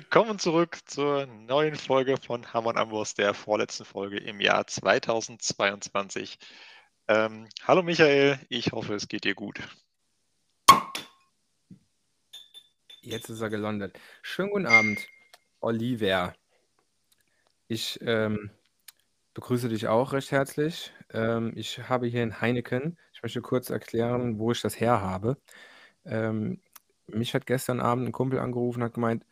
Willkommen zurück zur neuen Folge von Hammer und Amboss, der vorletzten Folge im Jahr 2022. Ähm, hallo Michael, ich hoffe, es geht dir gut. Jetzt ist er gelandet. Schönen guten Abend, Oliver. Ich ähm, begrüße dich auch recht herzlich. Ähm, ich habe hier in Heineken, ich möchte kurz erklären, wo ich das her habe. Ähm, mich hat gestern Abend ein Kumpel angerufen und hat gemeint,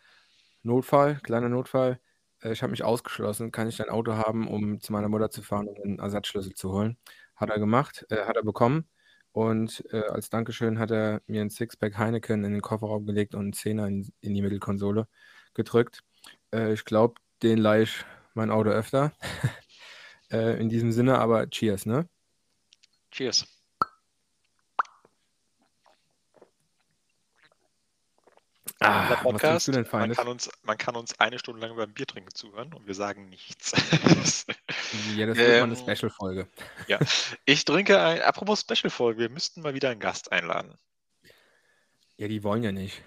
Notfall, kleiner Notfall, äh, ich habe mich ausgeschlossen, kann ich dein Auto haben, um zu meiner Mutter zu fahren und einen Ersatzschlüssel zu holen? Hat er gemacht, äh, hat er bekommen. Und äh, als Dankeschön hat er mir ein Sixpack Heineken in den Kofferraum gelegt und einen Zehner in, in die Mittelkonsole gedrückt. Äh, ich glaube, den leihe ich mein Auto öfter. äh, in diesem Sinne, aber Cheers, ne? Cheers. Ah, was Podcast. Man kann, uns, man kann uns eine Stunde lang beim Biertrinken zuhören und wir sagen nichts. Ja, das wird mal eine Ähm, Special-Folge. ja, ich trinke ein, apropos Special-Folge, wir müssten mal wieder einen Gast einladen. Ja, die wollen ja nicht.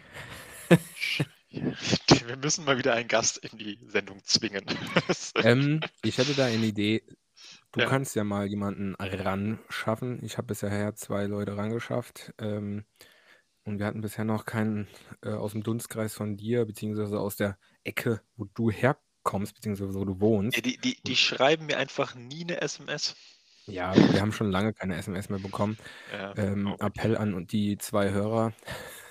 Wir müssen mal wieder einen Gast in die Sendung zwingen. Ähm, ich hätte da eine Idee. Du Ja. kannst ja mal jemanden ranschaffen. Ich habe bisher zwei Leute rangeschafft. Ähm, und wir hatten bisher noch keinen äh, aus dem Dunstkreis von dir, beziehungsweise aus der Ecke, wo du herkommst, beziehungsweise wo du wohnst. Ja, die, die, die schreiben mir einfach nie eine SMS. Ja, wir haben schon lange keine SMS mehr bekommen. Ja, Ähm, oh, Appell an und die zwei Hörer.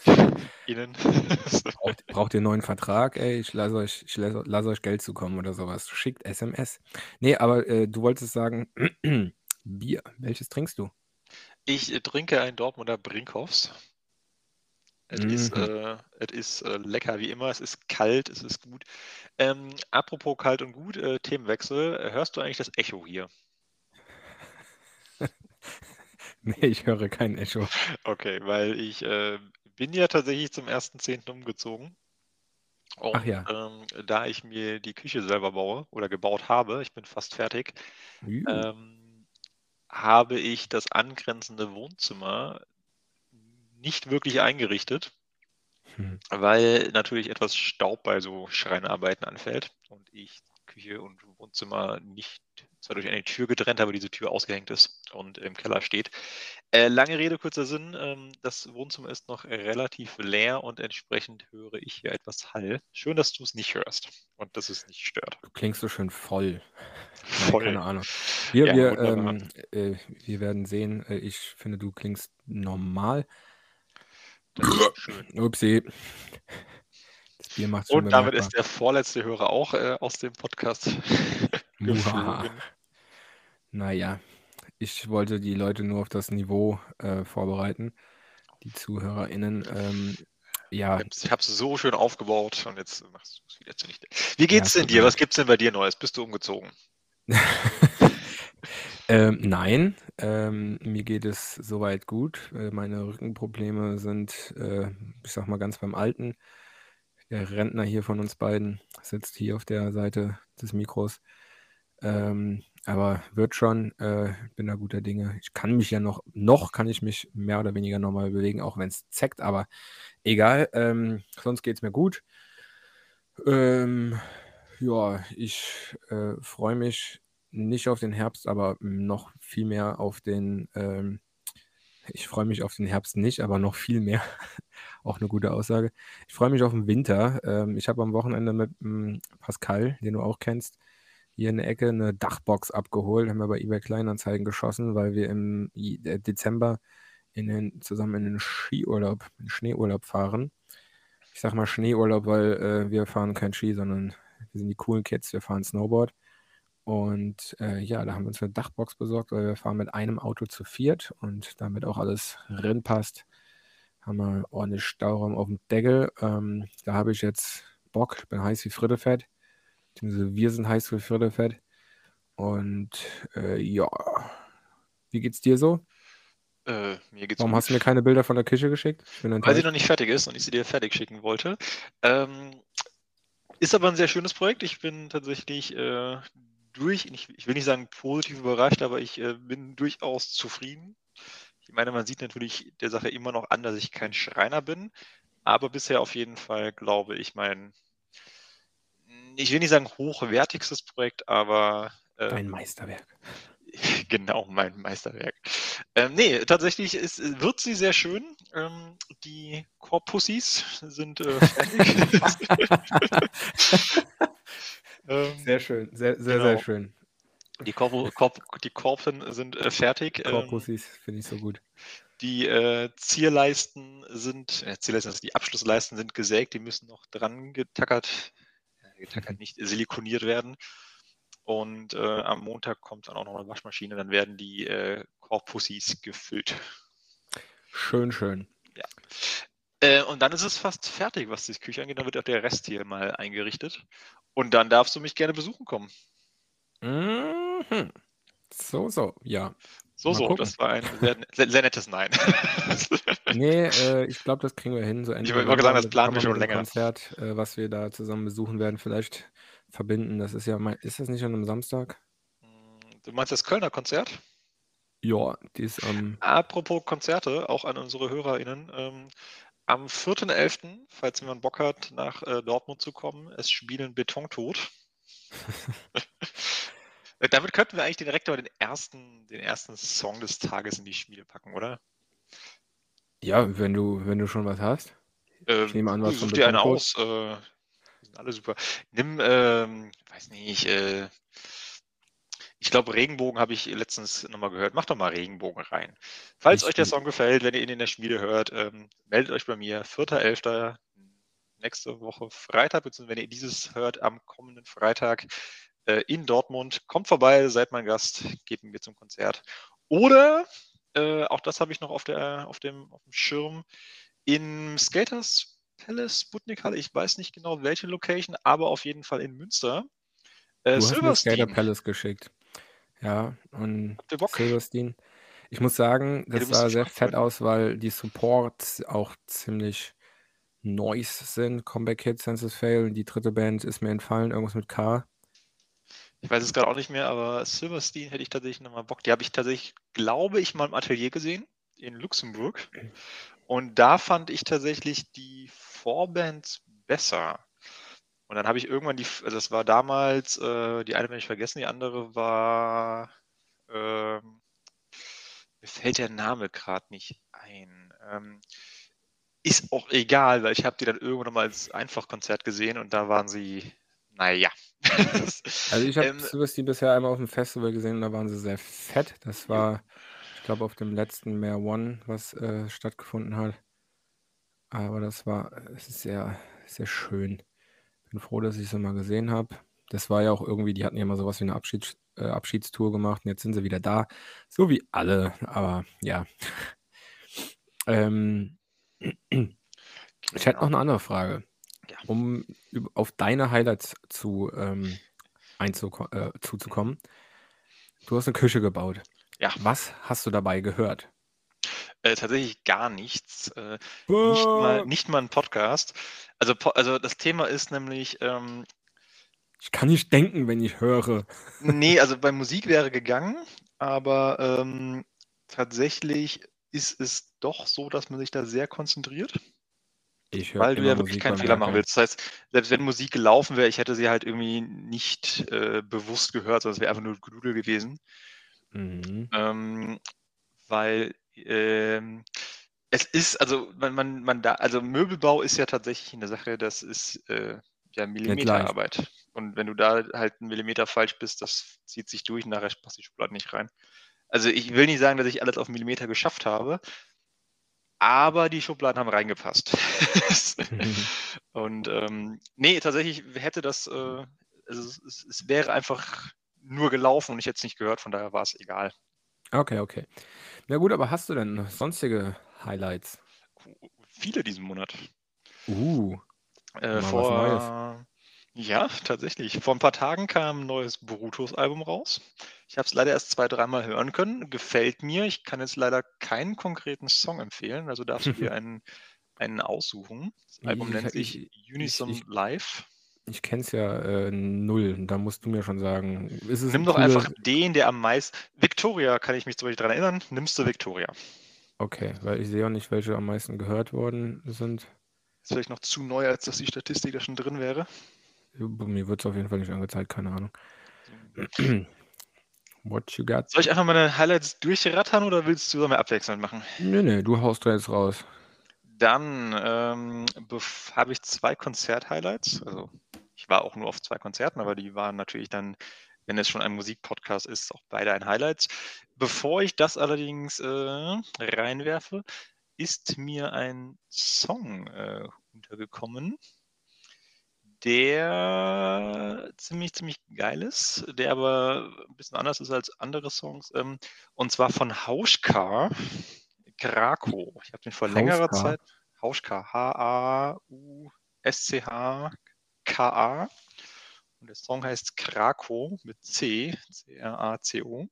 Ihnen. Braucht, braucht ihr einen neuen Vertrag? Ey, ich lasse euch, ich lasse, lasse euch Geld zukommen oder sowas. Schickt SMS. Nee, aber äh, du wolltest sagen, Bier. Welches trinkst du? Ich äh, trinke ein Dortmunder Brinkhoffs. Es ist, Mhm. äh, es ist äh, lecker wie immer, es ist kalt, es ist gut. Ähm, apropos kalt und gut, äh, Themenwechsel. Äh, Hörst du eigentlich das Echo hier? Nee, ich höre kein Echo. Okay, weil ich äh, bin ja tatsächlich zum 1.10. umgezogen. Und Ach ja. ähm, da ich mir die Küche selber baue oder gebaut habe, ich bin fast fertig, ähm, habe ich das angrenzende Wohnzimmer nicht wirklich eingerichtet, Hm. weil natürlich etwas Staub bei so Schreinarbeiten anfällt und ich Küche und Wohnzimmer nicht zwar durch eine Tür getrennt habe, diese Tür ausgehängt ist und im Keller steht. Äh, lange Rede, kurzer Sinn. Ähm, das Wohnzimmer ist noch relativ leer und entsprechend höre ich hier etwas Hall. Schön, dass du es nicht hörst und dass es nicht stört. Du klingst so schön voll. Nein, Voll. keine Ahnung. Wir, Ja, wir, ähm, äh, wir werden sehen. Äh, ich finde, du klingst normal. Schön. Upsi. Das Bier macht Und damit ist der vorletzte Hörer auch äh, aus dem Podcast geflogen. Naja, ich wollte die Leute nur auf das Niveau äh, vorbereiten, die ZuhörerInnen. Ähm, ja, Ich habe es so schön aufgebaut und jetzt machst du es wieder zunichte. Wie geht's Ja, denn dir? Was gibt's denn bei dir Neues? Bist du umgezogen? ähm, nein, ähm, mir geht es soweit gut. Äh, meine Rückenprobleme sind, äh, ich sag mal, ganz beim Alten. Der Rentner hier von uns beiden sitzt hier auf der Seite des Mikros. Ähm, aber wird schon, äh, bin da guter Dinge. Ich kann mich ja noch, noch kann ich mich mehr oder weniger normal bewegen, auch wenn es zeckt, aber egal. Ähm, sonst geht es mir gut. Ähm, ja, ich äh, freue mich nicht auf den Herbst, aber noch viel mehr auf den, ähm, ich freue mich auf den Herbst nicht, aber noch viel mehr. Auch eine gute Aussage. Ich freue mich auf den Winter. Ähm, ich habe am Wochenende mit ähm, Pascal, den du auch kennst, hier in der Ecke eine Dachbox abgeholt, haben wir bei eBay Kleinanzeigen geschossen, weil wir im äh, Dezember in den, zusammen in den Skiurlaub, in den Schneeurlaub fahren. Ich sag mal Schneeurlaub, weil äh, wir fahren kein Ski, sondern wir sind die coolen Kids, wir fahren Snowboard. Und äh, ja, da haben wir uns eine Dachbox besorgt, weil wir fahren mit einem Auto zu viert und damit auch alles reinpasst, haben wir ordentlich Stauraum auf dem Deckel. Ähm, da habe ich jetzt Bock, ich bin heiß wie Frittefett, wir sind heiß wie Frittefett. Und äh, ja, wie geht's dir so? Äh, Warum gut. hast du mir keine Bilder von der Küche geschickt? Weil sie noch nicht fertig ist und ich sie dir fertig schicken wollte. Ähm, ist aber ein sehr schönes Projekt. Ich bin tatsächlich äh, durch, ich, will nicht sagen positiv überrascht, aber ich äh, bin durchaus zufrieden. Ich meine, man sieht natürlich der Sache immer noch an, dass ich kein Schreiner bin, aber bisher auf jeden Fall glaube ich, mein ich will nicht sagen hochwertigstes Projekt, aber. Ähm, Ein Meisterwerk. Genau, mein Meisterwerk. Ähm, nee, tatsächlich ist, wird sie sehr schön. Ähm, die Corpussies sind äh. ähm, sehr schön, sehr, sehr, genau. sehr schön. Die, Korp Korp die Korpen sind äh, fertig. Corpussies ähm, finde ich so gut. Die äh, Zierleisten sind, äh, Zierleisten, also die Abschlussleisten sind gesägt, die müssen noch dran getackert, äh, getackert mhm. nicht silikoniert werden. Und äh, am Montag kommt dann auch noch eine Waschmaschine, dann werden die äh, Korpussies gefüllt. Schön, schön. Ja. Äh, und dann ist es fast fertig, was die Küche angeht. Dann wird auch der Rest hier mal eingerichtet. Und dann darfst du mich gerne besuchen kommen. Mhm. So, so, ja. So, mal so, gucken. das war ein sehr, sehr, sehr nettes Nein. nee, äh, ich glaube, das kriegen wir hin. So ich wollte sagen, das planen wir schon länger. Konzert, äh, was wir da zusammen besuchen werden. Vielleicht verbinden. Das ist ja mein, ist das nicht an einem Samstag? Du meinst das Kölner Konzert? Ja, die ist am. Ähm... Apropos Konzerte, auch an unsere HörerInnen. Ähm, am 4.11., falls jemand Bock hat, nach äh, Dortmund zu kommen, es spielen Betontod. Damit könnten wir eigentlich direkt mal den ersten, den ersten Song des Tages in die Schmiede packen, oder? Ja, wenn du, wenn du schon was hast. Ähm, ich nehme an, was such dir eine aus. Äh, sind alle super. Nimm, ähm, weiß nicht, äh, ich glaube, Regenbogen habe ich letztens nochmal gehört. Macht doch mal Regenbogen rein. Falls ich euch der Song gefällt, wenn ihr ihn in der Schmiede hört, ähm, meldet euch bei mir. 4.11. nächste Woche Freitag, beziehungsweise wenn ihr dieses hört, am kommenden Freitag äh, in Dortmund. Kommt vorbei, seid mein Gast, geht mit mir zum Konzert. Oder, äh, auch das habe ich noch auf, der, auf, dem, auf dem Schirm, in Skaters Palace, Sputnik Halle, ich weiß nicht genau welche Location, aber auf jeden Fall in Münster. Äh, du hast mir Skater Palace geschickt. Ja, und Silverstein. Ich muss sagen, das ja, sah sehr fett aus, weil die Supports auch ziemlich Noise sind. Comeback Hit, Census Fail. Die dritte Band ist mir entfallen, irgendwas mit K. Ich weiß es gerade auch nicht mehr, aber Silverstein hätte ich tatsächlich nochmal Bock. Die habe ich tatsächlich, glaube ich, mal im Atelier gesehen in Luxemburg. Und da fand ich tatsächlich die Vorbands besser. Und dann habe ich irgendwann die, also das war damals, äh, die eine werde ich vergessen, die andere war, ähm, mir fällt der Name gerade nicht ein. Ähm, ist auch egal, weil ich habe die dann irgendwann mal als Einfachkonzert gesehen und da waren sie, naja. also ich habe ähm, die bisher einmal auf dem Festival gesehen und da waren sie sehr fett. Das war, ich glaube, auf dem letzten Mehr One, was äh, stattgefunden hat. Aber das war sehr, sehr schön. Bin froh, dass ich sie mal gesehen habe. Das war ja auch irgendwie, die hatten ja mal sowas wie eine Abschieds, äh, Abschiedstour gemacht und jetzt sind sie wieder da. So wie alle, aber ja. ähm, ich hätte noch eine andere Frage. Um auf deine Highlights zu, ähm, äh, zuzukommen. Du hast eine Küche gebaut. Ja. Was hast du dabei gehört? Äh, tatsächlich gar nichts. Äh, nicht, mal, nicht mal ein Podcast. Also, also das Thema ist nämlich. Ähm, ich kann nicht denken, wenn ich höre. nee, also bei Musik wäre gegangen, aber ähm, tatsächlich ist es doch so, dass man sich da sehr konzentriert. Ich weil du ja wirklich Musik keinen Fehler machen willst. Das heißt, selbst wenn Musik gelaufen wäre, ich hätte sie halt irgendwie nicht äh, bewusst gehört, sondern es wäre einfach nur Gedudel gewesen. Mhm. Ähm, weil ähm, es ist, also man, man, man da, also Möbelbau ist ja tatsächlich eine Sache, das ist äh, ja Millimeterarbeit. Und wenn du da halt einen Millimeter falsch bist, das zieht sich durch, nachher passt die Schublade nicht rein. Also ich will nicht sagen, dass ich alles auf Millimeter geschafft habe, aber die Schubladen haben reingepasst. und ähm, nee, tatsächlich hätte das, äh, also es, es, wäre einfach nur gelaufen und ich hätte es nicht gehört, von daher war es egal. Okay, okay. Na gut, aber hast du denn sonstige Highlights? Viele diesen Monat. Uh, Äh, vor, ja, tatsächlich. Vor ein paar Tagen kam ein neues Brutus-Album raus. Ich habe es leider erst zwei, dreimal hören können. Gefällt mir. Ich kann jetzt leider keinen konkreten Song empfehlen. Also darfst du dir einen, einen aussuchen. Das Album nennt sich Unison ich, Live. Ich kenne es ja äh, null. Da musst du mir schon sagen. Ist es Nimm doch einfach den, der am meisten. Victoria kann ich mich zum Beispiel daran erinnern. Nimmst du Victoria. Okay, weil ich sehe auch nicht, welche am meisten gehört worden sind. Ist vielleicht noch zu neu, als dass die Statistik da schon drin wäre. Mir wird es auf jeden Fall nicht angezeigt, keine Ahnung. What you got? Soll ich einfach meine Highlights durchrattern oder willst du mal abwechselnd machen? Nee, nee, du haust da jetzt raus. Dann ähm, habe ich zwei Konzert-Highlights. Also ich war auch nur auf zwei Konzerten, aber die waren natürlich dann, wenn es schon ein Musikpodcast ist, auch beide ein Highlight. Bevor ich das allerdings äh, reinwerfe, ist mir ein Song äh, untergekommen, der ziemlich, ziemlich geil ist, der aber ein bisschen anders ist als andere Songs. Ähm, und zwar von Hauschka, Graco. Ich habe den vor längerer Zeit. Hauschka, H-A-U-S-C-H-K-A. Und der Song heißt Krako mit C, C-R-A-C-O.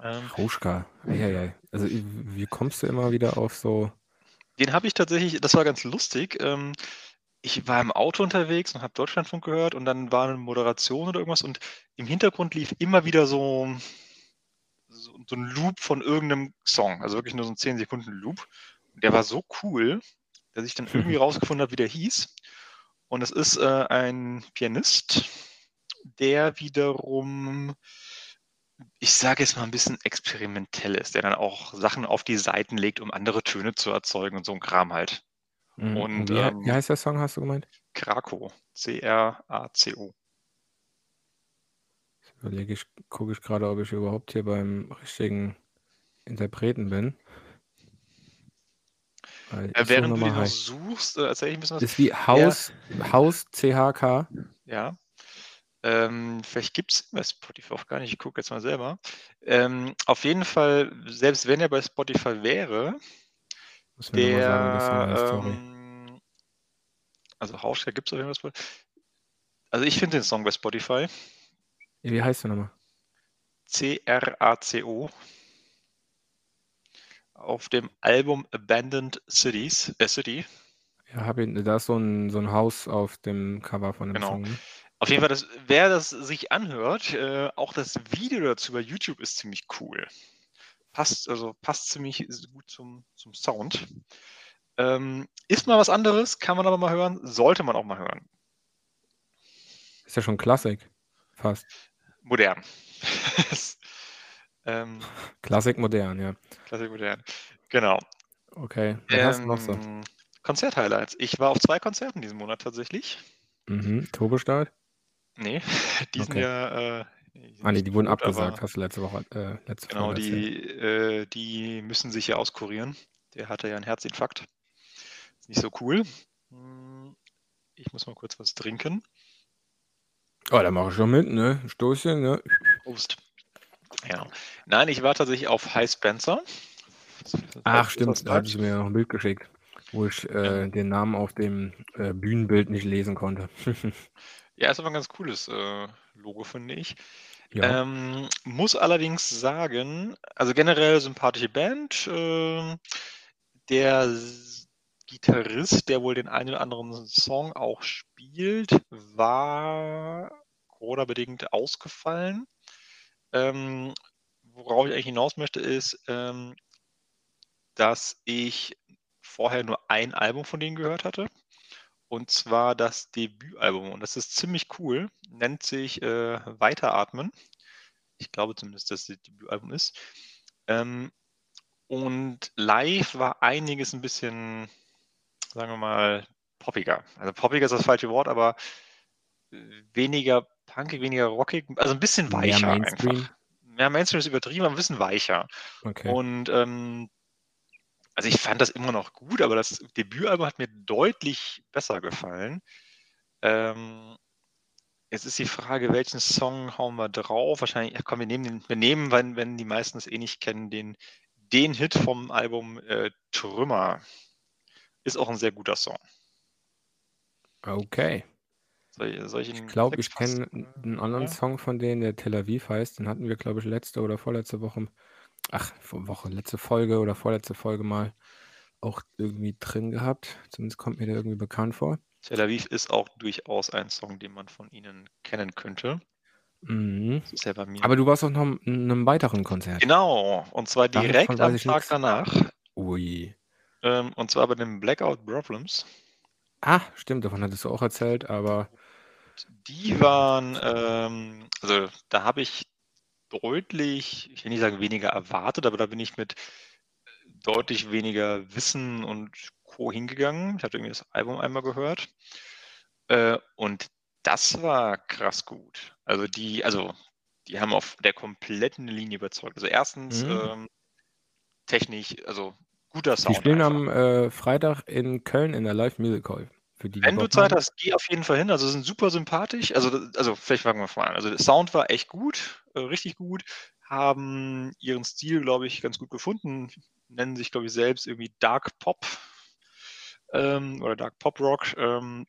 Ähm, Hauschka, eieiei. Also wie kommst du immer wieder auf so... Den habe ich tatsächlich, das war ganz lustig. Ähm, ich war im Auto unterwegs und habe Deutschlandfunk gehört und dann war eine Moderation oder irgendwas und im Hintergrund lief immer wieder so, so, so ein Loop von irgendeinem Song, also wirklich nur so ein 10 Sekunden Loop. Und der war so cool, dass ich dann irgendwie rausgefunden habe, wie der hieß. Und es ist äh, ein Pianist, der wiederum, ich sage jetzt mal ein bisschen experimentell ist, der dann auch Sachen auf die Seiten legt, um andere Töne zu erzeugen und so ein Kram halt. Mhm. Und, wie, ähm, wie heißt der Song, hast du gemeint? Krako. C-R-A-C-O. Überlege ich, gucke ich gerade, ob ich überhaupt hier beim richtigen Interpreten bin. Äh, während du den noch suchst, äh, erzähle ich ein bisschen was. Das ist wie Haus, ja. Haus CHK. Ja. Ähm, vielleicht gibt es bei Spotify auch gar nicht, ich gucke jetzt mal selber. Ähm, auf jeden Fall, selbst wenn er bei Spotify wäre, der, sagen, ähm, also Hauschka gibt es auf jeden Fall. Also ich finde den Song bei Spotify. Wie heißt der nochmal? C-R-A-C-O. Auf dem Album Abandoned Cities, äh, City. Ja, hab ich, da ist so ein, so ein Haus auf dem Cover von dem genau. Song. Ne? Auf jeden Fall, das, wer das sich anhört, äh, auch das Video dazu bei YouTube ist ziemlich cool passt, also passt ziemlich gut zum, zum Sound. Ähm, ist mal was anderes, kann man aber mal hören, sollte man auch mal hören. Ist ja schon Klassik, fast. Modern. ähm, Klassik modern, ja. Klassik modern, genau. Okay, was ähm, hast du noch so? Ähm, Konzert-Highlights. Ich war auf zwei Konzerten diesen Monat tatsächlich. Mhm. Turbostart? Nee, die okay. sind ja äh, Ah, nee, die wurden gut, abgesagt, hast du letzte Woche. Äh, letzte genau, Folge die, äh, die müssen sich ja auskurieren. Der hatte ja einen Herzinfarkt. Ist nicht so cool. Hm, ich muss mal kurz was trinken. Oh, da mache ich schon mit, ne? Stoßchen, ne? Prost. Ja. Nein, ich war tatsächlich auf High Spencer. Ach, stimmt, da hattest du mir noch ein Bild geschickt, wo ich äh, ja. den Namen auf dem äh, Bühnenbild nicht lesen konnte. ja, ist aber ein ganz cooles äh, Logo, finde ich. Ja. Ähm, muss allerdings sagen, also generell sympathische Band. Äh, der Gitarrist, der wohl den einen oder anderen Song auch spielt, war Corona-bedingt ausgefallen. Ähm, worauf ich eigentlich hinaus möchte, ist, ähm, dass ich vorher nur ein Album von denen gehört hatte. Und zwar das Debütalbum. Und das ist ziemlich cool. Nennt sich äh, Weiteratmen. Ich glaube zumindest, dass das Debütalbum ist. Ähm, und live war einiges ein bisschen, sagen wir mal, poppiger. Also poppiger ist das falsche Wort, aber weniger punkig, weniger rockig, also ein bisschen weicher Mehr Mainstream. einfach. Mehr Mainstream ist übertrieben, aber ein bisschen weicher. Okay. Und ähm, also ich fand das immer noch gut, aber das Debütalbum hat mir deutlich besser gefallen. Ähm, jetzt ist die Frage, welchen Song hauen wir drauf? Wahrscheinlich, ja, komm, wir nehmen, den, wir nehmen wenn, wenn die meisten es eh nicht kennen, den, den Hit vom Album äh, Trümmer. Ist auch ein sehr guter Song. Okay. Soll, soll ich, ich glaube, ich kenne einen anderen ja? Song von denen, der Tel Aviv heißt. Den hatten wir, glaube ich, letzte oder vorletzte Woche ach, Woche, letzte Folge oder vorletzte Folge mal auch irgendwie drin gehabt. Zumindest kommt mir der irgendwie bekannt vor. Tel Aviv ist auch durchaus ein Song, den man von Ihnen kennen könnte. Mhm. Das ist ja bei mir. Aber du warst auch noch in einem weiteren Konzert. Genau, und zwar direkt am Tag nix. danach. Ui. Ähm, und zwar bei den Blackout Problems. Ah, stimmt, davon hattest du auch erzählt, aber Die waren, ähm, also da habe ich deutlich, ich will nicht sagen weniger erwartet, aber da bin ich mit deutlich weniger Wissen und Co. hingegangen. Ich hatte irgendwie das Album einmal gehört. Äh, und das war krass gut. Also die, also die haben auf der kompletten Linie überzeugt. Also erstens Mhm. ähm, technisch, also guter Die Sound spielen einfach. am äh, Freitag in Köln in der Live Music Hall. Für die, Wenn du Zeit hast, geh auf jeden Fall hin. Also sind super sympathisch. Also, also vielleicht fangen wir mal an. Also der Sound war echt gut, äh, richtig gut. Haben ihren Stil, glaube ich, ganz gut gefunden. Nennen sich, glaube ich, selbst irgendwie Dark Pop ähm, oder Dark Pop Rock. Ähm,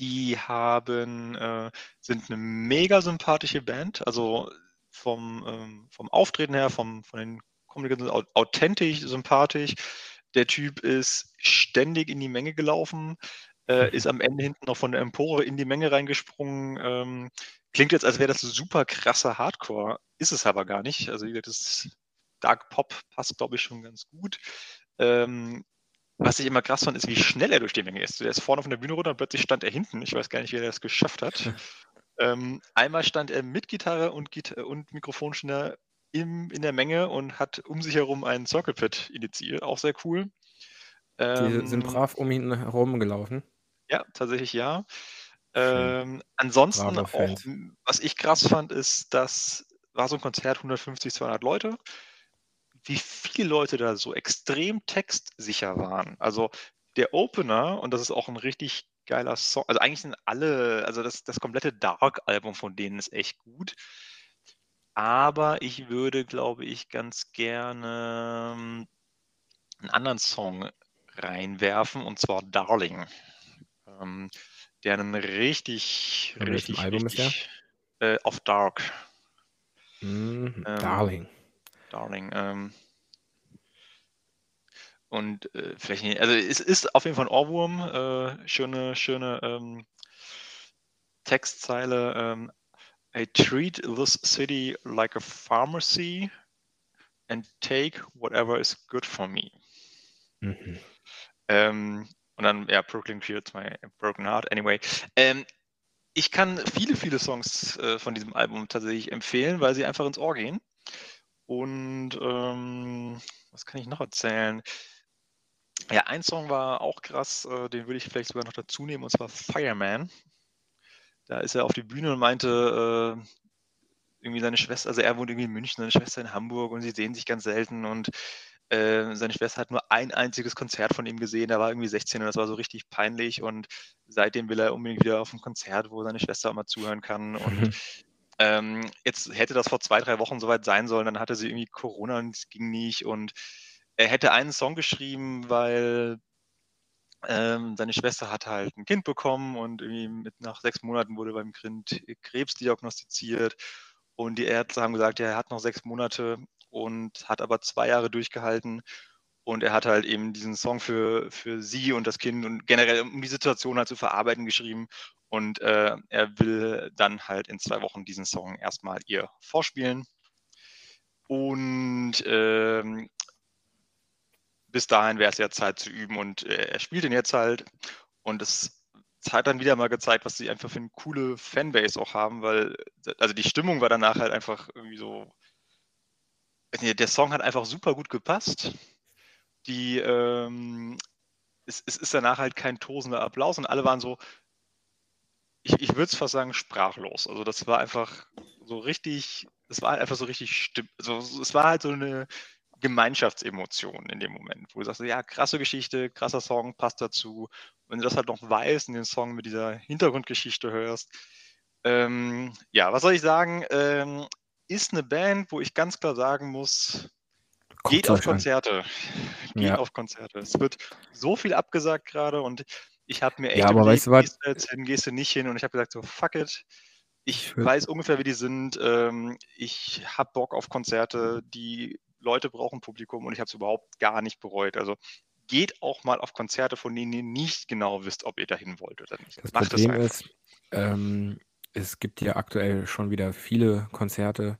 die haben, äh, sind eine mega sympathische Band. Also vom, ähm, vom Auftreten her, vom, von den Kommunikationen authentisch, sympathisch. Der Typ ist ständig in die Menge gelaufen, äh, ist am Ende hinten noch von der Empore in die Menge reingesprungen. Ähm, klingt jetzt, als wäre das super krasser Hardcore, ist es aber gar nicht. Also wie gesagt, das Dark Pop passt, glaube ich, schon ganz gut. Ähm, was ich immer krass fand, ist, wie schnell er durch die Menge ist. Der ist vorne von der Bühne runter und plötzlich stand er hinten. Ich weiß gar nicht, wie er das geschafft hat. ähm, einmal stand er mit Gitarre und, Gita und Mikrofonständer im, in der Menge und hat um sich herum einen Circle Pit initiiert. Auch sehr cool. Die Ähm, sind brav um ihn herum gelaufen. Ja, tatsächlich ja. Ähm, ansonsten auch, was ich krass fand, ist, das war so ein Konzert, 150, 200 Leute. Wie viele Leute da so extrem textsicher waren. Also der Opener, und das ist auch ein richtig geiler Song, also eigentlich sind alle, also das, das komplette Dark-Album von denen ist echt gut. Aber ich würde, glaube ich, ganz gerne ähm, einen anderen Song reinwerfen, und zwar Darling. Ähm, der einen richtig, welchem richtig, Album ist der? richtig äh, auf Dark. Mhm. Ähm, Darling. Darling. Ähm, und äh, vielleicht nicht, also es ist auf jeden Fall ein Ohrwurm. Äh, schöne, schöne ähm, Textzeile. Ähm, I treat this city like a pharmacy and take whatever is good for me. Mhm. Ähm, und dann, ja, Brooklyn Fields, My Broken Heart. Anyway. Ähm, ich kann viele, viele Songs äh, von diesem Album tatsächlich empfehlen, weil sie einfach ins Ohr gehen. Und ähm, was kann ich noch erzählen? Ja, ein Song war auch krass, äh, den würde ich vielleicht sogar noch dazu nehmen, und zwar Fireman. Da ist er auf die Bühne und meinte, äh, irgendwie seine Schwester, also er wohnt irgendwie in München, seine Schwester in Hamburg und sie sehen sich ganz selten und äh, seine Schwester hat nur ein einziges Konzert von ihm gesehen, er war irgendwie 16 und das war so richtig peinlich und seitdem will er unbedingt wieder auf ein Konzert, wo seine Schwester auch mal zuhören kann und ähm, jetzt hätte das vor zwei, drei Wochen soweit sein sollen, dann hatte sie irgendwie Corona und es ging nicht und er hätte einen Song geschrieben, weil ähm, seine Schwester hat halt ein Kind bekommen und irgendwie mit, nach sechs Monaten wurde beim Kind Krebs diagnostiziert und die Ärzte haben gesagt, ja, er hat noch sechs Monate und hat aber zwei Jahre durchgehalten. Und er hat halt eben diesen Song für, für sie und das Kind und generell um die Situation halt zu verarbeiten geschrieben. Und äh, er will dann halt in zwei Wochen diesen Song erstmal ihr vorspielen. Und ähm, bis dahin wäre es ja Zeit zu üben und äh, er spielt ihn jetzt halt. Und es hat dann wieder mal gezeigt, was sie einfach für eine coole Fanbase auch haben, weil also die Stimmung war danach halt einfach irgendwie so. Der Song hat einfach super gut gepasst. Die, ähm, es, es ist danach halt kein tosender Applaus und alle waren so, ich, ich würde es fast sagen, sprachlos. Also das war einfach so richtig, es war halt einfach so richtig, also es war halt so eine Gemeinschaftsemotion in dem Moment, wo du sagst, ja, krasse Geschichte, krasser Song, passt dazu. Wenn du das halt noch weißt und den Song mit dieser Hintergrundgeschichte hörst, ähm, ja, was soll ich sagen? Ähm, ist eine Band, wo ich ganz klar sagen muss, Guckt's geht auf. Konzerte. Geht Ja. auf Konzerte. Es wird so viel abgesagt gerade und ich habe mir echt Ja, aber weißt du gehst du hin, gehst du nicht hin und ich habe gesagt so, fuck it. Ich weiß ungefähr, wie die sind. Ähm, ich habe Bock auf Konzerte. Die Leute brauchen Publikum und ich habe es überhaupt gar nicht bereut. Also geht auch mal auf Konzerte, von denen ihr nicht genau wisst, ob ihr dahin wollt oder nicht. Das Macht Problem einfach. ist, ähm, es gibt ja aktuell schon wieder viele Konzerte,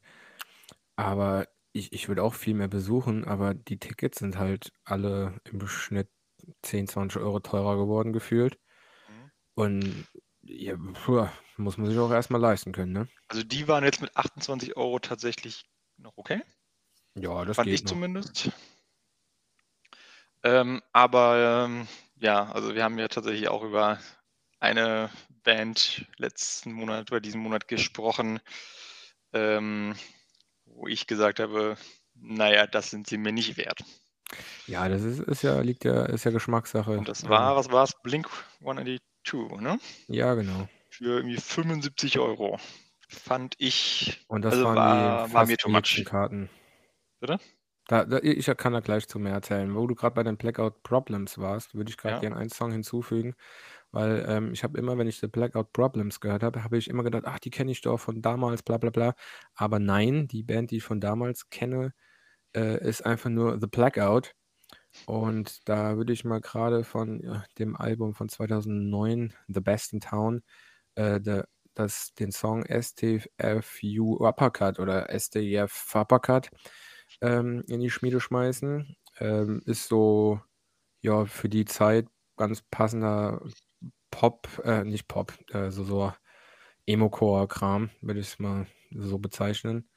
aber ich, ich würde auch viel mehr besuchen, aber die Tickets sind halt alle im Schnitt 10, 20 Euro teurer geworden gefühlt. Mhm. Und Ja, puh, muss man sich auch erst mal leisten können, ne? Also, die waren jetzt mit 28 € tatsächlich noch okay. Ja, das Fand geht ich noch. zumindest. Ähm, aber, ähm, ja, also, wir haben ja tatsächlich auch über eine Band letzten Monat oder diesen Monat gesprochen, ähm, wo ich gesagt habe: „Na ja, das sind sie mir nicht wert.“ Ja, das ist ist ja liegt ja ist ja Geschmackssache. Und das war was war's? Blink-182, ne? Ja, genau. Für irgendwie 75 €. Fand ich Und das also, waren die war war fast mir too much. Karten. Bitte? Da da ich kann da gleich zu mehr erzählen. Wo du grad bei den Blackout Problems warst, würde ich grad Ja. gern einen Song hinzufügen, weil, ähm, ich habe immer, wenn ich The Blackout Problems gehört habe, habe ich immer gedacht: „Ach, die kenne ich doch von damals, bla bla bla.“ Aber nein, die Band, die ich von damals kenne, äh, ist einfach nur The Blackout. Und da würde ich mal grade von, ja, dem Album von 2009, „The Best in Town“, äh, da das den Song STFU Uppercut oder STF Uppercut, ähm, in die Schmiede schmeißen. Ähm, ist so, ja, für die Zeit ganz passender Pop äh, nicht Pop, äh, so so Emo-Core-Kram, würde ich's mal so bezeichnen.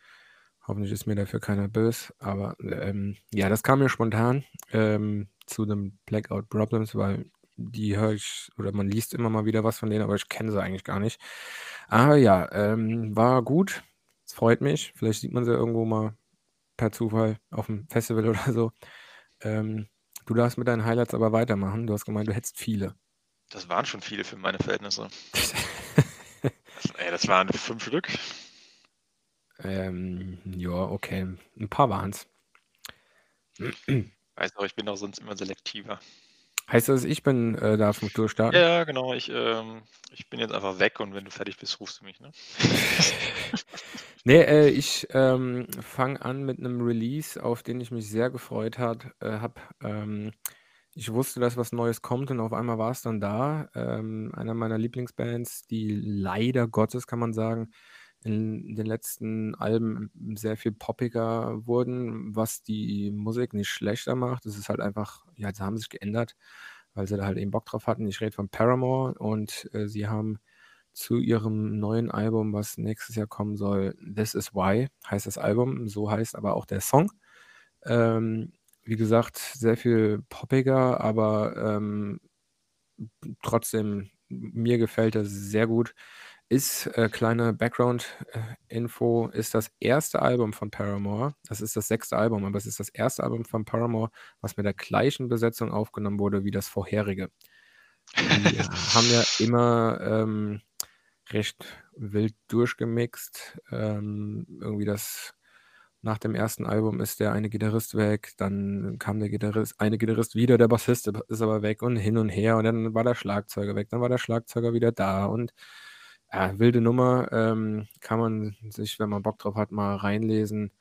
Hoffentlich ist mir dafür keiner böse, aber, ähm, ja, das kam mir spontan, ähm, zu den Blackout Problems, weil die höre ich oder man liest immer mal wieder was von denen, aber ich kenne sie eigentlich gar nicht. Aber ja, ähm, war gut. Es freut mich. Vielleicht sieht man sie irgendwo mal per Zufall auf'm Festival oder so. Ähm, du darfst mit deinen Highlights aber weitermachen. Du hast gemeint, du hättest viele. Das waren schon viele für meine Verhältnisse. Das ey, das waren 5 Stück. Ähm, ja, okay. 'N paar waren's. Weißt doch, ich bin auch sonst immer selektiver. Heißt das, ich bin äh, darf durchstarten? Ja, genau. Ich, ähm ich bin jetzt einfach weg und wenn du fertig bist, rufst du mich, ne? Ne, äh, ich, ähm, fange an mit 'nem Release, auf den ich mich sehr gefreut äh, habe. Ähm, ich wusste, dass was Neues kommt und auf einmal war's dann da. Ähm, einer meiner Lieblingsbands, die leider Gottes, kann man sagen, in den letzten Alben sehr viel poppiger wurden, was die Musik nicht schlechter macht. Es ist halt einfach ja, sie haben sich geändert, weil sie da halt eben Bock drauf hatten. Ich rede von Paramore und, äh, sie haben zu ihrem neuen Album, was nächstes Jahr kommen soll „This Is Why“ heißt das Album, so heißt aber auch der Song. Ähm, wie gesagt, sehr viel poppiger, aber, ähm, trotzdem, mir gefällt das sehr gut. Ist, äh, kleine Background, äh, Info, ist das 1. Album von Paramore. Das ist das 6. Album, aber es ist das 1. Album von Paramore, was mit der gleichen Besetzung aufgenommen wurde wie das vorherige. Die haben ja immer, ähm, recht wild durchgemixt. Ähm, irgendwie das nach dem 1. Album ist der eine Gitarrist weg, dann kam der Gitarrist eine Gitarrist wieder, der Bassist ist aber weg und hin und her und dann war der Schlagzeuger weg, dann war der Schlagzeuger wieder da und, ja, wilde Nummer. Ähm, kann man sich, wenn man Bock drauf hat, mal reinlesen.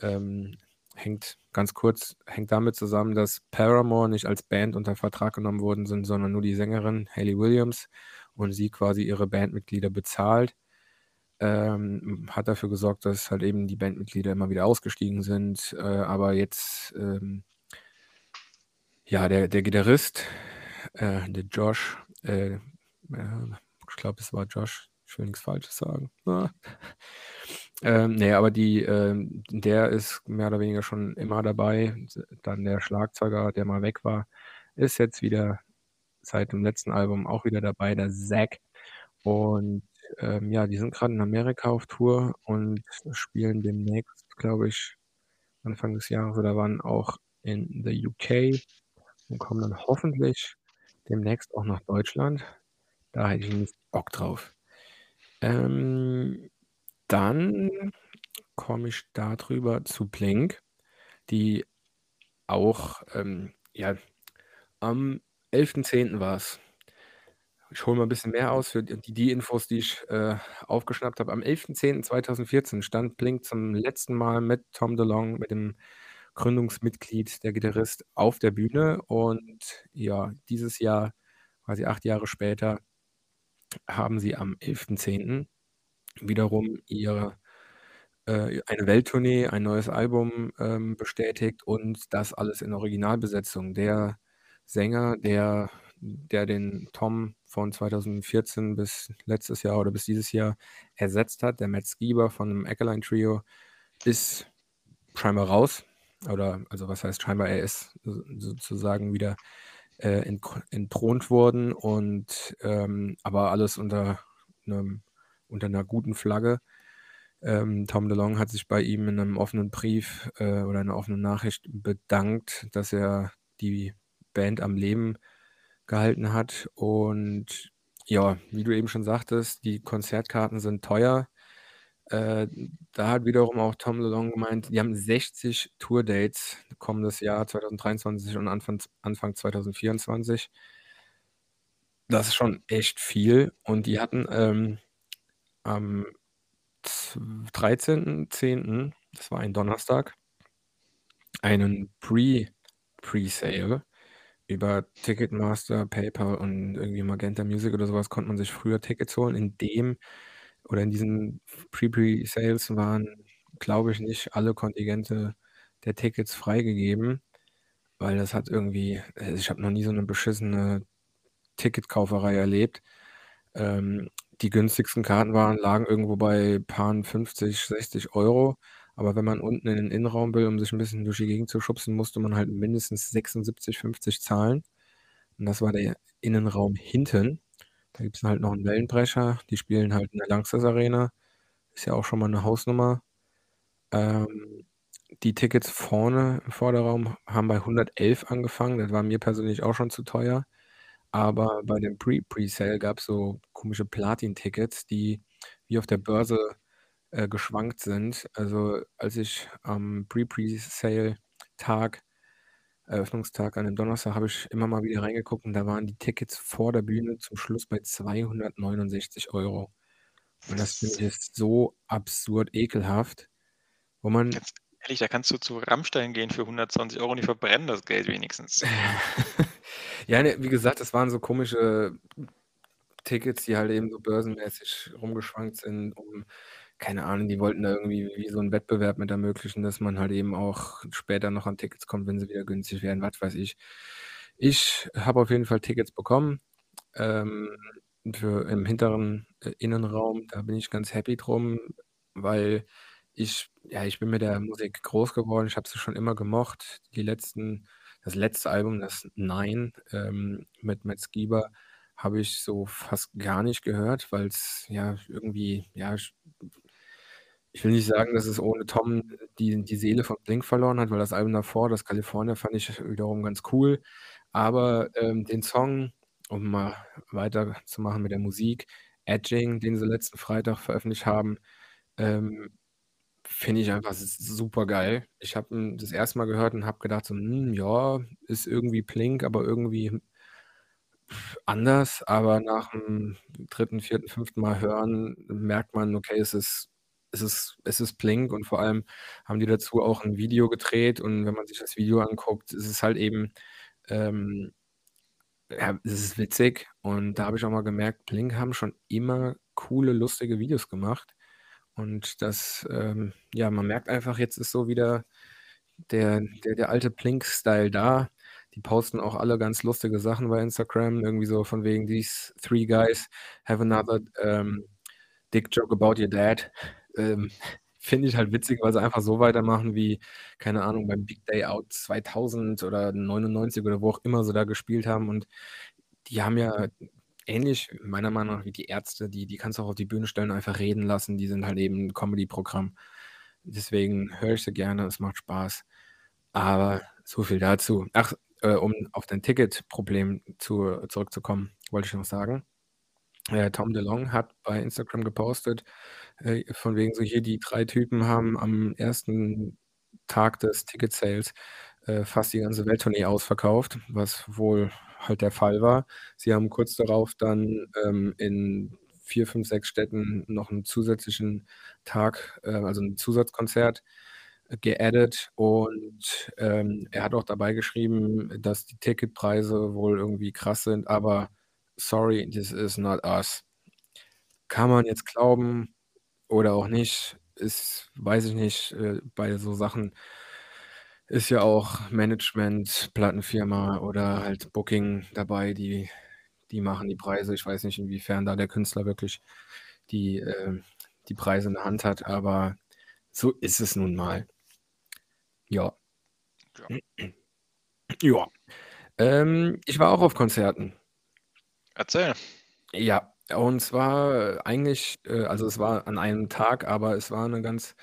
Ähm, hängt ganz kurz hängt damit zusammen, dass Paramore nicht als Band unter Vertrag genommen worden sind, sondern nur die Sängerin Hayley Williams und sie quasi ihre Bandmitglieder bezahlt. Ähm, hat dafür gesorgt, dass halt eben die Bandmitglieder immer wieder ausgestiegen sind, äh, aber jetzt, ähm ja, der der Gitarrist, äh, der Josh, äh, äh, ich glaube, es war Josh, ich will nix Falsches sagen. Ähm, ne, aber die, ähm der ist mehr oder weniger schon immer dabei. Dann der Schlagzeuger, der mal weg war, ist jetzt wieder seit dem letzten Album auch wieder dabei, der Zach. Und, ähm, ja, die sind grad in Amerika auf Tour und spielen demnächst, glaube ich, Anfang des Jahres oder wann auch in the UK und kommen dann hoffentlich demnächst auch nach Deutschland. Da hätte ich nämlich Bock drauf. Ähm, dann komme ich da drüber zu Blink, die auch, ähm, ja am 11.10. war's. Ich hole mal 'n bisschen mehr aus für d die Infos, die ich, äh, aufgeschnappt habe. Am 11.10.2014 stand Blink zum letzten Mal mit Tom DeLonge, mit dem Gründungsmitglied, der Gitarrist, auf der Bühne und ja, dieses Jahr, quasi 8 Jahre später, haben sie am 11.10. wiederum ihre äh, eine Welttournee, ein neues Album, ähm, bestätigt und das alles in Originalbesetzung. Der Sänger, der der den Tom von 2014 bis letztes Jahr oder bis dieses Jahr ersetzt hat, der Matt Skiba von dem Eckelein Trio, ist scheinbar raus. Oder, also was heißt scheinbar, er ist sozusagen wieder äh, entthront worden und ähm, aber alles unter, einem, unter einer guten Flagge. Ähm, Tom DeLong hat sich bei ihm in einem offenen Brief äh, oder einer offenen Nachricht bedankt, dass er die Band am Leben gehalten hat. Und ja, wie du eben schon sagtest, die Konzertkarten sind teuer. Äh, da hat wiederum auch Tom DeLong gemeint, die haben 60 Tourdates kommendes Jahr 2023 und Anfang, Anfang 2024. Das ist schon echt viel. Und die hatten ähm, am 13.10., das war ein Donnerstag, einen Pre Presale über Ticketmaster, PayPal und irgendwie Magenta Music oder sowas konnte man sich früher Tickets holen. In dem oder in diesen Pre-Pre-Sales waren, glaube ich, nicht alle Kontingente der Tickets freigegeben, weil das hat irgendwie, also ich habe noch nie so eine beschissene Ticketkauferei erlebt. Ähm, die günstigsten Karten waren, lagen irgendwo bei paar 50, 60 Euro. Aber wenn man unten in den Innenraum will, um sich ein bisschen durch die Gegend zu schubsen, musste man halt mindestens 76, 50 zahlen. Und das war der Innenraum hinten. Da gibt es halt noch einen Wellenbrecher. Die spielen halt in der Lanxess Arena. Ist ja auch schon mal eine Hausnummer. Ähm, die Tickets vorne im Vorderraum haben bei 111 angefangen. Das war mir persönlich auch schon zu teuer. Aber bei dem Pre-Presale gab es so komische Platin-Tickets, die wie auf der Börse äh, geschwankt sind. Also als ich am Pre-Presale-Tag, Eröffnungstag an dem Donnerstag, habe ich immer mal wieder reingeguckt und da waren die Tickets vor der Bühne zum Schluss bei 269 Euro. Und das finde ich jetzt so absurd ekelhaft, wo man Ganz ehrlich, da kannst du zu Rammstein gehen für 120 Euro und die verbrennen das Geld wenigstens. Ja, ne, wie gesagt, das waren so komische Tickets, die halt eben so börsenmäßig rumgeschwankt sind, um keine Ahnung, die wollten da irgendwie wie so 'n Wettbewerb mit ermöglichen, dass man halt eben auch später noch an Tickets kommt, wenn sie wieder günstig werden, was weiß ich. Ich habe auf jeden Fall Tickets bekommen, ähm, für im hinteren, äh, Innenraum. Da bin ich ganz happy drum, weil ich ja, ich bin mit der Musik groß geworden. Ich habe sie schon immer gemocht. Die letzten das letzte Album, das Nein, ähm, mit Matt Skiba, habe ich so fast gar nicht gehört, weil es ja irgendwie, ja, ich ich will nicht sagen, dass es ohne Tom die die Seele von Blink verloren hat, weil das Album davor, das California, fand ich wiederum ganz cool. Aber, ähm, den Song, um mal weiterzumachen mit der Musik, „Edging“, den sie letzten Freitag veröffentlicht haben, ähm, finde ich einfach super geil. Ich habe ihn das erste Mal gehört und habe gedacht so: „Hm, ja, ist irgendwie Blink, aber irgendwie anders.“ Aber nach dem dritten, vierten, fünften Mal hören merkt man, okay, es ist es ist es ist Blink und vor allem haben die dazu auch 'n Video gedreht und wenn man sich das Video anguckt, ist es halt eben, ähm ja, es ist witzig und da habe ich auch mal gemerkt, Blink haben schon immer coole, lustige Videos gemacht und das, ähm ja, man merkt einfach, jetzt ist so wieder der der der alte Blink-Style da. Die posten auch alle ganz lustige Sachen bei Instagram, irgendwie so von wegen: „These three guys have another, ähm, dick joke about your dad.“ Ähm, finde ich halt witzig, weil sie einfach so weitermachen wie, keine Ahnung, beim Big Day Out 2000 oder 99 oder wo auch immer sie da gespielt haben und die haben ja ähnlich meiner Meinung nach wie die Ärzte, die die kannst du auch auf die Bühne stellen einfach reden lassen. Die sind halt eben 'n Comedy-Programm. Deswegen höre ich sie gerne, es macht Spaß. Aber so viel dazu. Ach, äh, um auf dein Ticketproblem zu zurückzukommen, wollte ich noch sagen. Äh, Tom DeLonge hat bei Instagram gepostet, äh, von wegen so: „Hier, die 3 Typen haben am ersten Tag des Ticket-Sales, äh, fast die ganze Welttournee ausverkauft“, was wohl halt der Fall war. Sie haben kurz darauf dann, ähm, in 4, 5, 6 Städten noch 'n zusätzlichen Tag, äh, also 'n Zusatzkonzert geaddet und, ähm, er hat auch dabei geschrieben, dass die Ticketpreise wohl irgendwie krass sind, aber sorry, this is not us. Kann man jetzt glauben oder auch nicht, ist weiß ich nicht, äh, bei so Sachen ist ja auch Management, Plattenfirma oder halt Booking dabei, die die machen die Preise. Ich weiß nicht, inwiefern da der Künstler wirklich die, äh die Preise in der Hand hat, aber so ist es nun mal. Ja. Ja. Ja. Ähm, ich war auch auf Konzerten. Erzähl. Ja, und zwar eigentlich äh, also, es war an einem Tag, aber es war 'ne ganz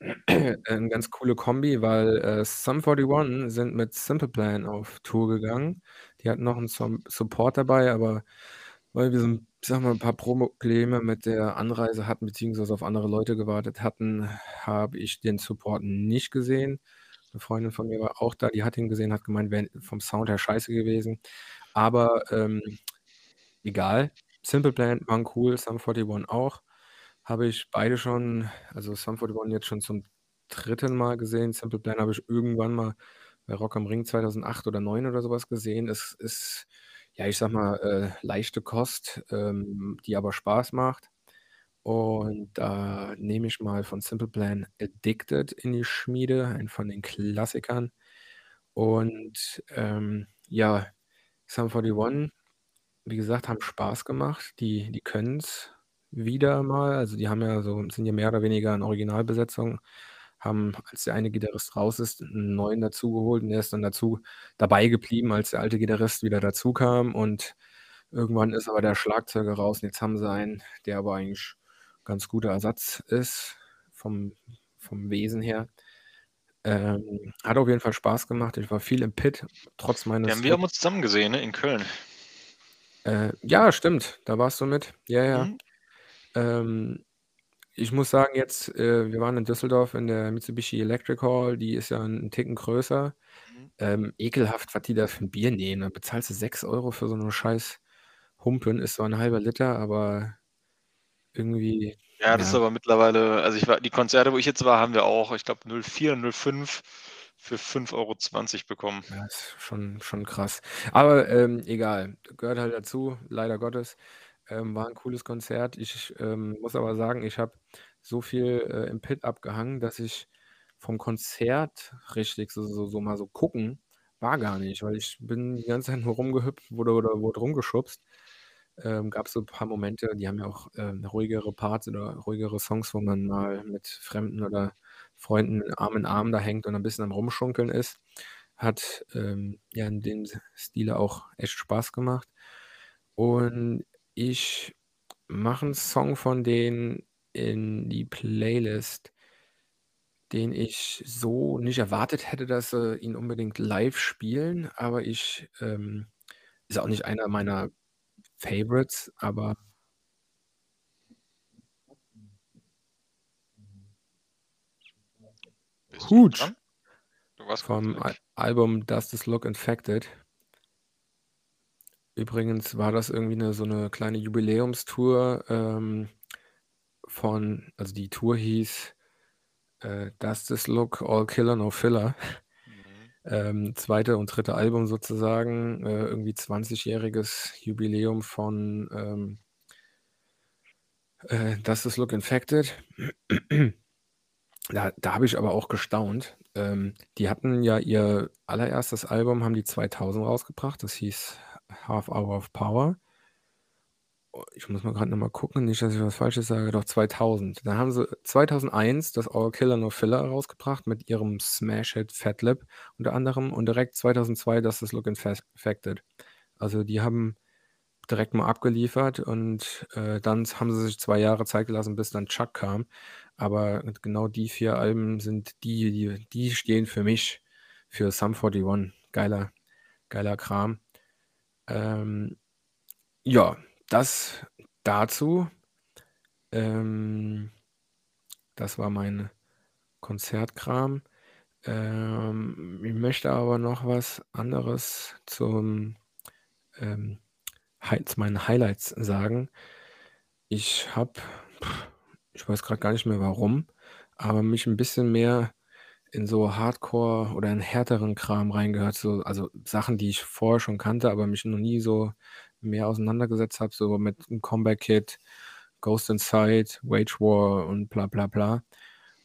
'ne ganz coole Kombi, weil, äh, Sum 41 sind mit Simple Plan auf Tour gegangen. Die hatten noch 'n Som Support dabei, aber weil wir so 'n ich mal, 'n paar Probleme mit der Anreise hatten, beziehungsweise auf andere Leute gewartet hatten, habe ich den Support nicht gesehen. 'Ne Freundin von mir war auch da, die hat ihn gesehen, hat gemeint, wäre vom Sound her scheiße gewesen. Aber, ähm, egal. Simple Plan waren cool, Sum 41 auch. Habe ich beide schon also, Sum 41 jetzt schon zum 3. Mal gesehen. Simple Plan habe ich irgendwann mal bei Rock am Ring 2008 oder 9 oder so was gesehen. Es ist, ja, ich sage mal, äh, leichte Kost, ähm, die aber Spaß macht. Und da nehme ich mal von Simple Plan „Addicted“ in die Schmiede, einen von den Klassikern. Und, ähm, ja, Sum 41, wie gesagt, haben Spaß gemacht. Die die können's wieder mal. Also, die haben ja so sind ja mehr oder weniger in Originalbesetzung, haben, als der eine Gitarrist raus ist, 'n neuen dazugeholt und der ist dann dazu dabei geblieben, als der alte Gitarrist wieder dazukam. Und irgendwann ist aber der Schlagzeuger raus und jetzt haben sie einen, der aber eigentlich ganz guter Ersatz ist vom vom Wesen her. Ähm, hat auf jeden Fall Spaß gemacht. Ich war viel im Pit, trotz Ja, meines wir haben uns zusammen gesehen, ne, in Köln. Äh, ja, stimmt, da warst du mit. Ja, ja. Mhm. Ähm, ich muss sagen jetzt, äh, wir waren in Düsseldorf in der Mitsubishi Electric Hall, die ist ja 'n Ticken größer. Mhm. Ähm, ekelhaft, was die da für 'n Bier nehmen. Da bezahlst du 6 € für so 'ne scheiß Humpen. Ist zwar 'n halber Liter, aber irgendwie, Ja, das ist ja. aber mittlerweile also, ich war die Konzerte, wo ich jetzt war, haben wir auch, ich glaube, 04, 05 für 5,20 € bekommen. Ja, ist schon schon krass. Aber, ähm, egal, gehört halt dazu, leider Gottes. Ähm, war 'n cooles Konzert. Ich, ähm, muss aber sagen, ich habe so viel, äh, im Pit abgehangen, dass ich vom Konzert richtig so so so mal so gucken war gar nicht, weil ich bin die ganze Zeit nur rumgehüpft, wurde oder wurde rumgeschubst. Ähm, gab so 'n paar Momente, die haben ja auch, ähm, ruhigere Parts oder ruhigere Songs, wo man mal mit Fremden oder Freunden Arm in Arm da hängt und 'n bisschen am Rumschunkeln ist. Hat, ähm, ja in dem Stile auch echt Spaß gemacht. Und ich mache 'n Song von denen in die Playlist den ich so nicht erwartet hätte, dass sie ihn unbedingt live spielen, aber ich, ähm ist auch nicht einer meiner Favorites, aber Bist du Huge. dran? Du warst Vom. Album „Does This Look Infected?“ Übrigens war das irgendwie 'ne so 'ne kleine Jubiläumstour, ähm, von also, die Tour hieß, äh, „Does This Look All Killer No Filler?“ Mhm. Ähm, 2. und 3. Album sozusagen, äh, irgendwie 20-jähriges Jubiläum von, ähm äh, „Does This Look Infected?“ Da da habe ich aber auch gestaunt. Ähm, die hatten ja ihr allererstes Album haben die 2000 rausgebracht, das hieß „Half Hour of Power“. Oh, ich muss mal grad noch mal gucken, nicht, dass ich was Falsches sage. Doch 2000. Dann haben sie 2001 das „All Killer No Filler“ rausgebracht mit ihrem Smash-Hit „Fatlip“ unter anderem und direkt 2002 „Does This Look Infes Fected?“ Also, die haben direkt mal abgeliefert und, äh, dann haben sie sich 2 Jahre Zeit gelassen, bis dann Chuck kam. Aber genau die 4 Alben sind die die die stehen für mich für Sum 41. Geiler geiler Kram. Ähm, ja, das dazu. Ähm, das war mein Konzertkram. Ähm, ich möchte aber noch was anderes zum, ähm, zu meinen Highlights sagen. Ich habe ich weiß grad gar nicht mehr warum, aber mich 'n bisschen mehr in so Hardcore oder in härteren Kram reingehört, so also, Sachen, die ich vorher schon kannte, aber mich noch nie so mehr auseinandergesetzt habe, so mit „'n Comeback Kid“, „Ghost Inside“, „Wage War“ und bla bla bla.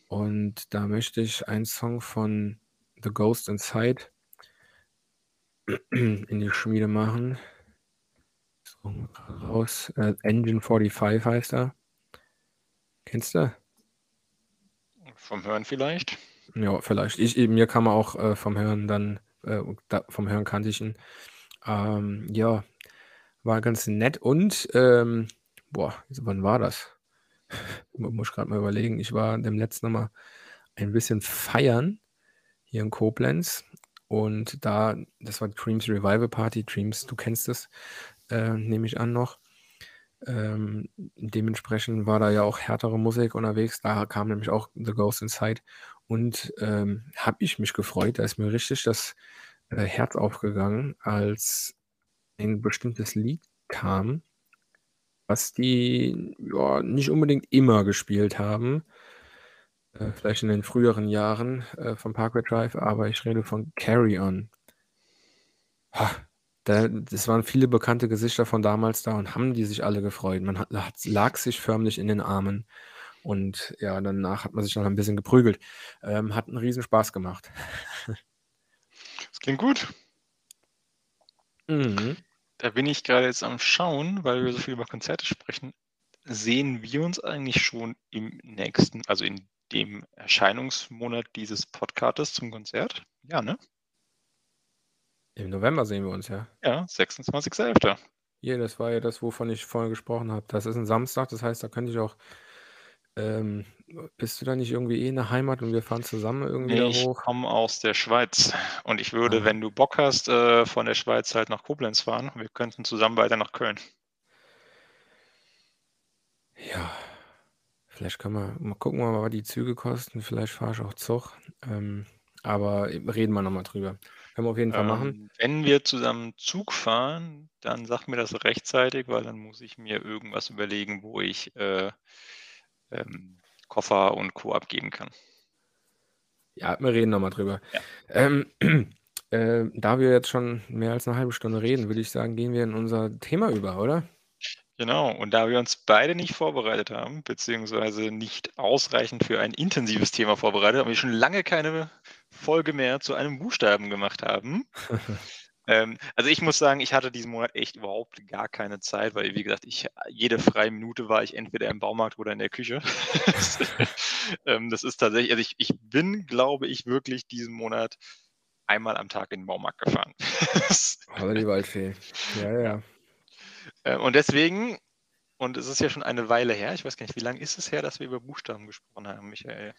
Und da möchte ich einen Song von The Ghost Inside in die Schmiede machen. So, raus. Äh, Engine 45 heißt er. Kennst du? Vom Hören vielleicht. Ja, vielleicht. Ich, mir kam er auch äh, vom Hören dann, äh, da, vom Hören kannte ich ihn. Ähm, ja, war ganz nett und, ähm, boah, wann war das? Muss ich gerade mal überlegen. Ich war dem letzten Mal ein bisschen feiern hier in Koblenz und da, das war Dreams Revival Party. Dreams, du kennst es, äh, nehme ich an noch. Ähm, dementsprechend war da ja auch härtere Musik unterwegs. Da kam nämlich auch The Ghost Inside. Und ähm, habe ich mich gefreut. Da ist mir richtig das äh, Herz aufgegangen, als ein bestimmtes Lied kam, was die ja, nicht unbedingt immer gespielt haben. Äh, vielleicht in den früheren Jahren äh, von Parkway Drive, aber ich rede von Carry On. Ha, da, das waren viele bekannte Gesichter von damals da und haben die sich alle gefreut. Man hat, lag sich förmlich in den Armen. Und ja, danach hat man sich noch ein bisschen geprügelt. Ähm, hat einen riesen Spaß gemacht. Das klingt gut. Mhm. Da bin ich gerade jetzt am Schauen, weil wir so viel über Konzerte sprechen. Sehen wir uns eigentlich schon im nächsten, also in dem Erscheinungsmonat dieses Podcasts zum Konzert? Ja, ne? Im November sehen wir uns, ja. Ja, 26.11. Ja, das war ja das, wovon ich vorhin gesprochen habe. Das ist ein Samstag, das heißt, da könnte ich auch. Ähm, bist du da nicht irgendwie eh in der Heimat und wir fahren zusammen irgendwie nee, da ich hoch? Ich komme aus der Schweiz und ich würde, ah. wenn du Bock hast, äh, von der Schweiz halt nach Koblenz fahren. Wir könnten zusammen weiter nach Köln. Ja, vielleicht können wir mal gucken, was die Züge kosten. Vielleicht fahre ich auch Zug. Ähm, aber reden wir nochmal drüber. Können wir auf jeden Fall machen. Ähm, wenn wir zusammen Zug fahren, dann sag mir das rechtzeitig, weil dann muss ich mir irgendwas überlegen, wo ich äh, ähm, Koffer und Co. abgeben kann. Ja, wir reden nochmal drüber. Ja. Ähm, äh, da wir jetzt schon mehr als eine halbe Stunde reden, würde ich sagen, gehen wir in unser Thema über, oder? Genau, und da wir uns beide nicht vorbereitet haben, beziehungsweise nicht ausreichend für ein intensives Thema vorbereitet, haben wir schon lange keine Folge mehr zu einem Buchstaben gemacht haben. ähm, also ich muss sagen, ich hatte diesen Monat echt überhaupt gar keine Zeit, weil, wie gesagt, ich jede freie Minute war ich entweder im Baumarkt oder in der Küche. ähm, das ist tatsächlich, also ich, ich bin, glaube ich, wirklich diesen Monat einmal am Tag in den Baumarkt gefahren. Hallo die Waldfee. Ja, ja. Äh, und deswegen, und es ist ja schon eine Weile her, ich weiß gar nicht, wie lange ist es her, dass wir über Buchstaben gesprochen haben, Michael?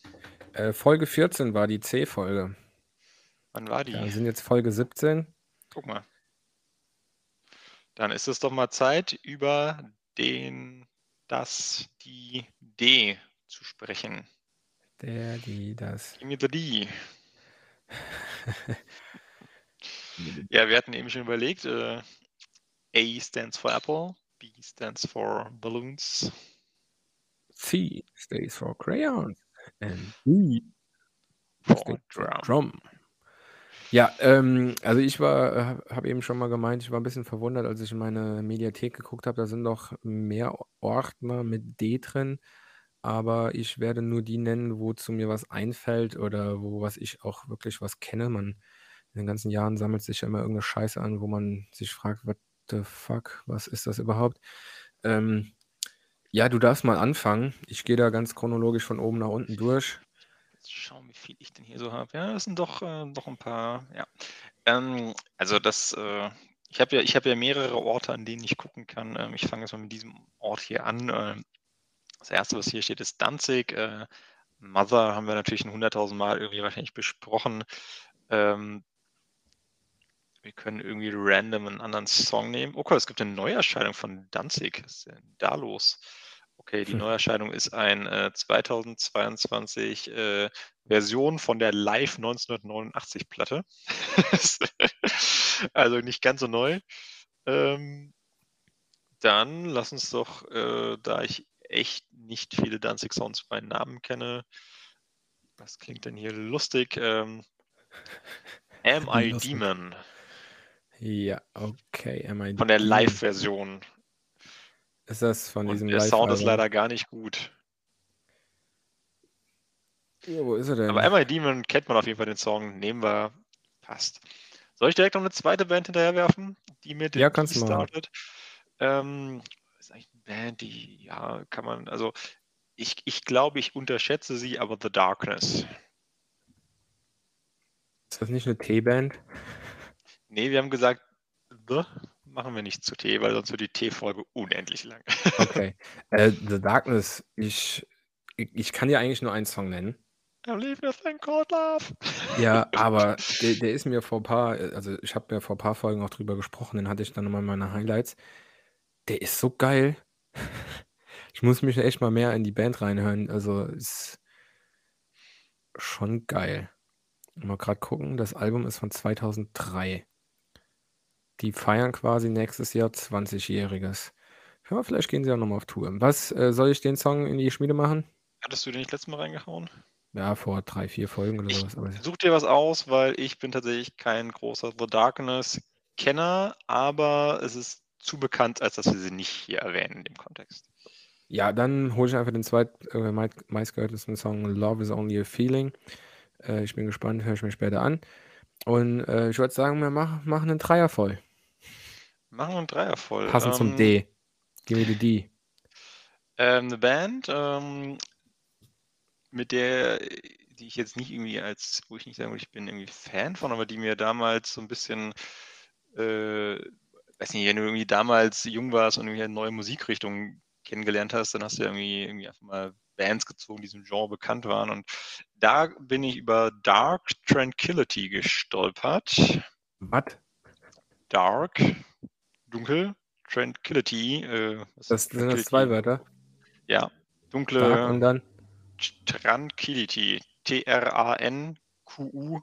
Äh, Folge 14 war die C-Folge. Wann war die? Ja, wir sind jetzt Folge 17. Guck mal. Dann ist es doch mal Zeit, über den, das, die, D zu sprechen. Der, die, das. Give me the D. ja, wir hatten eben schon überlegt, äh, A stands for Apple, B stands for balloons. C stands for crayons and D for drum. drum. Ja, ähm, also ich war, habe eben schon mal gemeint, ich war ein bisschen verwundert, als ich in meine Mediathek geguckt habe. Da sind noch mehr Ordner mit D drin, aber ich werde nur die nennen, wo zu mir was einfällt oder wo was ich auch wirklich was kenne. Man in den ganzen Jahren sammelt sich ja immer irgendeine Scheiße an, wo man sich fragt, was the fuck, was ist das überhaupt? Ähm, ja, du darfst mal anfangen. Ich gehe da ganz chronologisch von oben nach unten durch. Jetzt schauen, wie viel ich denn hier so habe. Ja, das sind doch, äh, doch ein paar. Ja. Ähm, also das, äh, ich habe ja, ich ja mehrere Orte, an denen ich gucken kann. Ähm, ich fange jetzt mal mit diesem Ort hier an. Ähm, das erste, was hier steht, ist Danzig. Äh, Mother haben wir natürlich ein hunderttausend Mal irgendwie wahrscheinlich besprochen. Ähm, wir können irgendwie random einen anderen Song nehmen. Okay, es gibt eine Neuerscheinung von Danzig. Was ist denn da los? Okay, die hm. Neuerscheinung ist ein äh, 2022 äh, Version von der Live 1989 Platte. also nicht ganz so neu. Ähm, dann lass uns doch, äh, da ich echt nicht viele Danzig-Sounds bei Namen kenne, was klingt denn hier lustig? Ähm, Am I Demon? Ja, okay. MID. Von der Live-Version. Ist das von Und diesem der Sound ist leider gar nicht gut. Ja, wo ist er denn? Aber Am I Demon kennt man auf jeden Fall den Song. Nehmen wir. Passt. Soll ich direkt noch eine zweite Band hinterher werfen, die mit Ja, kannst du machen. startet? Ähm, ist eigentlich eine Band, die, ja, kann man, also ich, ich glaube, ich unterschätze sie, aber The Darkness. Ist das nicht eine T-Band? Nee, wir haben gesagt, The machen wir nicht zu T, weil sonst wird die T-Folge unendlich lang. Okay. Äh, The Darkness, ich, ich ich kann dir eigentlich nur einen Song nennen. I leave nothing called love. Ja, aber der, der ist mir vor ein paar, also ich habe mir vor ein paar Folgen auch drüber gesprochen, den hatte ich dann nochmal in meine Highlights. Der ist so geil. Ich muss mich echt mal mehr in die Band reinhören. Also ist schon geil. Mal gerade gucken, das Album ist von 2003. Die feiern quasi nächstes Jahr 20-Jähriges. Ja, vielleicht gehen sie auch nochmal auf Tour. Was äh, soll ich den Song in die Schmiede machen? Hattest du den nicht letztes Mal reingehauen? Ja, vor drei, vier Folgen oder Ich sowas. Aber such dir was aus, weil ich bin tatsächlich kein großer The Darkness-Kenner, aber es ist zu bekannt, als dass wir sie nicht hier erwähnen in dem Kontext. ja, dann hole ich einfach den zweit äh, mei- meistgehörtesten Song Love is Only a Feeling. Äh, ich bin gespannt, höre ich mir später an. Und äh, ich würde sagen, wir machen, machen einen Dreier voll. Machen wir einen Dreier voll. Passend zum Ähm, D. Give me the D. Ähm, eine Band, ähm, mit der, die ich jetzt nicht irgendwie als, wo ich nicht sagen würde, ich bin irgendwie Fan von, aber die mir damals so ein bisschen, äh, weiß nicht, wenn du irgendwie damals jung warst und irgendwie eine neue Musikrichtung kennengelernt hast, dann hast du irgendwie, irgendwie einfach mal Bands gezogen, die diesem Genre bekannt waren. Und da bin ich über Dark Tranquility gestolpert. Was? Dark, dunkel, Tranquility. Äh, Das sind das zwei Wörter. Ja, dunkle. Dark und dann. Tranquility. T-R-A-N-Q-U.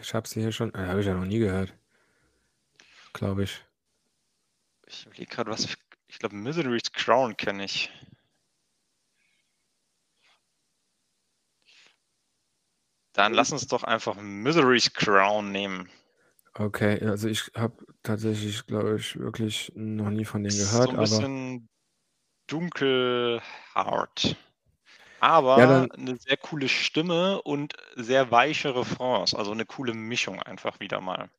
Ich habe sie hier schon. Äh, habe ich ja noch nie gehört. Glaube ich. Ich überlege gerade, was. Ich, ich glaube, Misery's Crown kenne ich. Dann lass uns doch einfach Misery's Crown nehmen. Okay, also ich habe tatsächlich, glaube ich, wirklich noch nie von denen Ist gehört, so ein aber bisschen dunkelhart. Aber Ja, dann- eine sehr coole Stimme und sehr weiche Refrains. Also eine coole Mischung einfach wieder mal.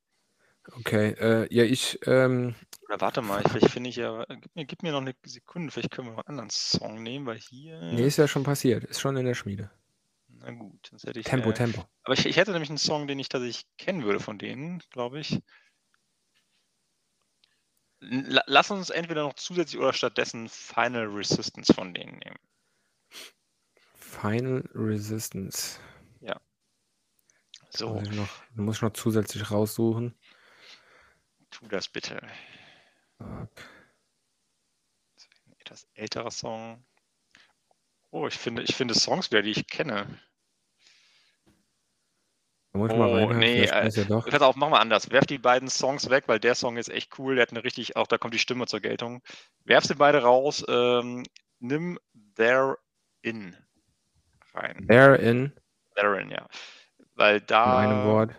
okay. Äh, ja, ich, ähm, Oder warte mal, vielleicht finde ich ja. Gib mir, gib mir noch eine Sekunde, vielleicht können wir noch einen anderen Song nehmen, weil hier. nee, ist ja schon passiert. Ist schon in der Schmiede. Na gut, sonst hätte ich. Tempo, äh, Tempo. Aber ich, ich hätte nämlich einen Song, den ich tatsächlich kennen würde von denen, glaube ich. La- Lass uns entweder noch zusätzlich oder stattdessen Final Resistance von denen nehmen. Final Resistance. So, Muss ich noch, muss ich noch zusätzlich raussuchen. tu das bitte. Dark. Ein etwas älterer Song. Oh, ich finde, ich finde Songs wieder, die ich kenne. Da muss ich mal Oh, reinhören. nee, äh, ja doch. Pass auf, machen wir anders. Werf die beiden Songs weg, weil der Song ist echt cool. Der hat eine richtig, auch da kommt die Stimme zur Geltung. Werf sie beide raus. Ähm, nimm There In rein. There in, Therein, ja. Weil in da, einem Wort.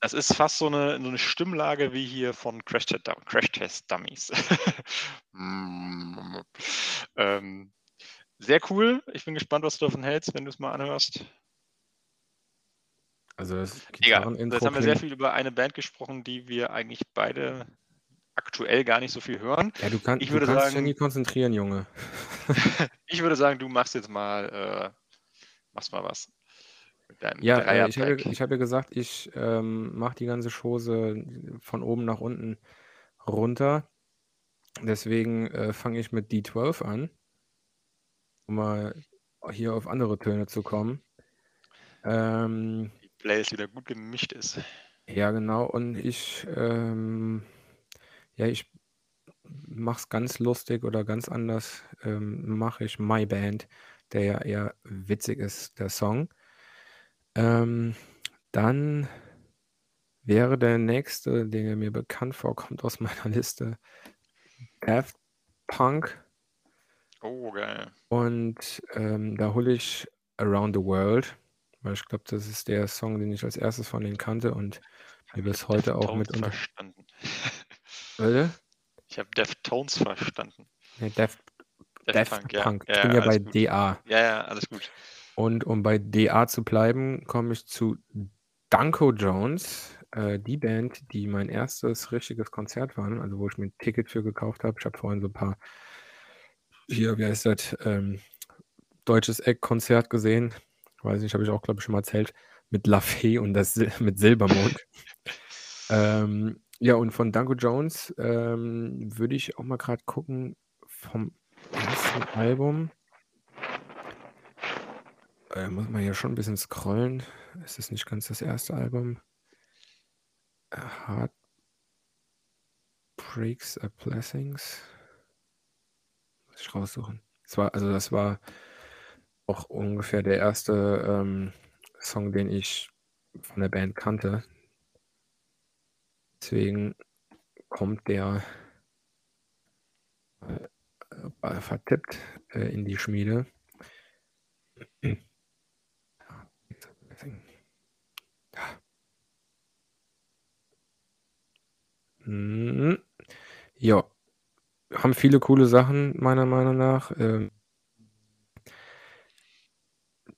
das ist fast so eine, so eine Stimmlage wie hier von Crash, Crash Test Dummies. Mm. ähm, sehr cool. Ich bin gespannt, was du davon hältst, wenn du es mal anhörst. Also das Egal. Gitarrenintro Jetzt haben wir sehr viel über eine Band gesprochen, die wir eigentlich beide aktuell gar nicht so viel hören. Ja, du, kann, Ich du würde kannst dich ja sagen- nie konzentrieren, Junge. Ich würde sagen, du machst jetzt mal, äh, machst mal was. Ja, äh, ich habe ich hab ja gesagt, ich ähm, mache die ganze Chose von oben nach unten runter. Deswegen äh, fange ich mit D12 an, um mal hier auf andere Töne zu kommen. Ähm, Playlist wieder gut gemischt ist. ja, genau. Und ich, ähm, ja, ich mache es ganz lustig oder ganz anders. Ähm, mache ich My Band, der ja eher witzig ist, der Song. Ähm, dann wäre der nächste, der mir bekannt vorkommt aus meiner Liste, Daft Punk. Oh, geil. Und ähm, da hole ich Around the World, weil ich glaube, das ist der Song, den ich als erstes von denen kannte und mir bis heute auch mit verstanden. Bitte? Ich habe Deftones verstanden. Nee, Daft Daft Punk, ja. Ich bin ja bei gut. DA. Ja, ja, alles gut. Und um bei DA zu bleiben, komme ich zu Danko Jones, äh, die Band, die mein erstes richtiges Konzert war, also wo ich mir ein Ticket für gekauft habe. Ich habe vorhin so ein paar, hier, wie heißt das, ähm, deutsches Eck-Konzert gesehen. Weiß nicht, habe ich auch, glaube ich, schon mal erzählt. Mit La Fee und das Sil mit Silbermond. ähm, ja, und von Danko Jones ähm, würde ich auch mal gerade gucken, vom ersten Album. Äh, muss man ja schon ein bisschen scrollen. Es ist nicht ganz das erste Album. Heart Breaks are Blessings. Muss ich raussuchen. Das war, also das war auch ungefähr der erste ähm, Song, den ich von der Band kannte. Deswegen kommt der äh, äh, vertippt äh, in die Schmiede. Ja, haben viele coole Sachen meiner Meinung nach. Ähm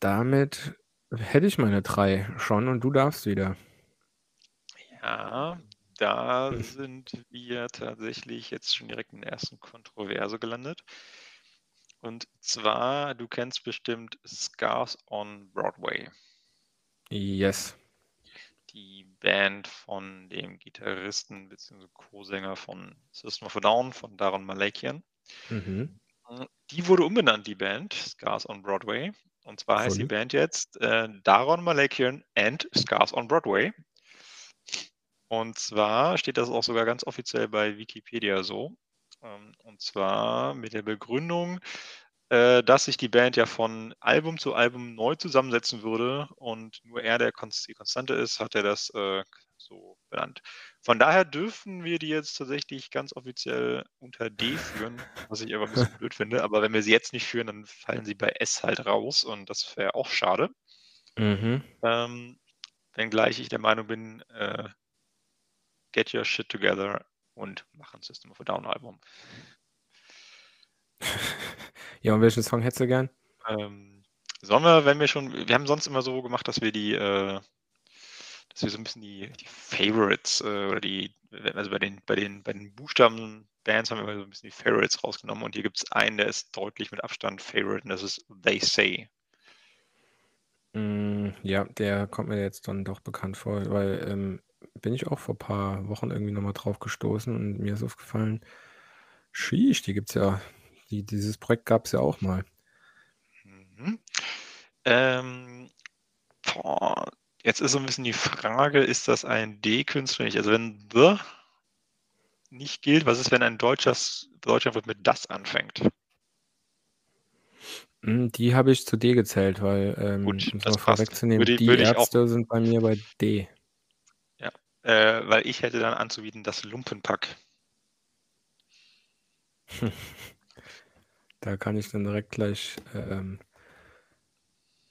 damit hätte ich meine drei schon und du darfst wieder. Ja, da sind wir tatsächlich jetzt schon direkt in der ersten Kontroverse gelandet. Und zwar, du kennst bestimmt Scars on Broadway. Yes. Die Band von dem Gitarristen bzw. Co-Sänger von System of a Down, von Daron Malakian. Mhm. Die wurde umbenannt, die Band, Scars on Broadway. Und zwar heißt die Band jetzt äh, Daron Malakian and Scars on Broadway. Und zwar steht das auch sogar ganz offiziell bei Wikipedia so. Ähm, und zwar mit der Begründung, äh, dass sich die Band ja von Album zu Album neu zusammensetzen würde und nur er, der die Konstante ist, hat er das äh, so benannt. Von daher dürfen wir die jetzt tatsächlich ganz offiziell unter D führen, was ich aber ein bisschen blöd finde. Aber wenn wir sie jetzt nicht führen, dann fallen sie bei S halt raus und das wäre auch schade. Mhm. Ähm, wenngleich ich der Meinung bin, äh, get your shit together und machen System of a Down Album. Ja, und welchen Song hättest du gern? Ähm, sollen wir, wenn wir schon, wir haben sonst immer so gemacht, dass wir die, äh, dass wir so ein bisschen die, die Favorites äh, oder die, also bei den, bei den, bei den Buchstaben-Bands haben wir immer so ein bisschen die Favorites rausgenommen und hier gibt es einen, der ist deutlich mit Abstand Favorite und das ist They Say. Mm, ja, der kommt mir jetzt dann doch bekannt vor, weil ähm, bin ich auch vor ein paar Wochen irgendwie nochmal drauf gestoßen und mir ist aufgefallen, Sheesh, die gibt es ja, die, dieses Projekt gab es ja auch mal. Mhm. Ähm, boah, jetzt ist so ein bisschen die Frage, ist das ein D-Künstler nicht? Also wenn The nicht gilt, was ist, wenn ein deutsches Deutschland mit das anfängt? Hm, die habe ich zu D gezählt, weil, ähm, Gut, um das vorwegzunehmen, Würde, die würde Ärzte sind bei mir bei D. ja, äh, weil ich hätte dann anzubieten das Lumpenpack. Da kann ich dann direkt gleich ähm,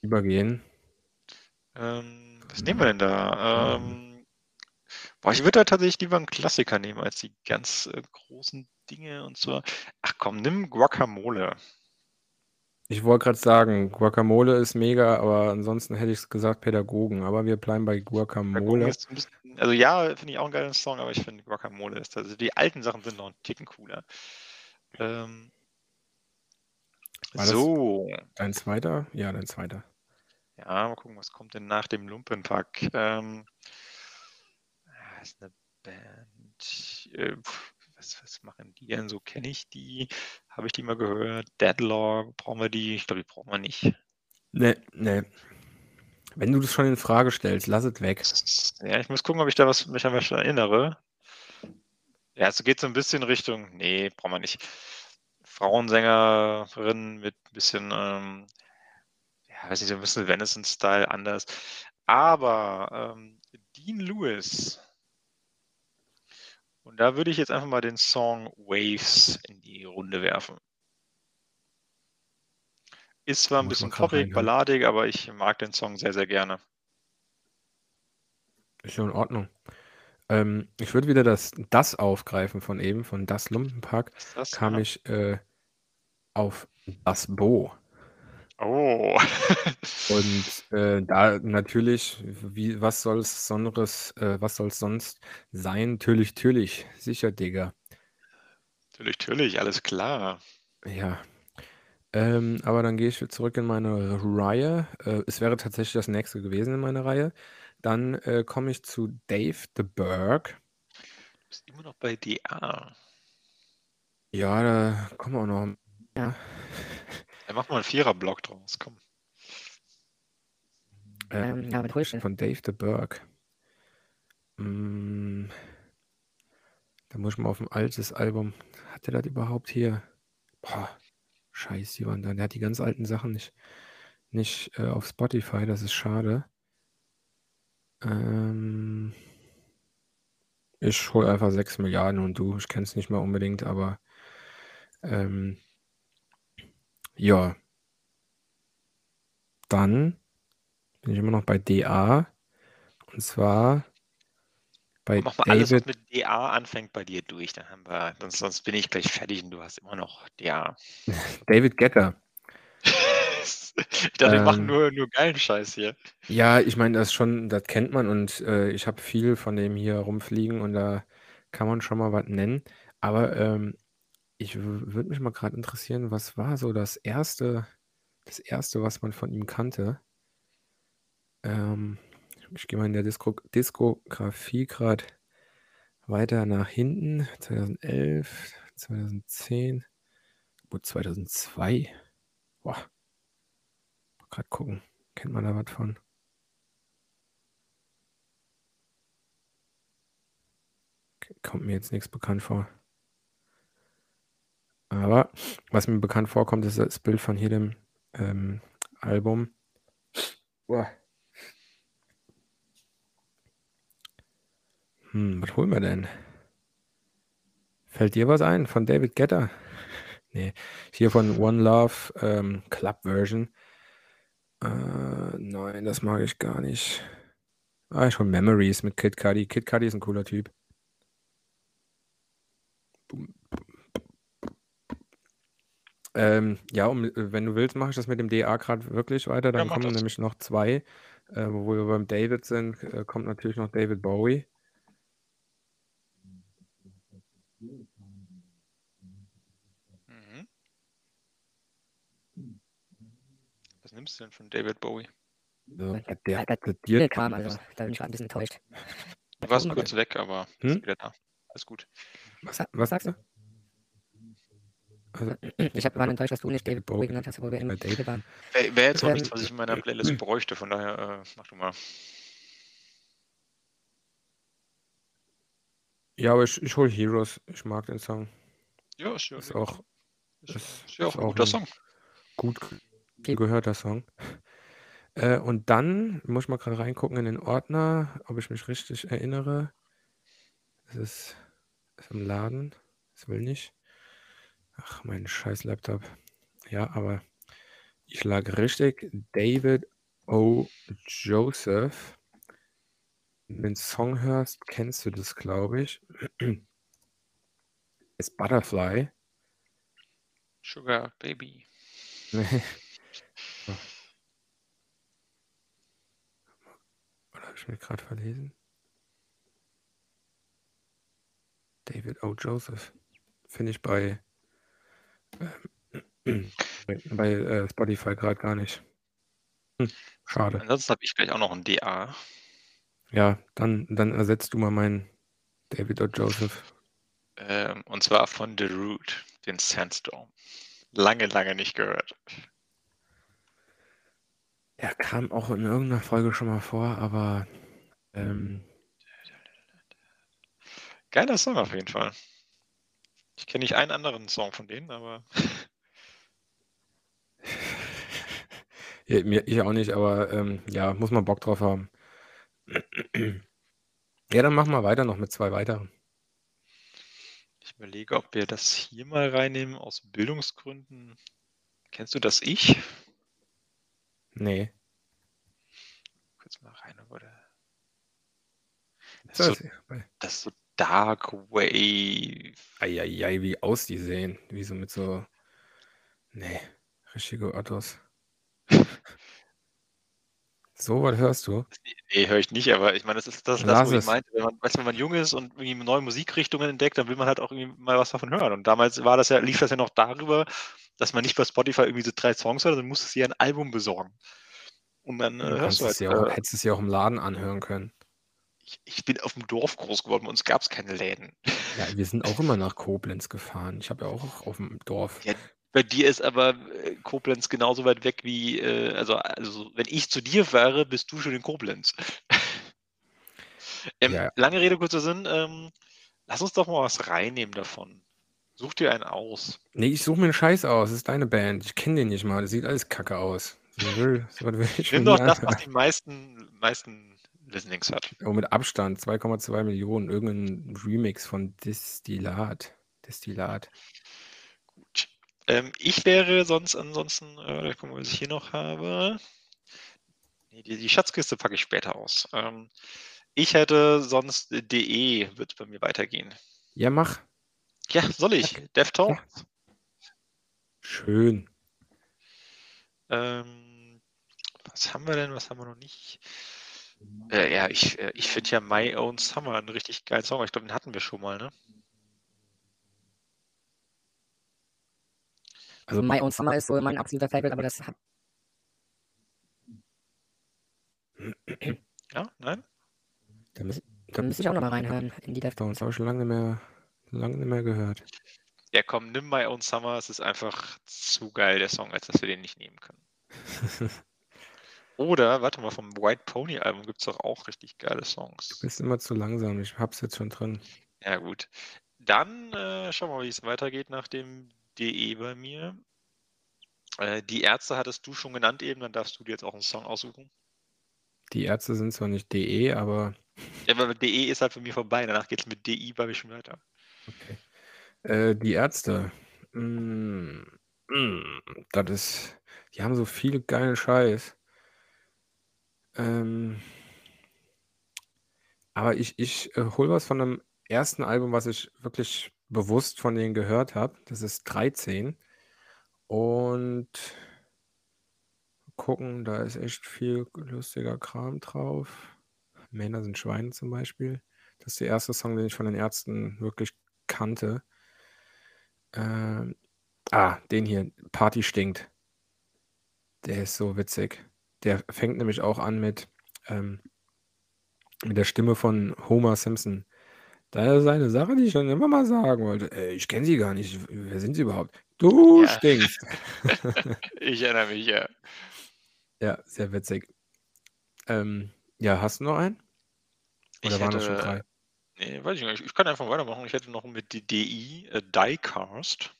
übergehen. Ähm, was nehmen wir denn da? Ähm, boah, ich würde da tatsächlich lieber einen Klassiker nehmen als die ganz äh, großen Dinge und so. Ach komm, nimm Guacamole. Ich wollte gerade sagen, Guacamole ist mega, aber ansonsten hätte ich gesagt Pädagogen. Aber wir bleiben bei Guacamole bisschen, also ja, finde ich auch einen geilen Song, aber ich finde Guacamole ist, also die alten Sachen sind noch ein Ticken cooler. Ähm, War das so, dein zweiter? Ja, dein zweiter. ja, mal gucken, was kommt denn nach dem Lumpenpack? Ähm, ah, ist eine Band. Äh, was, was machen die denn so? Kenne ich die? Habe ich die mal gehört? Deadlock, brauchen wir die? Ich glaube, die brauchen wir nicht. Nee, nee. Wenn du das schon in Frage stellst, lass es weg. Ja, ich muss gucken, ob ich da was mich an was erinnere. Ja, es geht so ein bisschen Richtung, nee, brauchen wir nicht. Frauensängerin mit ein bisschen, ähm, ja, weiß nicht, so ein bisschen Venison-Style anders. Aber ähm, Dean Lewis. Und da würde ich jetzt einfach mal den Song Waves in die Runde werfen. Ist zwar ein bisschen poppig, balladig, aber ich mag den Song sehr, sehr gerne. Ist ja in Ordnung. Ähm, ich würde wieder das das aufgreifen von eben, von Das Lumpenpack. Das? Kam Ja. ich, äh auf das Bo. Oh. Und äh, da natürlich, wie, was soll es sonderes, äh, was soll es sonst sein? Natürlich, natürlich, sicher, Digga. Natürlich, natürlich, alles klar. Ja. Ähm, aber dann gehe ich zurück in meine Reihe. Äh, es wäre tatsächlich das nächste gewesen in meiner Reihe. Dann äh, komme ich zu Dave the Berg. Du bist immer noch bei DA. Ja, da kommen wir auch noch. Ja. Dann machen wir einen Vierer-Block draus, komm. Ähm, ja, mit Holstein. Von Dave the Berg. Mm, da muss ich mal auf ein altes Album. Hat der das überhaupt hier? Boah, scheiße, die waren da. Der hat die ganz alten Sachen nicht, nicht äh, auf Spotify, das ist schade. Ähm, ich hole einfach 6 Milliarden und du, ich kenne es nicht mehr unbedingt, aber ähm, ja. Dann bin ich immer noch bei DA. Und zwar bei Mach mal alles, was mit DA anfängt, bei dir durch. Dann haben wir, sonst, sonst bin ich gleich fertig und du hast immer noch DA. David Getter. ich dachte, wir machen Ähm, nur, nur geilen Scheiß hier. Ja, ich meine, das schon, das kennt man und äh, ich habe viel von dem hier rumfliegen und da kann man schon mal was nennen. Aber ähm, ich würde mich mal gerade interessieren, was war so das erste, das erste, was man von ihm kannte? Ähm, ich gehe mal in der Disko Diskografie gerade weiter nach hinten. 2011, 2010, gut 2002. Boah. Gerade gucken. Kennt man da was von? Kommt mir jetzt nichts bekannt vor. Aber was mir bekannt vorkommt, ist das Bild von jedem ähm, Album. Boah. Hm, was holen wir denn? Fällt dir was ein von David Guetta? Nee, hier von One Love ähm, Club Version. Äh, nein, das mag ich gar nicht. Ah, schon Memories mit Kid Cudi. Kid Cudi ist ein cooler Typ. Ähm, ja, um, wenn du willst, mache ich das mit dem DA gerade wirklich weiter. Dann Ja, kommen das. nämlich noch zwei. Äh, wo wir beim David sind, äh, kommt natürlich noch David Bowie. Mhm. Nimmst du denn von David Bowie? So, Ja, der, das der, kam, also da bin ich gerade ein bisschen enttäuscht. Du warst kurz weg, aber Hm? bist wieder da. Alles gut. was, was sagst du? Also, Ich hab, war enttäuscht, dass du nicht David Bowie genannt hast, obwohl wir bei immer David waren. Wäre wär jetzt auch Ähm, nichts, was ich in meiner Playlist bräuchte, von daher äh, mach du mal. Ja, aber ich, ich hole Heroes. Ich mag den Song. Ja, ist ja, Ist auch, ist, ist, ist ja auch ist ein guter Song. gut gehörter Song. Äh, und dann muss ich mal gerade reingucken in den Ordner, ob ich mich richtig erinnere. Es ist, ist im Laden. Es will nicht. Ach, mein scheiß Laptop. Ja, aber ich lag richtig. David O. Joseph. Wenn du den Song hörst, kennst du das, glaube ich. Ist Butterfly. Sugar Baby. habe ich mich gerade verlesen? David O. Joseph. Finde ich bei, ähm, bei äh, Spotify gerade gar nicht. Hm, schade. Ansonsten habe ich gleich auch noch ein DA. Ja, dann, dann ersetzt du mal meinen David O. Joseph. Ähm, und zwar von The Root, den Sandstorm. Lange, lange nicht gehört. Er kam auch in irgendeiner Folge schon mal vor, aber ähm, Geiler Song auf jeden Fall. Ich kenne nicht einen anderen Song von denen, aber ja, ich auch nicht, aber ähm, ja, muss man Bock drauf haben. Ja, dann machen wir weiter noch mit zwei weiteren. ich überlege, ob wir das hier mal reinnehmen aus Bildungsgründen. Kennst du das Ich? Nee. Kurz mal rein, oder? Das ist, Das, so, das ist so Dark Wave. Eieiei, wie aus die sehen. Wie so mit so Nee, richtige Ottos. So was hörst du? Nee, höre ich nicht, aber ich meine, das ist das, das wo ich meinte. Wenn man, weißt, du, wenn man jung ist und irgendwie neue Musikrichtungen entdeckt, dann will man halt auch irgendwie mal was davon hören. Und damals war das ja, lief das ja noch darüber, dass man nicht bei Spotify irgendwie so drei Songs hört, sondern musstest dir ein Album besorgen. Und dann äh, Du hörst du es halt. ja auch, Äh, hättest es ja auch im Laden anhören können. ich, ich bin auf dem Dorf groß geworden, bei uns gab es keine Läden. Ja, wir sind auch immer nach Koblenz gefahren. Ich habe ja auch auf dem Dorf. Ja, bei dir ist aber äh, Koblenz genauso weit weg wie, äh, also, also wenn ich zu dir fahre, bist du schon in Koblenz. ähm, Ja. Lange Rede, kurzer Sinn. Ähm, lass uns doch mal was reinnehmen davon. Such dir einen aus. Nee, ich suche mir einen Scheiß aus. Das ist deine Band. Ich kenne den nicht mal. Das sieht alles kacke aus. So will, so will ich Nimm doch das, was die meisten, meisten Listenings hat. Oh, mit Abstand 2,2 Millionen. Irgendein Remix von Distillat. Distillat. Gut. Ähm, ich wäre sonst ansonsten, äh, gucken wir, was ich hier noch habe. Nee, die, die Schatzkiste packe ich später aus. Ähm, ich hätte sonst äh, DE, wird bei mir weitergehen. Ja, mach. Ja, soll ich? Deftones? Schön. Ähm, was haben wir denn? Was haben wir noch nicht? Äh, ja, ich, äh, ich finde ja My Own Summer einen richtig geilen Song. Ich glaube, den hatten wir schon mal, ne? Also, My Own Summer ist so mein absoluter Favorite, aber das hat Ja, nein? da müsste ich auch nochmal reinhören in die Deftones habe ich schon lange nicht mehr, lange nicht mehr gehört. Ja, komm, nimm My Own Summer. Es ist einfach zu geil, der Song, als dass wir den nicht nehmen können. Oder, warte mal, vom White Pony Album gibt es doch auch richtig geile Du Songs. bist immer zu langsam. Ich hab's jetzt schon drin. Ja, gut. Dann äh, schauen wir mal, wie es weitergeht nach dem DE bei mir. Äh, die Ärzte hattest du schon genannt eben, dann darfst du dir jetzt auch einen Song aussuchen. Die Ärzte sind zwar nicht DE, aber Ja, aber DE ist halt für mich vorbei. Danach geht es mit DI bei mir schon weiter. Äh, die Ärzte. Mm, mm, das ist. Die haben so viel geilen Scheiß. Ähm, aber ich, ich äh, hol was von dem ersten Album, was ich wirklich bewusst von denen gehört habe. Das ist 13. Und gucken, da ist echt viel lustiger Kram drauf. Männer sind Schweine zum Beispiel. Das ist der erste Song, den ich von den Ärzten wirklich kannte. Ähm, ah, den hier, Party stinkt. Der ist so witzig. Der fängt nämlich auch an mit, ähm, mit der Stimme von Homer Simpson. Da ist eine Sache, die ich schon immer mal sagen wollte. Äh, ich kenne sie gar nicht. Wer sind sie überhaupt? Du Ja. stinkst. Ich erinnere mich, ja. Ja, sehr witzig. Ähm, ja, hast du noch einen? Oder Ich waren das schon hätte, drei? Nee, weiß ich nicht. Ich kann einfach weitermachen. Ich hätte noch mit die DI, äh, Diecast.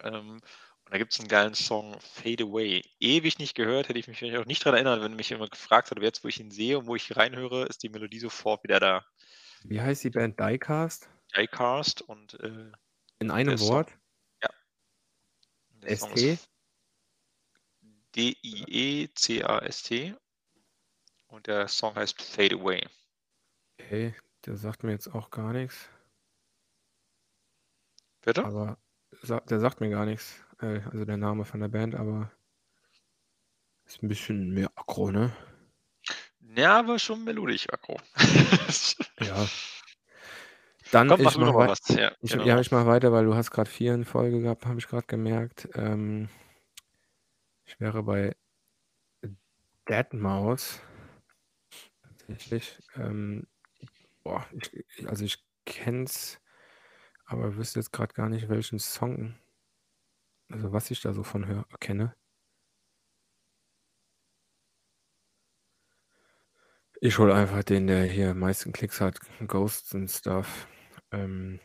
Ähm, und da gibt es einen geilen Song, Fade Away. Ewig nicht gehört, hätte ich mich vielleicht auch nicht daran erinnert, wenn mich jemand gefragt hat, jetzt, wo ich ihn sehe und wo ich reinhöre, ist die Melodie sofort wieder da. Wie heißt die Band Diecast? Diecast und äh, In einem Der Song- Wort? der ST? D-I-E-C-A-S-T und der Song heißt Fade Away. Okay, der sagt mir jetzt auch gar nichts. Bitte? Aber der sagt mir gar nichts. Äh, also der Name von der Band, aber ist ein bisschen mehr aggro, ne? Ja, aber schon melodisch, Akku. Ja. Dann Komm, mach ich du noch mal wei was. Ja, ich, genau. ja, ich mach weiter, weil du hast gerade vier in Folge gehabt, habe ich gerade gemerkt. Ähm, ich wäre bei Deadmau5 tatsächlich. Ähm, boah, ich, also ich kenn's, aber wüsste jetzt gerade gar nicht, welchen Song, also was ich da so von hör, kenne. Ich hole einfach den, der hier meisten Klicks hat, Ghosts and Stuff. Ähm,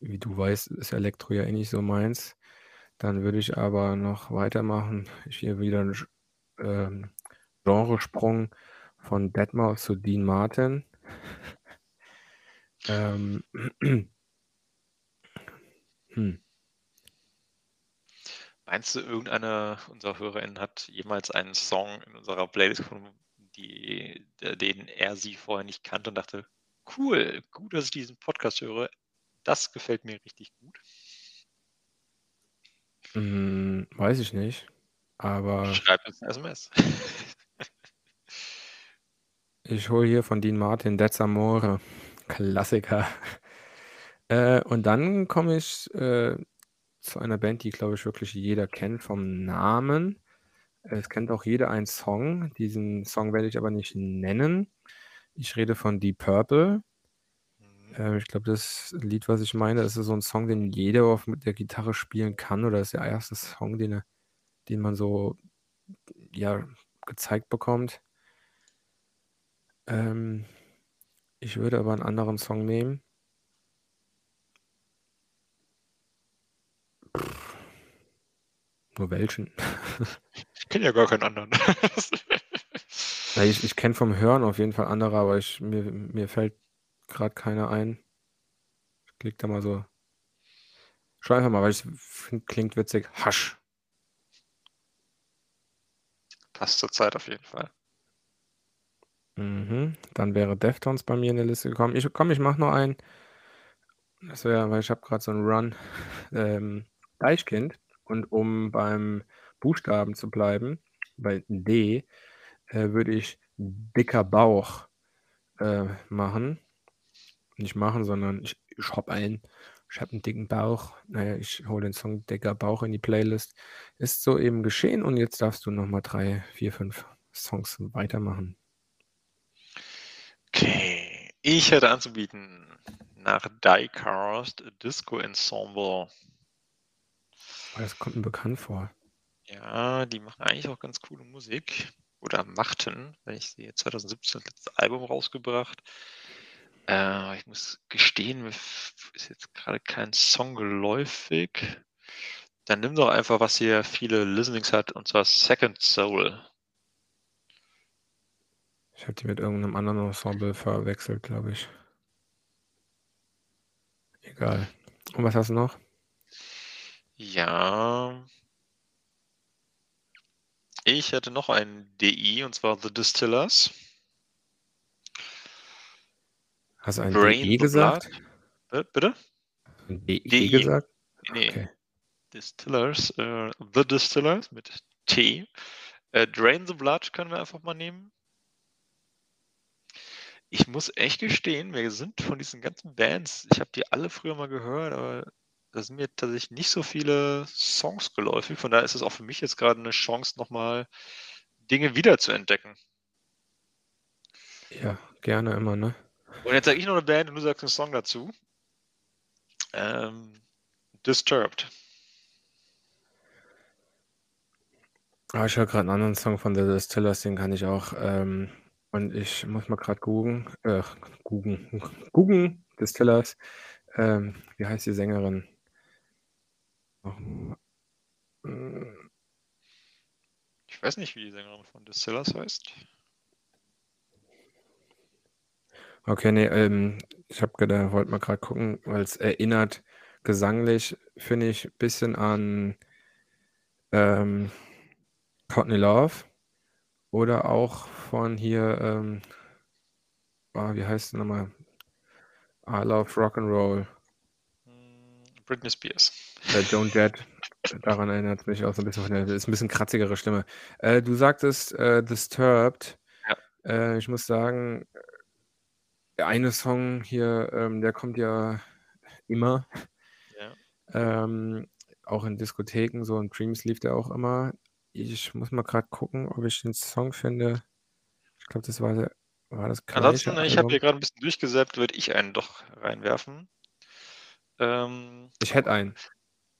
wie du weißt, ist Elektro ja eh nicht so meins. Dann würde ich aber noch weitermachen. Ich hier wieder einen ähm, Genresprung von Deadmau5 zu Dean Martin. ähm, hm. Meinst du, irgendeiner unserer HörerInnen hat jemals einen Song in unserer Playlist gefunden, die, der- den er sie vorher nicht kannte und dachte, cool, gut, dass ich diesen Podcast höre. Das gefällt mir richtig gut. Hm, weiß ich nicht, aber Schreib uns SMS. ich hole hier von Dean Martin „That's Amore“, Klassiker. Äh, und dann komme ich, äh, zu einer Band, die, glaube ich, wirklich jeder kennt vom Namen. Es kennt auch jeder einen Song. Diesen Song werde ich aber nicht nennen. Ich rede von Deep Purple. Äh, ich glaube, das Lied, was ich meine, ist so 'n Song, den jeder auf mit der Gitarre spielen kann oder ist der erste Song, den er den man so, ja, gezeigt bekommt. Ähm, ich würde aber 'n anderen Song nehmen. Nur welchen? Ich kenne ja gar keinen anderen. Ja, ich ich kenne vom Hören auf jeden Fall andere, aber ich mir mir fällt grad keiner ein. Ich klicke da mal so schau einfach mal, weil ich finde, klingt witzig. Hush. Passt zur Zeit auf jeden Fall. Mhm. Dann wäre Deftones bei mir in der Liste gekommen. Ich komm, ich mache noch einen. Das wäre weil ich habe grad so 'n Run, ähm, Deichkind und um beim Buchstaben zu bleiben, bei D, äh, würde ich „Dicker Bauch“, äh, machen. Nicht machen, sondern ich ich habe einen ich habe 'n dicken Bauch. Na ja, ich hole den Song „Dicker Bauch“ in die Playlist. Ist soeben geschehen und jetzt darfst du noch mal 3, 4, 5 Songs weitermachen. Okay, ich hätte anzubieten nach Die-Cast Disco Ensemble. Oh, das kommt mir bekannt vor. Ja, die machen eigentlich auch ganz coole Musik oder machten, wenn ich sehe, 2017 das letzte Album rausgebracht. Äh, ich muss gestehen, mir ist jetzt grade kein Song geläufig. Dann nimm doch einfach, was hier viele Listenings hat, und zwar „Second Soul“. Ich habe die mit irgend 'nem anderen Ensemble verwechselt, glaube ich. Egal. Und was hast du noch? Ja. Ich hätte noch einen DI, und zwar „The Distillers“. Hast du ein „Drain DE the gesagt? Blood“. Bi bitte? Ein DE DI. gesagt? Ne, Okay. Distillers, äh, „The Distillers“ mit T. Äh, „Drain the Blood“ können wir einfach mal nehmen. Ich muss echt gestehen, mir sind von diesen ganzen Bands ich habe die alle früher mal gehört, aber da sind mir tatsächlich nicht so viele Songs geläufig. Von daher ist es auch für mich jetzt grade 'ne Chance, noch mal Dinge wiederzuentdecken. Ja, gerne immer, ne? Und jetzt sage ich noch 'ne Band und du sagst 'n Song dazu. Ähm, „Disturbed“. Ah, ich höre grad 'n anderen Song von „The Distillers“, den kann ich auch, ähm und ich muss mal grad googeln äh, googeln guggen, Distillers. Ähm, wie heißt die Sängerin? Ich weiß nicht, wie die Sängerin von „Distillers“ heißt. Okay, ne, ähm, ich habe geda wollte mal grad gucken, weil's erinnert gesanglich, finde ich, bisschen an ähm, „Courtney Love“ oder auch von hier, ähm ah, wie heißt sie noch mal? „I Love Rock'n'Roll“. Britney Spears. Äh, „Joan Jett“. Daran erinnert's mich auch so 'n bisschen von der ist 'n bisschen kratzigere Stimme. Äh, du sagtest, äh, „Disturbed“. Ja. Äh, ich muss sagen, der eine Song hier, ähm, der kommt ja immer. Ja. Ähm, auch in Diskotheken, so in Dreams lief der auch immer. Ich muss mal grad gucken, ob ich den Song finde. Ich glaube, das war der war das Ansonsten, ich habe hier Album? grad 'n bisschen durchgesäppt, würde ich einen doch reinwerfen. Ähm Ich hätte einen.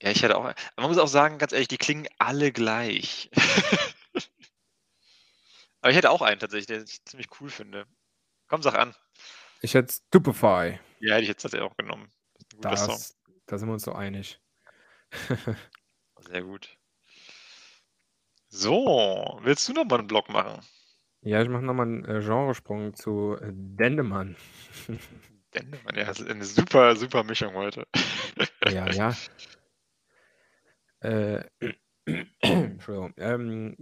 Ja, ich hätte auch ein man muss auch sagen, ganz ehrlich, die klingen alle gleich. Aber ich hätte auch einen tatsächlich, den ich ziemlich cool finde. Komm, sag an. Ich hätte „Stupefy“. Ja, hätte ich jetzt tatsächlich auch genommen. Das da sind wir uns so einig. Sehr gut. So, willst du noch mal 'n Block machen? Ja, ich mache noch mal 'n, äh, Genresprung zu, äh, Dendemann. Dendemann, ja, das ist 'ne super, super Mischung heute. Ja, ja. Äh, Entschuldigung. Ähm,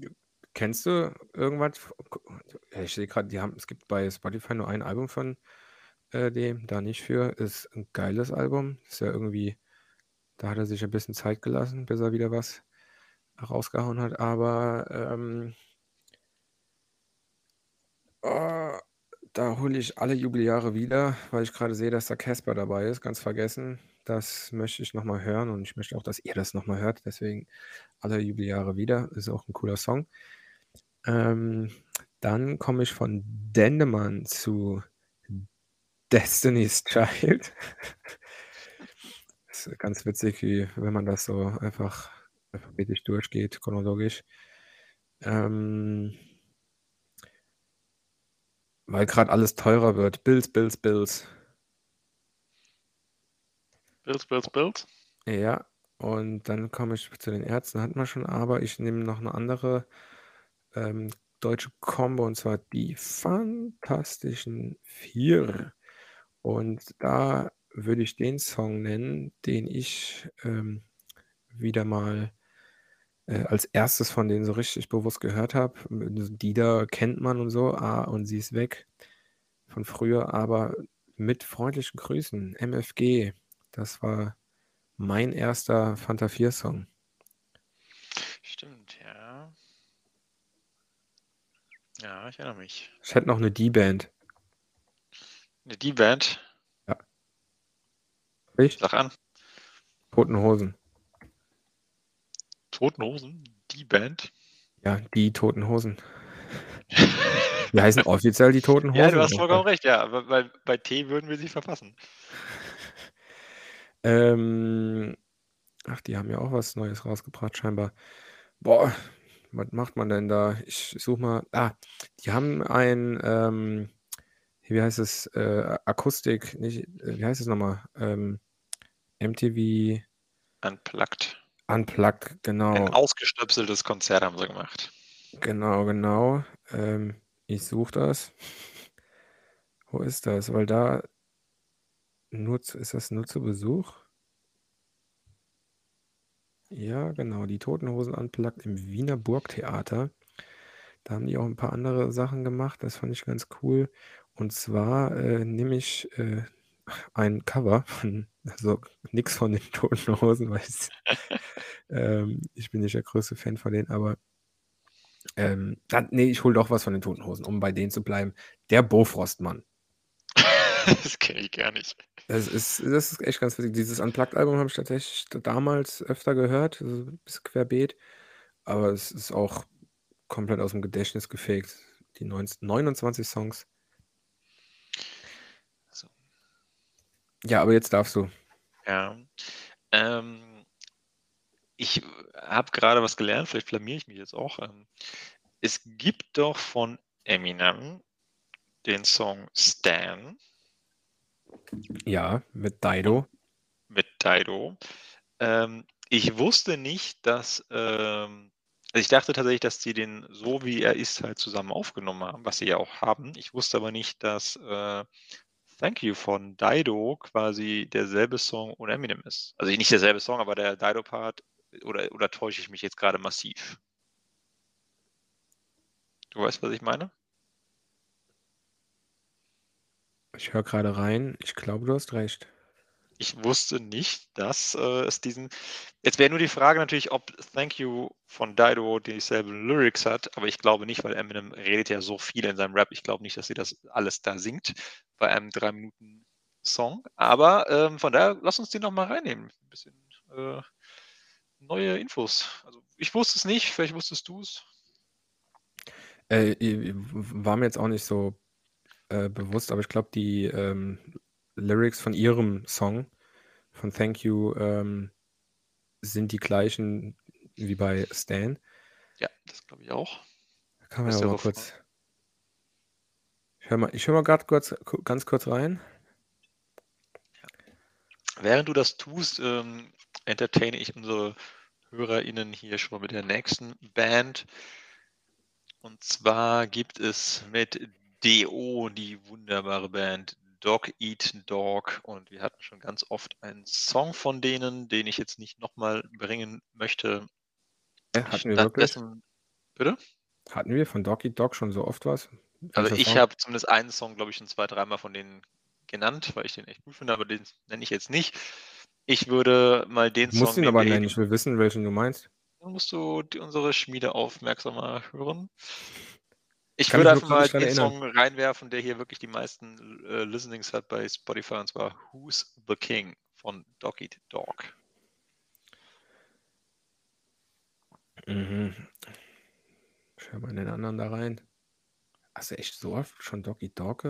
kennst du irgendwas k ich sehe die haben es gibt bei Spotify nur ein Album von, äh, dem, da nicht für. Ist 'n geiles Album. Ist ja irgendwie Da hat er sich ein bisschen Zeit gelassen, bis er wieder was rausgehauen hat. Aber ähm, äh, da hole ich alle Jubeljahre wieder, weil ich gerade sehe, dass da Casper dabei ist. Ganz vergessen. Das möchte ich nochmal hören und ich möchte auch, dass ihr das nochmal hört. Deswegen alle Jubeljahre wieder. Ist auch ein cooler Song. Ähm, dann komme ich von Dendemann zu Destiny's Child. Ist ganz witzig, wie wenn man das so einfach alphabetisch durchgeht, chronologisch. Ähm, weil gerade alles teurer wird. Bills, Bills, Bills. Bills, Bills, Bills. Ja, und dann komme ich zu den Ärzten, hatten wir schon, aber ich nehme noch eine andere ähm, deutsche Combo und zwar die Fantastischen Vier. Und da würde ich den Song nennen, den ich ähm, wieder mal äh, als erstes von denen so richtig bewusst gehört habe. Die da kennt man und so, ah, und sie ist weg von früher, aber mit freundlichen Grüßen, MFG, das war mein erster Fanta 4-Song. Stimmt, ja. Ja, ich erinnere mich. Ich hätte noch eine D-Band. Eine D-Band? Ja. Ich? Sag an. Toten Hosen. Toten Hosen? Die Band? Ja, die Toten Hosen. Die heißen offiziell die Toten Hosen. Ja, du hast vollkommen recht, ja. Aber bei, bei T würden wir sie verpassen. Ähm, ach, die haben ja auch was Neues rausgebracht, scheinbar. Boah, was macht man denn da? Ich suche mal. Ah, die haben ein, ähm, wie heißt es? Äh, Akustik, nicht, äh, wie heißt es nochmal? Ähm, MTV. Unplugged. Unplugged, genau. Ein ausgestöpseltes Konzert haben sie gemacht. Genau, genau. Ähm, ich suche das. Wo ist das? Weil da nur zu, ist das nur zu Besuch? Ja, genau. Die Toten Hosen Unplugged im Wiener Burgtheater. Da haben die auch ein paar andere Sachen gemacht. Das fand ich ganz cool. Und zwar äh, nehme ich äh, ein Cover von, also nichts von den Toten Hosen, weil ähm, ich bin nicht der größte Fan von denen, aber ähm, dann, nee, ich hole doch was von den Toten Hosen, um bei denen zu bleiben. Der Bofrostmann. das kenne ich gar nicht. Das ist, das ist echt ganz witzig. Dieses Unplugged-Album habe ich tatsächlich damals öfter gehört, so ein bisschen querbeet, aber es ist auch komplett aus dem Gedächtnis gefegt. Die 19, 29 Songs. Ja, aber jetzt darfst du. Ja. Ähm, ich habe gerade was gelernt, vielleicht blamiere ich mich jetzt auch. Ähm, es gibt doch von Eminem den Song Stan. Ja, mit Dido. Mit Dido. Ähm, ich wusste nicht, dass. Ähm, also ich dachte tatsächlich, dass sie den so wie er ist halt zusammen aufgenommen haben, was sie ja auch haben. Ich wusste aber nicht, dass äh, Thank You von Dido quasi derselbe Song ohne Eminem ist. Also nicht derselbe Song, aber der Dido-Part, oder, oder täusche ich mich jetzt gerade massiv? Du weißt, was ich meine? Ich höre gerade rein. Ich glaube, du hast recht. Ich wusste nicht, dass äh, es diesen. Jetzt wäre nur die Frage natürlich, ob Thank You von Dido dieselben Lyrics hat, aber ich glaube nicht, weil Eminem redet ja so viel in seinem Rap. Ich glaube nicht, dass sie das alles da singt bei einem drei Minuten Song. Aber ähm, von daher, lass uns den noch mal reinnehmen. Ein bisschen äh, neue Infos. Also ich wusste es nicht, vielleicht wusstest du es. Äh, war mir jetzt auch nicht so äh, bewusst, aber ich glaube, die ähm, Lyrics von ihrem Song, von Thank You, ähm, sind die gleichen wie bei Stan. Ja, das glaube ich auch. Da kann man ja mal kurz. Ich höre mal, hör mal gerade kurz, ganz kurz rein. Während du das tust, ähm, entertaine ich unsere HörerInnen hier schon mit der nächsten Band. Und zwar gibt es mit DO die wunderbare Band Dog Eat Dog und wir hatten schon ganz oft einen Song von denen, den ich jetzt nicht nochmal bringen möchte. Ja, hatten wir wirklich? Bitte? Hatten wir von Dog Eat Dog schon so oft was? Also ich habe zumindest einen Song, glaube ich, schon zwei, dreimal von denen genannt, weil ich den echt gut finde, aber den nenne ich jetzt nicht. Ich würde mal den Du musst Song ihn nehmen, aber nennen, ich will wissen, welchen du meinst. Dann musst du die, unsere Schmiede aufmerksamer hören. Ich Kann würde einfach mal den dran Song reinwerfen, der hier wirklich die meisten äh, Listenings hat bei Spotify, und zwar Who's the King von Dog Eat Dog. Mhm. Höre mal in den anderen da rein. Hast du echt so oft schon Doggy Dog?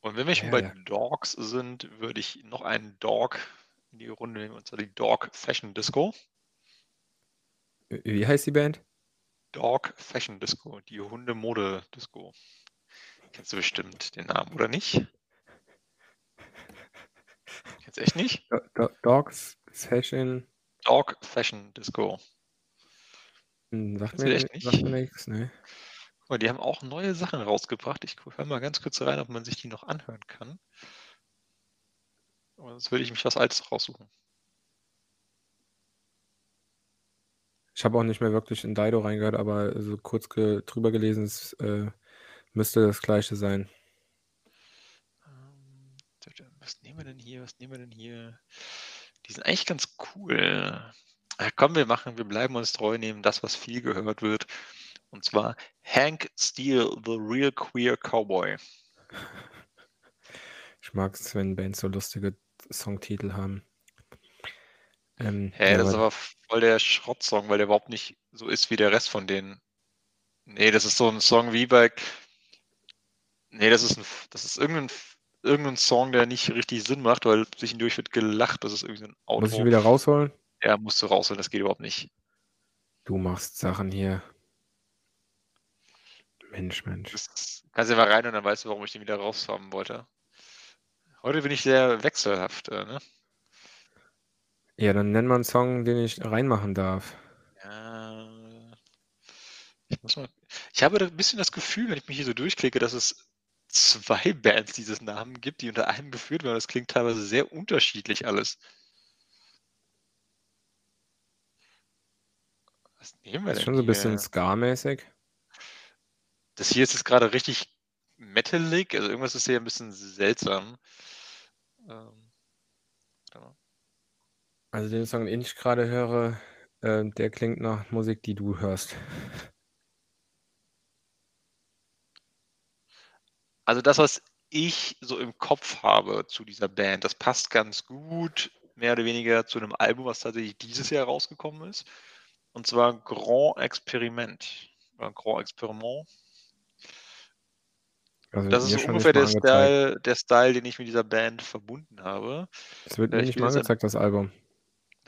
Und wenn wir schon Ja, bei ja. Dogs sind, würde ich noch einen Dog in die Runde nehmen, und zwar die Dog Fashion Disco. Wie heißt die Band? Dog Fashion Disco, die Hunde-Mode-Disco. Kennst du bestimmt den Namen, oder nicht? Kennst du echt nicht? Do Do Dogs Fashion. Dog Fashion Disco. Hm, sagt mir, echt nicht? sagt mir nichts, ne? Guck mal, die haben auch neue Sachen rausgebracht. Ich höre mal ganz kurz rein, ob man sich die noch anhören kann. Aber sonst würde ich mich was Altes raussuchen. Ich habe auch nicht mehr wirklich in Dido reingehört, aber so kurz ge drüber gelesen, es äh, müsste das gleiche sein. Ähm, Was nehmen wir denn hier? Was nehmen wir denn hier? Die sind eigentlich ganz cool. Ja, komm, wir machen, wir bleiben uns treu, nehmen das, was viel gehört wird. Und zwar Hank Steele, The Real Queer Cowboy. Ich mag es, wenn Bands so lustige Songtitel haben. Ähm, Hä, ja, das ist aber voll der Schrottsong, weil der überhaupt nicht so ist wie der Rest von denen. Nee, das ist so ein Song wie bei. Nee, das ist ein, das ist irgendein, irgendein Song, der nicht richtig Sinn macht, weil zwischendurch wird gelacht. Das ist irgendwie so ein Outro. muss ich ihn wieder rausholen? Ja, musst du rausholen, das geht überhaupt nicht. Du machst Sachen hier. Mensch, Mensch. Das kannst du ja mal rein und dann weißt du, warum ich den wieder raushaben wollte. Heute bin ich sehr wechselhaft, äh, ne? Ja, dann nenn mal einen Song, den ich reinmachen darf. Ja, ich muss mal. Ich habe ein bisschen das Gefühl, wenn ich mich hier so durchklicke, dass es zwei Bands dieses Namen gibt, die unter einem geführt werden. Das klingt teilweise sehr unterschiedlich alles. Was nehmen wir Das ist schon so ein bisschen? Ska-mäßig. Das hier ist jetzt gerade richtig metalig, also irgendwas ist hier ein bisschen seltsam. Ähm, warte mal. Also den Song, den ich gerade höre, äh, der klingt nach Musik, die du hörst. Also das, was ich so im Kopf habe zu dieser Band, das passt ganz gut, mehr oder weniger zu einem Album, was tatsächlich dieses Jahr rausgekommen ist. Und zwar Grand Experiment. Oder Grand Experiment. Also Das ist so ungefähr der. Style, der Style, den ich mit dieser Band verbunden habe. Es wird Äh, mir nicht mal angezeigt, das Album.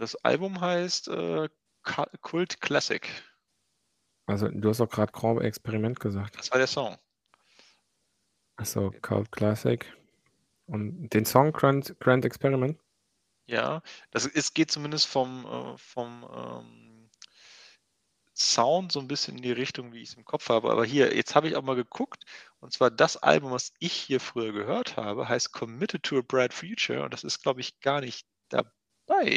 Das Album heißt äh, Cult Classic. Also du hast doch gerade Grand Experiment gesagt. Das war der Song. Achso, Cult Classic. Und den Song Grand, Grand Experiment? Ja, das ist, geht zumindest vom, äh, vom ähm, Sound so ein bisschen in die Richtung, wie ich es im Kopf habe. Aber hier, jetzt habe ich auch mal geguckt, und zwar das Album, was ich hier früher gehört habe, heißt Committed to a Bright Future, und das ist, glaube ich, gar nicht dabei.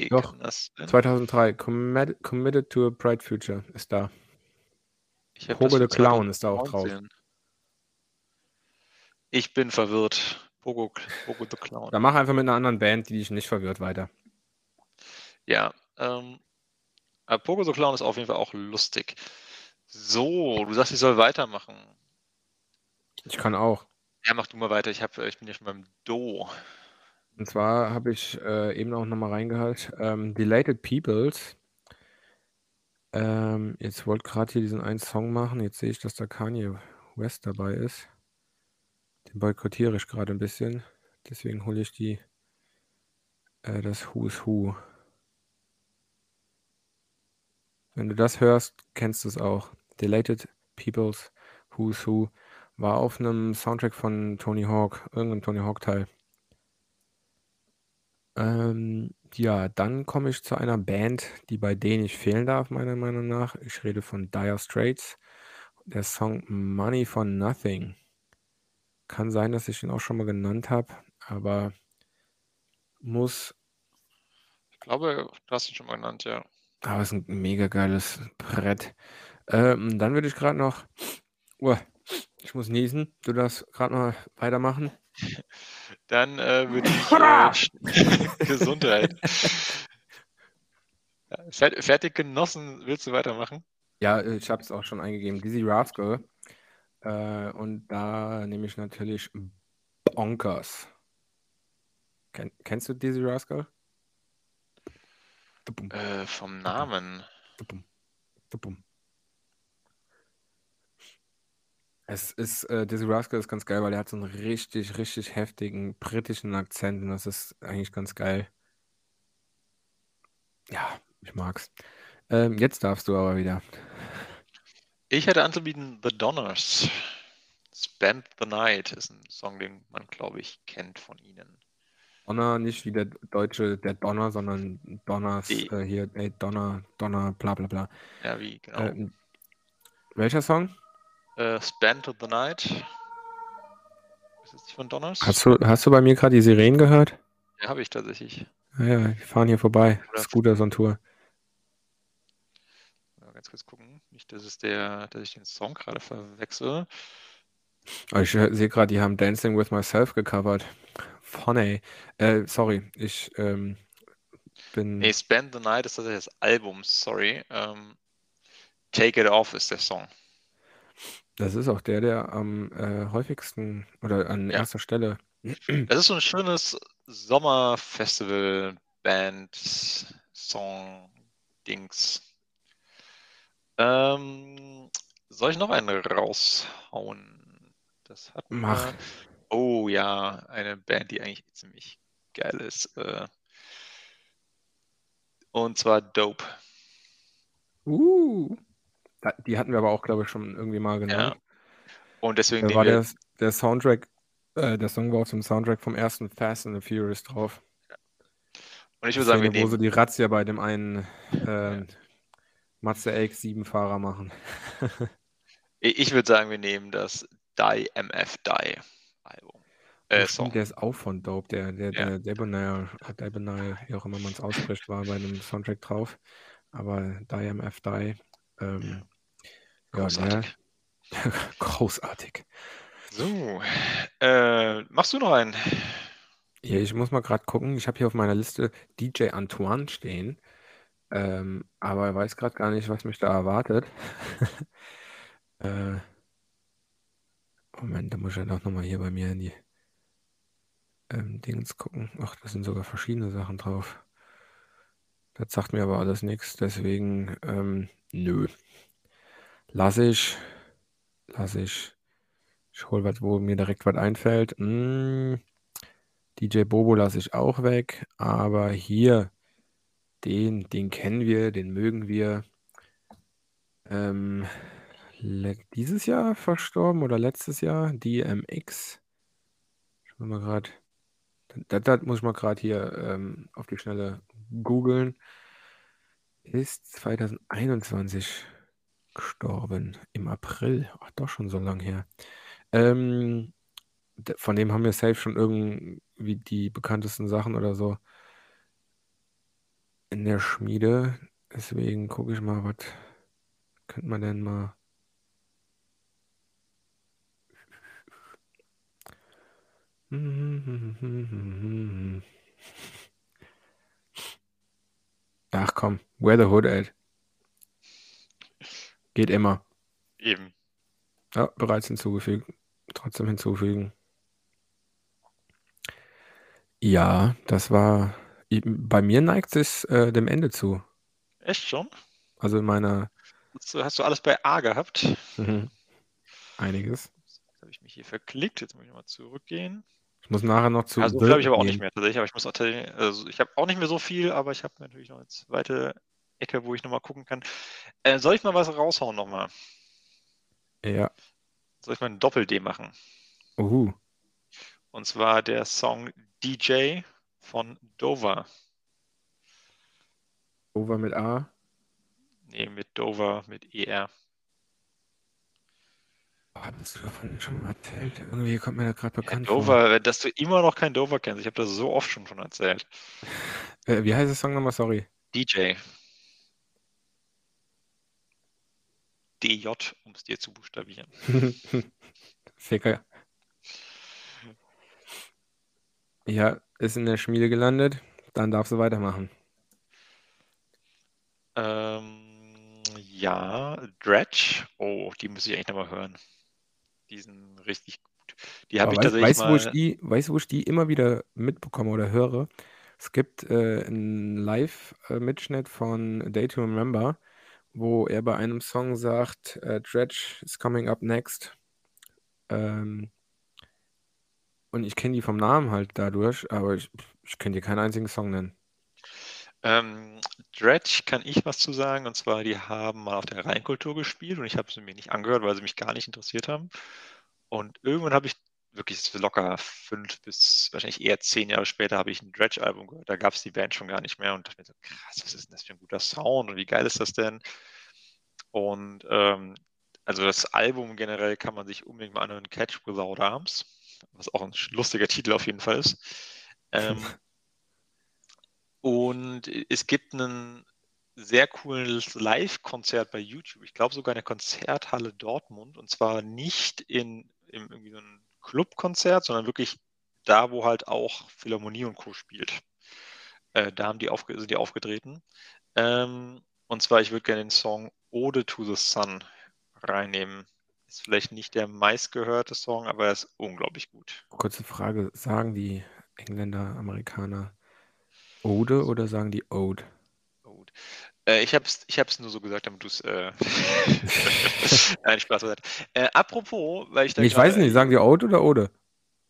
Doch, Kann das sein? 2003. Committed, Committed to a Bright Future ist da. Ich Pogo the Clown ist da auch drauf. 2019. Ich bin verwirrt. Pogo, Pogo the Clown. Dann mach einfach mit einer anderen Band, die dich nicht verwirrt, weiter. Ja, ähm, Pogo the Clown ist auf jeden Fall auch lustig. So, du sagst, ich soll weitermachen. Ich kann auch. Ja, mach du mal weiter. Ich, hab, ich bin ja schon beim Do. Und zwar habe ich äh, eben auch nochmal reingehört. Ähm, Delated Peoples. Ähm, jetzt wollte gerade hier diesen einen Song machen. Jetzt sehe ich, dass da Kanye West dabei ist. Den boykottiere ich gerade ein bisschen. Deswegen hole ich die äh, das Who's Who. Wenn du das hörst, kennst du es auch. Delated Peoples Who's Who war auf einem Soundtrack von Tony Hawk, irgendeinem Tony Hawk Teil. Ähm, ja, dann komme ich zu einer Band, die bei denen nicht fehlen darf, meiner Meinung nach. Ich rede von Dire Straits. Der Song Money for Nothing. Kann sein, dass ich ihn auch schon mal genannt habe, aber muss. Ich glaube, du hast ihn schon mal genannt, ja. Aber es ist ein mega geiles Brett. Ähm, dann würde ich gerade noch. Uah, ich muss niesen. Du darfst gerade mal weitermachen. Dann äh, würde ich äh, Gesundheit. Fertig genossen, willst du weitermachen? Ja, ich habe es auch schon eingegeben. Dizzy Rascal. Äh, und da nehme ich natürlich Bonkers. Ken, kennst du Dizzy Rascal? Äh, vom Namen. Es ist, äh, Dizzy Rascal ist ganz geil, weil er hat so einen richtig, richtig heftigen britischen Akzent und das ist eigentlich ganz geil. Ja, ich mag's. Ähm, jetzt darfst du aber wieder. Ich hätte anzubieten The Donners. Spend the Night ist ein Song, den man, glaube ich, kennt von ihnen. Donner, nicht wie der Deutsche, der Donner, sondern Donners, äh, hier, ey, Donner, Donner, bla bla bla. Ja, wie, genau. Ähm, welcher Song? Äh, Spend the Night. Ist das nicht von Donners? Hast du, hast du bei mir gerade die Sirenen gehört? Ja, habe ich tatsächlich. Ja, ja, die fahren hier vorbei. Scooter on Tour. Mal ganz kurz gucken. Nicht, dass es der, dass ich den Song gerade verwechsel. Oh, ich sehe gerade, die haben Dancing with Myself gecovert. Funny. Äh, sorry, ich ähm, bin. Nee, Spend the Night ist tatsächlich das Album, sorry. Ähm, Take It Off ist der Song. Das ist auch der, der am äh, häufigsten oder an Ja. erster Stelle. Das ist so ein schönes Sommerfestival-Band-Song-Dings. Ähm, soll ich noch einen raushauen? Das hatten Mach. wir. Oh ja, eine Band, die eigentlich ziemlich geil ist. Äh, und zwar Dope. Uh. Die hatten wir aber auch, glaube ich, schon irgendwie mal genannt. Und deswegen Da war nehmen der, der Soundtrack, äh, der Song war auf dem Soundtrack vom ersten Fast and the Furious drauf. Und ich würde sagen, wir Szene, wo sie nehmen. die Razzia bei dem einen äh, Mazda X7-Fahrer machen. Ich würde sagen, wir nehmen das Die MF Die Album. Äh, Song. stimmt, der ist auch von Dope. Der, der, Ja. der Debonair, Debonair, wie auch immer man es ausspricht, war bei einem Soundtrack drauf. Aber Die MF Die, ähm, ja, der, Großartig. großartig. So, äh, machst du noch einen? Ja, ich muss mal gerade gucken. Ich habe hier auf meiner Liste DJ Antoine stehen. Ähm, aber ich weiß gerade gar nicht, was mich da erwartet. äh, Moment, da muss ich ja doch nochmal hier bei mir in die ähm, Dings gucken. Ach, da sind sogar verschiedene Sachen drauf. Das sagt mir aber alles nichts, deswegen, ähm, nö. Lass ich. Lass ich. Ich hol was, wo mir direkt was einfällt. Mm, DJ Bobo lasse ich auch weg, aber hier, den, den kennen wir, den mögen wir. Ähm, dieses Jahr verstorben oder letztes Jahr? DMX. Ich muss mal gerade, das, das muss ich mal gerade hier ähm, auf die Schnelle googeln. Ist 2021 gestorben, im April. Ach, doch schon so lang her. Ähm, von dem haben wir safe schon irgendwie die bekanntesten Sachen oder so in der Schmiede. Deswegen gucke ich mal, was könnte man denn mal. Ach komm, where the hood at? Geht immer. Eben. Ja, bereits hinzugefügt. Trotzdem hinzufügen. Ja, das war. Bei mir neigt es äh, dem Ende zu. Echt schon? Also in meiner. Hast du, hast du alles bei A gehabt? Mhm. Einiges. Jetzt habe ich mich hier verklickt. Jetzt muss ich nochmal zurückgehen. Ich muss nachher noch zu. Also habe ich aber auch gehen. nicht mehr tatsächlich. Aber ich muss auch also ich habe auch nicht mehr so viel, aber ich habe natürlich noch eine zweite Ecke, wo ich nochmal gucken kann. Äh, soll ich mal was raushauen nochmal? Ja. Soll ich mal ein Doppel-D machen? Uhu. Und zwar der Song DJ von Dover. Over mit A. Nee, mit Dover, mit ER. Oh, du davon schon mal erzählt? Irgendwie kommt mir das gerade Ja, bekannt vor. Dover, dass du immer noch kein Dover kennst. Ich habe das so oft schon von erzählt. Äh, wie heißt der Song nochmal? Sorry. DJ. DJ, um es dir zu buchstabieren. Ficker. Ja, ist in der Schmiede gelandet. Dann darfst du weitermachen. Ähm, ja, Dredge. Oh, die muss ich eigentlich nochmal hören. Die sind richtig gut. Die habe ich weißt, tatsächlich weißt, mal. Wo ich die, weißt du, wo ich die immer wieder mitbekomme oder höre? Es gibt äh, einen Live-Mitschnitt von Day to Remember, wo er bei einem Song sagt, äh, Dredge is coming up next. Ähm, und ich kenne die vom Namen halt dadurch, aber ich, ich kann dir keinen einzigen Song nennen. Ähm, Dredge kann ich was zu sagen, und zwar, die haben mal auf der Rheinkultur gespielt und ich habe sie mir nicht angehört, weil sie mich gar nicht interessiert haben. Und irgendwann habe ich wirklich locker fünf bis wahrscheinlich eher zehn Jahre später habe ich ein Dredge-Album gehört. Da gab es die Band schon gar nicht mehr und dachte mir so, krass, was ist denn das für ein guter Sound und wie geil ist das denn? Und ähm, also das Album generell kann man sich unbedingt mal anhören, Catch Without Arms, was auch ein lustiger Titel auf jeden Fall ist. Ähm, und es gibt einen sehr cooles Live-Konzert bei YouTube. Ich glaube sogar in der Konzerthalle Dortmund. Und zwar nicht in, in irgendwie so einem Clubkonzert, sondern wirklich da, wo halt auch Philharmonie und Co. spielt. Äh, da haben die aufge sind die aufgetreten. Ähm, und zwar, ich würde gerne den Song Ode to the Sun reinnehmen. Ist vielleicht nicht der meistgehörte Song, aber er ist unglaublich gut. Kurze Frage: Sagen die Engländer, Amerikaner Ode oder sagen die Ode? Ode. Äh, ich habe es ich nur so gesagt, damit du es. Äh Nein, Spaß beiseite. Äh, apropos, weil ich da. Ich weiß nicht, sagen die Ode oder Ode?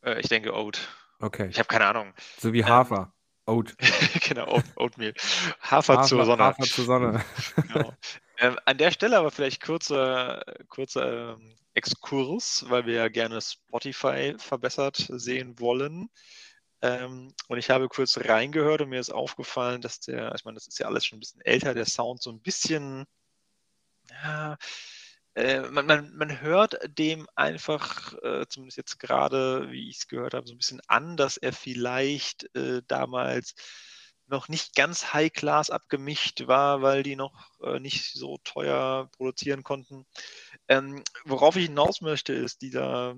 Äh, ich denke Ode. Okay. Ich habe keine Ahnung. So wie Hafer. Ähm, Oat. genau, Oatmeal. Hafer, Hafer, zur Sonne. Hafer zur Sonne. genau. ähm, an der Stelle aber vielleicht kurzer, kurzer ähm, Exkurs, weil wir ja gerne Spotify verbessert sehen wollen. Ähm, und ich habe kurz reingehört und mir ist aufgefallen, dass der, ich meine, das ist ja alles schon ein bisschen älter, der Sound so ein bisschen, ja, äh, man, man, man hört dem einfach, äh, zumindest jetzt gerade, wie ich es gehört habe, so ein bisschen an, dass er vielleicht äh, damals noch nicht ganz High-Class abgemischt war, weil die noch äh, nicht so teuer produzieren konnten. Ähm, worauf ich hinaus möchte, ist dieser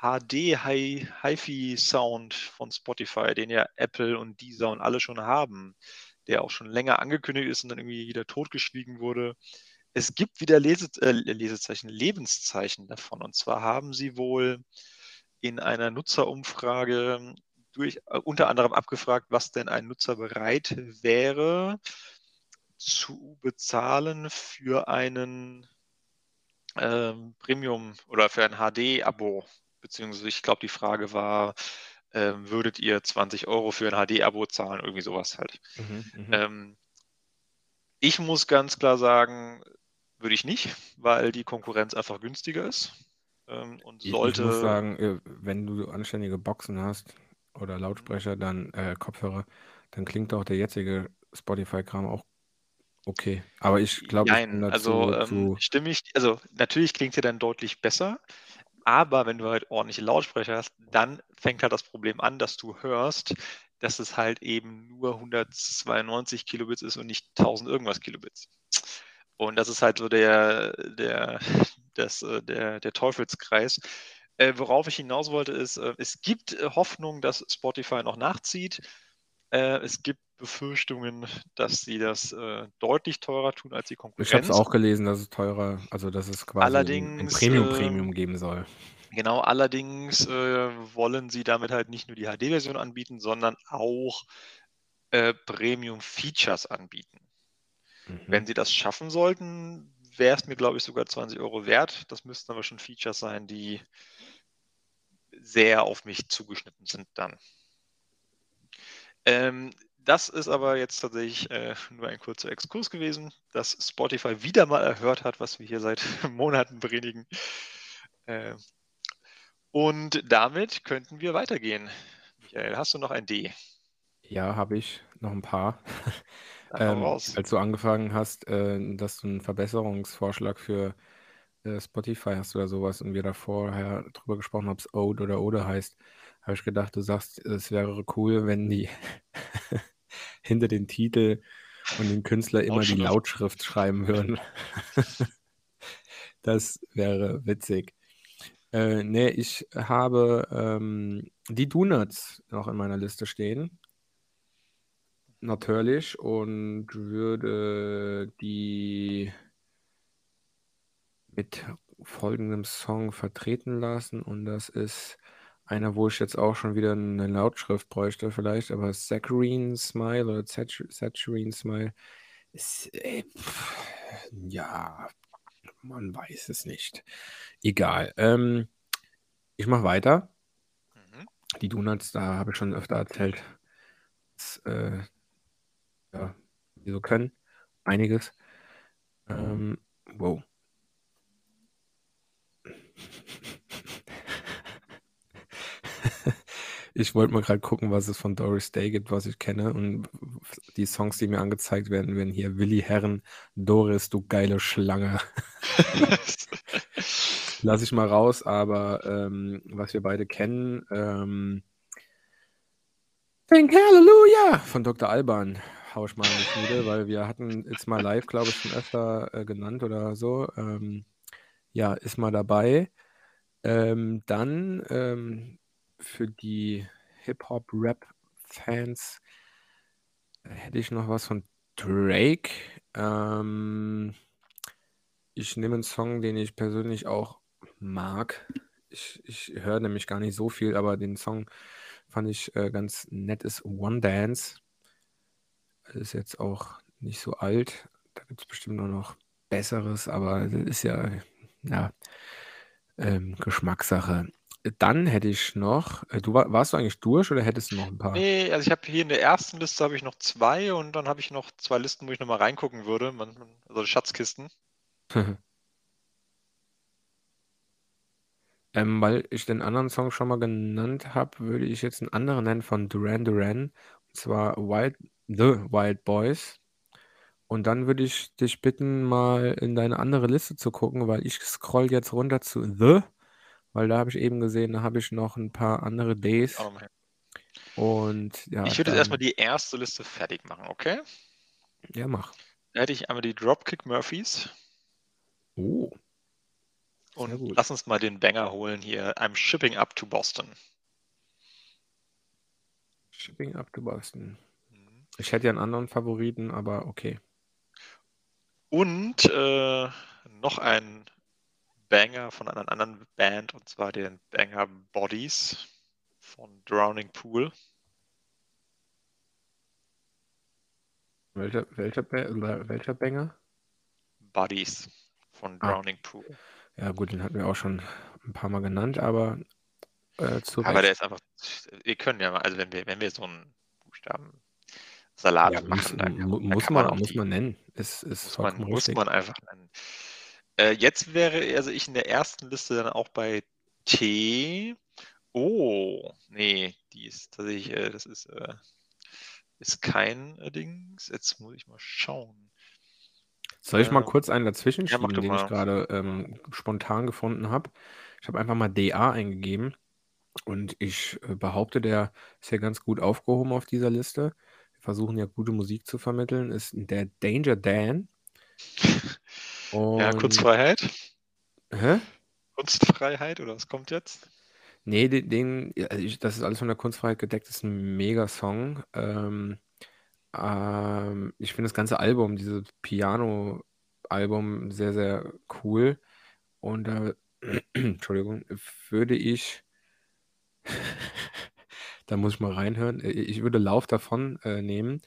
HD Hi-Fi Sound von Spotify, den ja Apple und Deezer und alle schon haben, der auch schon länger angekündigt ist und dann irgendwie wieder totgeschwiegen wurde. Es gibt wieder Lese, äh, Lesezeichen, Lebenszeichen davon. Und zwar haben sie wohl in einer Nutzerumfrage durch, äh, unter anderem abgefragt, was denn ein Nutzer bereit wäre zu bezahlen für einen ähm, Premium oder für ein HD-Abo beziehungsweise ich glaube, die Frage war, ähm, würdet ihr 20 Euro für ein HD-Abo zahlen? Irgendwie sowas halt. Mhm, mhm, ähm, ich muss ganz klar sagen, würde ich nicht, weil die Konkurrenz einfach günstiger ist. Ähm, und sollte. Ich muss sagen, äh, wenn du anständige Boxen hast oder Lautsprecher, dann äh, Kopfhörer, dann klingt auch der jetzige Spotify-Kram auch okay. Aber ich glaube, Nein, also ähm, stimme ich, also natürlich klingt er dann deutlich besser. Aber wenn du halt ordentliche Lautsprecher hast, dann fängt halt das Problem an, dass du hörst, dass es halt eben nur 192 Kilobits ist und nicht 1000 irgendwas Kilobits. Und das ist halt so der, der, das, äh, der, der Teufelskreis. Äh, worauf ich hinaus wollte, ist, äh, es gibt äh, Hoffnung, dass Spotify noch nachzieht. Äh, es gibt Befürchtungen, dass sie das äh, deutlich teurer tun als die Konkurrenz. Ich habe es auch gelesen, dass es teurer, also dass es quasi allerdings, ein Premium-Premium äh, geben soll. Genau, allerdings äh, wollen sie damit halt nicht nur die HD-Version anbieten, sondern auch äh, Premium-Features anbieten. Mhm. Wenn sie das schaffen sollten, wäre es mir, glaube ich, sogar 20 Euro wert. Das müssten aber schon Features sein, die sehr auf mich zugeschnitten sind dann. Ähm, das ist aber jetzt tatsächlich äh, nur ein kurzer Exkurs gewesen, dass Spotify wieder mal erhört hat, was wir hier seit Monaten predigen. Äh, und damit könnten wir weitergehen. Michael, hast du noch ein D? Ja, habe ich noch ein paar. ähm, als du angefangen hast, äh, dass du einen Verbesserungsvorschlag für äh, Spotify hast oder sowas und wir da vorher drüber gesprochen haben, ob es Ode oder Ode heißt, habe ich gedacht, du sagst, es wäre cool, wenn die hinter den Titel und den Künstler immer die Lautschrift schreiben würden. das wäre witzig. Äh, nee, ich habe ähm, die Donuts noch in meiner Liste stehen. Natürlich. Und würde die mit folgendem Song vertreten lassen. Und das ist einer, wo ich jetzt auch schon wieder eine Lautschrift bräuchte, vielleicht, aber Saccharine Smile oder Saccharine Smile ist, äh, pff, ja, man weiß es nicht. Egal. Ähm, ich mache weiter. Mhm. Die Donuts, da habe ich schon öfter erzählt, dass, äh, ja, die so können. Einiges. Ähm, wow. Ich wollte mal gerade gucken, was es von Doris Day gibt, was ich kenne. Und die Songs, die mir angezeigt werden, werden hier Willi Herren, Doris, du geile Schlange. Lass ich mal raus, aber ähm, was wir beide kennen, ähm, Think Hallelujah von Dr. Alban hau ich mal in die Schmiede, weil wir hatten jetzt mal live, glaube ich, schon öfter äh, genannt oder so. Ähm, ja, ist mal dabei. Ähm, dann ähm, für die Hip-Hop-Rap-Fans äh, hätte ich noch was von Drake. Ähm, ich nehme einen Song, den ich persönlich auch mag. Ich, ich höre nämlich gar nicht so viel, aber den Song fand ich äh, ganz nett, ist One Dance. Ist jetzt auch nicht so alt. Da gibt es bestimmt nur noch Besseres, aber das ist ja, ja ähm, Geschmackssache. Dann hätte ich noch, äh, du warst du eigentlich durch oder hättest du noch ein paar? Nee, also ich habe hier in der ersten Liste habe ich noch zwei und dann habe ich noch zwei Listen, wo ich nochmal reingucken würde. Also Schatzkisten. ähm, weil ich den anderen Song schon mal genannt habe, würde ich jetzt einen anderen nennen von Duran Duran. Und zwar Wild, The Wild Boys. Und dann würde ich dich bitten, mal in deine andere Liste zu gucken, weil ich scroll jetzt runter zu The, weil da habe ich eben gesehen, da habe ich noch ein paar andere Days. Und ja, Ich würde jetzt erstmal die erste Liste fertig machen, okay? ja, mach. Da hätte ich einmal die Dropkick Murphys Oh, und lass uns mal den Banger holen hier. I'm shipping up to Boston. Shipping up to Boston. Mhm. Ich hätte ja einen anderen Favoriten, aber okay. Und äh, noch ein Banger von einer anderen Band und zwar den Banger Bodies von Drowning Pool. Welcher, welcher, welcher Banger? Bodies von Ah. Drowning Pool. Ja, gut, den hatten wir auch schon ein paar Mal genannt, aber äh, zu Aber der ist einfach, wir können ja mal, also wenn wir, wenn wir so einen Buchstabensalat Ja, muss, machen, dann, mu- dann muss kann man man, auch muss man nennen. Ist, ist muss man, muss man einfach nennen. Äh, jetzt wäre also ich in der ersten Liste dann auch bei T. Oh, nee, die ist tatsächlich, äh, das ist, äh, ist kein äh, Dings. Jetzt muss ich mal schauen. Soll ich mal Ähm, kurz einen dazwischen ja, schieben, doch den ich mal. gerade ähm, spontan gefunden habe? Ich habe einfach mal DA eingegeben und ich äh, behaupte, der ist ja ganz gut aufgehoben auf dieser Liste. Wir versuchen ja gute Musik zu vermitteln. Ist der Danger Dan. Ja, Und Kunstfreiheit? hä? Kunstfreiheit oder was kommt jetzt? Nee, den, den ja, also das ist alles von der Kunstfreiheit gedeckt, ist ein Mega-Song. Ähm, ähm, ich finde das ganze Album, dieses Piano-Album, sehr, sehr cool. Und da, Entschuldigung, würde ich, da muss ich mal reinhören, Äh, ich würde Lauf davon äh, nehmen,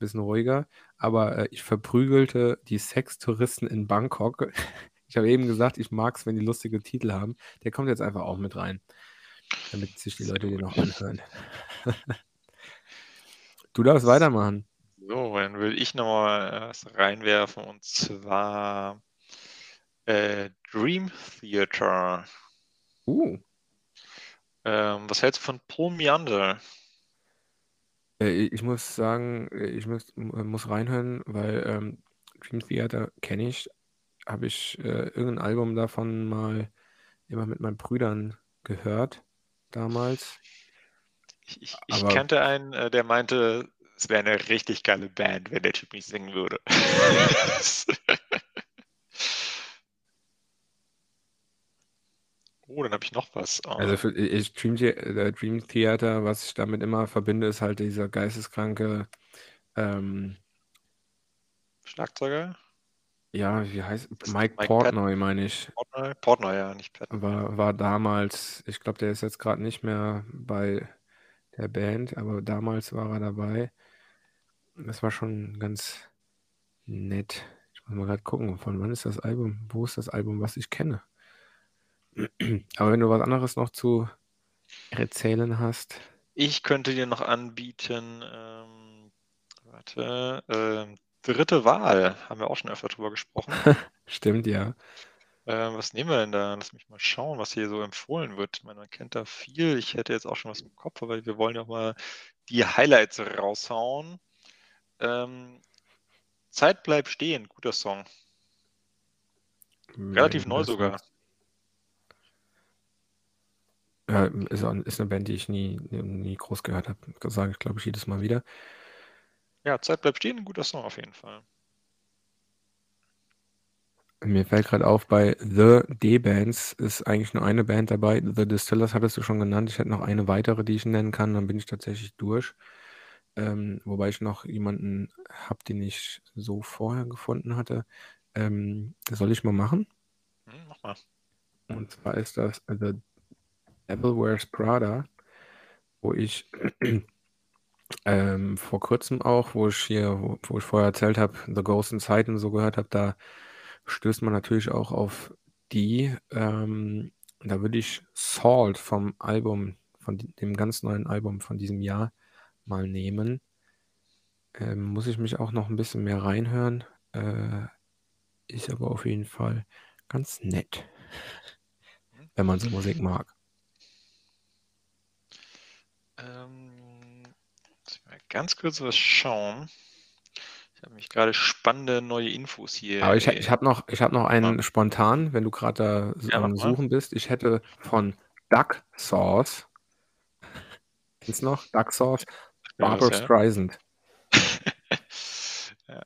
bisschen ruhiger, aber äh, ich verprügelte die Sextouristen in Bangkok. Ich habe eben gesagt, ich mag es, wenn die lustige Titel haben. Der kommt jetzt einfach auch mit rein, damit sich die Leute den auch anhören. Du darfst weitermachen. So, dann will ich nochmal was reinwerfen und zwar äh, Dream Theater. Uh, Ähm, was hältst du von Paul Meander? Äh, ich muss sagen, äh, ich muss, mu- muss reinhören, weil ähm, Dream Theater kenne ich. Habe ich äh, irgendein Album davon mal immer mit meinen Brüdern gehört damals. Ich, ich, ich kannte einen, äh, der meinte, es wäre eine richtig geile Band, wenn der Typ nicht singen würde. Oh, dann habe ich noch was. Also Äh, für ich Dream, The äh, Dream Theater, was ich damit immer verbinde, ist halt dieser geisteskranke, ähm, Schlagzeuger? ja, wie heißt Mike Mike Portnoy, meine ich. Portnoy? Portnoy, ja, nicht Patton. War, war damals, ich glaube, der ist jetzt gerade nicht mehr bei der Band, aber damals war er dabei. Das war schon ganz nett. Ich muss mal gerade gucken, von wann ist das Album? Wo ist das Album, was ich kenne? Aber wenn du was anderes noch zu erzählen hast. Ich könnte dir noch anbieten, ähm, warte, ähm, dritte Wahl, haben wir auch schon öfter drüber gesprochen. Stimmt, ja. Ähm, was nehmen wir denn da? Lass mich mal schauen, was hier so empfohlen wird. Ich meine, man kennt da viel. Ich hätte jetzt auch schon was im Kopf, aber wir wollen ja auch mal die Highlights raushauen. Ähm, Zeit bleibt stehen, guter Song. Relativ neu sogar. sagst. Ja, ist, eine Band, die ich nie, nie groß gehört habe. Sage ich, glaube ich, jedes Mal wieder. Ja, Zeit bleibt stehen, ein guter Song auf jeden Fall. Mir fällt gerade auf, bei The D-Bands ist eigentlich nur eine Band dabei. The Distillers hattest du schon genannt. Ich hätte noch eine weitere, die ich nennen kann. Dann bin ich tatsächlich durch. Ähm, wobei ich noch jemanden habe, den ich so vorher gefunden hatte. Ähm, soll ich mal machen. Hm, mach mal. Und zwar ist das The Devil Wears Prada, wo ich ähm, vor kurzem auch, wo ich hier, wo, wo ich vorher erzählt habe, The Ghost Inside und so gehört habe, da stößt man natürlich auch auf die. Ähm, da würde ich Salt vom Album, von dem ganz neuen Album von diesem Jahr mal nehmen. Ähm, muss ich mich auch noch ein bisschen mehr reinhören. Äh, ist aber auf jeden Fall ganz nett, wenn man so Musik mag. Ähm, muss ich mal ganz kurz was schauen. Ich habe mich gerade spannende neue Infos hier. Aber ich, ich habe noch, ich hab noch einen spontan, wenn du gerade da Ja. Suchen bist. Ich hätte von Duck Sauce, du noch? Duck Sauce, Ja, Barbara ja. Streisand. ja.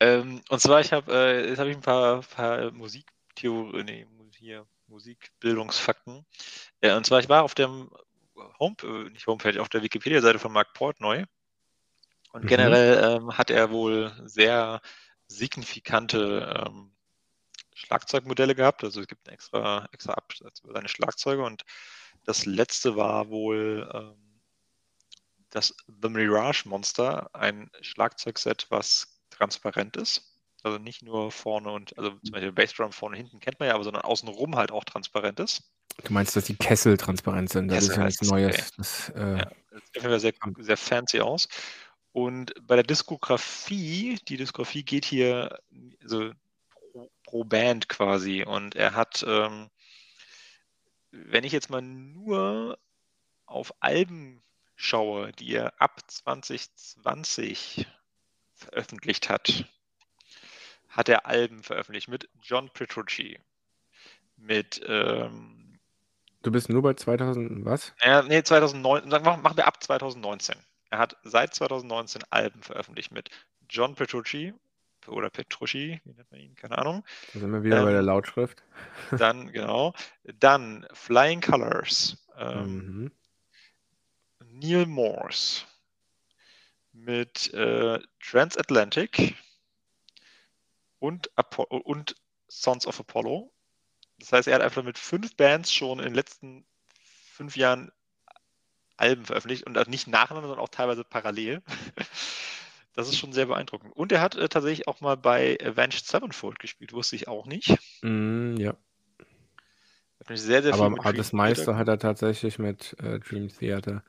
Ähm, und zwar, ich habe äh, jetzt habe ich ein paar, paar Musiktheorie, nee, hier, Musikbildungsfakten. Äh, und zwar, ich war auf dem Home, äh, nicht Homepage, auf der Wikipedia-Seite von Mark Portnoy. Und Mhm. generell ähm, hat er wohl sehr signifikante ähm, Schlagzeugmodelle gehabt. Also es gibt einen extra, extra Absatz über seine Schlagzeuge. Und das letzte war wohl ähm, das The Mirage Monster, ein Schlagzeugset, was transparent ist. Also nicht nur vorne und, also zum Beispiel Bassdrum vorne und hinten kennt man ja, aber sondern außenrum halt auch transparent ist. Du meinst, dass die Kessel transparent sind? Das Kessel ist ja nichts es, Neues. Das, äh, Ja, das sieht auf jeden Fall sehr, sehr fancy aus. Und bei der Diskografie, die Diskografie geht hier so pro, pro Band quasi. Und er hat, ähm, wenn ich jetzt mal nur auf Alben schaue, die er ab 2020 veröffentlicht hat, hat er Alben veröffentlicht mit John Petrucci, mit ähm, Du bist nur bei 2000, was? Ja, nee, 2009, sagen wir, machen wir ab 2019. Er hat seit 2019 Alben veröffentlicht mit John Petrucci oder Petrucci, wie nennt man ihn, keine Ahnung. Da sind wir wieder bei der Ähm, Lautschrift. Dann, genau, dann Flying Colors, ähm, Mhm. Neil Morse mit äh, Transatlantic und, Apo und Sons of Apollo. Das heißt, er hat einfach mit fünf Bands schon in den letzten fünf Jahren Alben veröffentlicht und nicht nacheinander, sondern auch teilweise parallel. Das ist schon sehr beeindruckend. Und er hat äh, tatsächlich auch mal bei Avenged Sevenfold gespielt, wusste ich auch nicht. Mm, ja. Hat mich sehr, sehr viel Aber das meiste hat er tatsächlich mit äh, Dream Theater.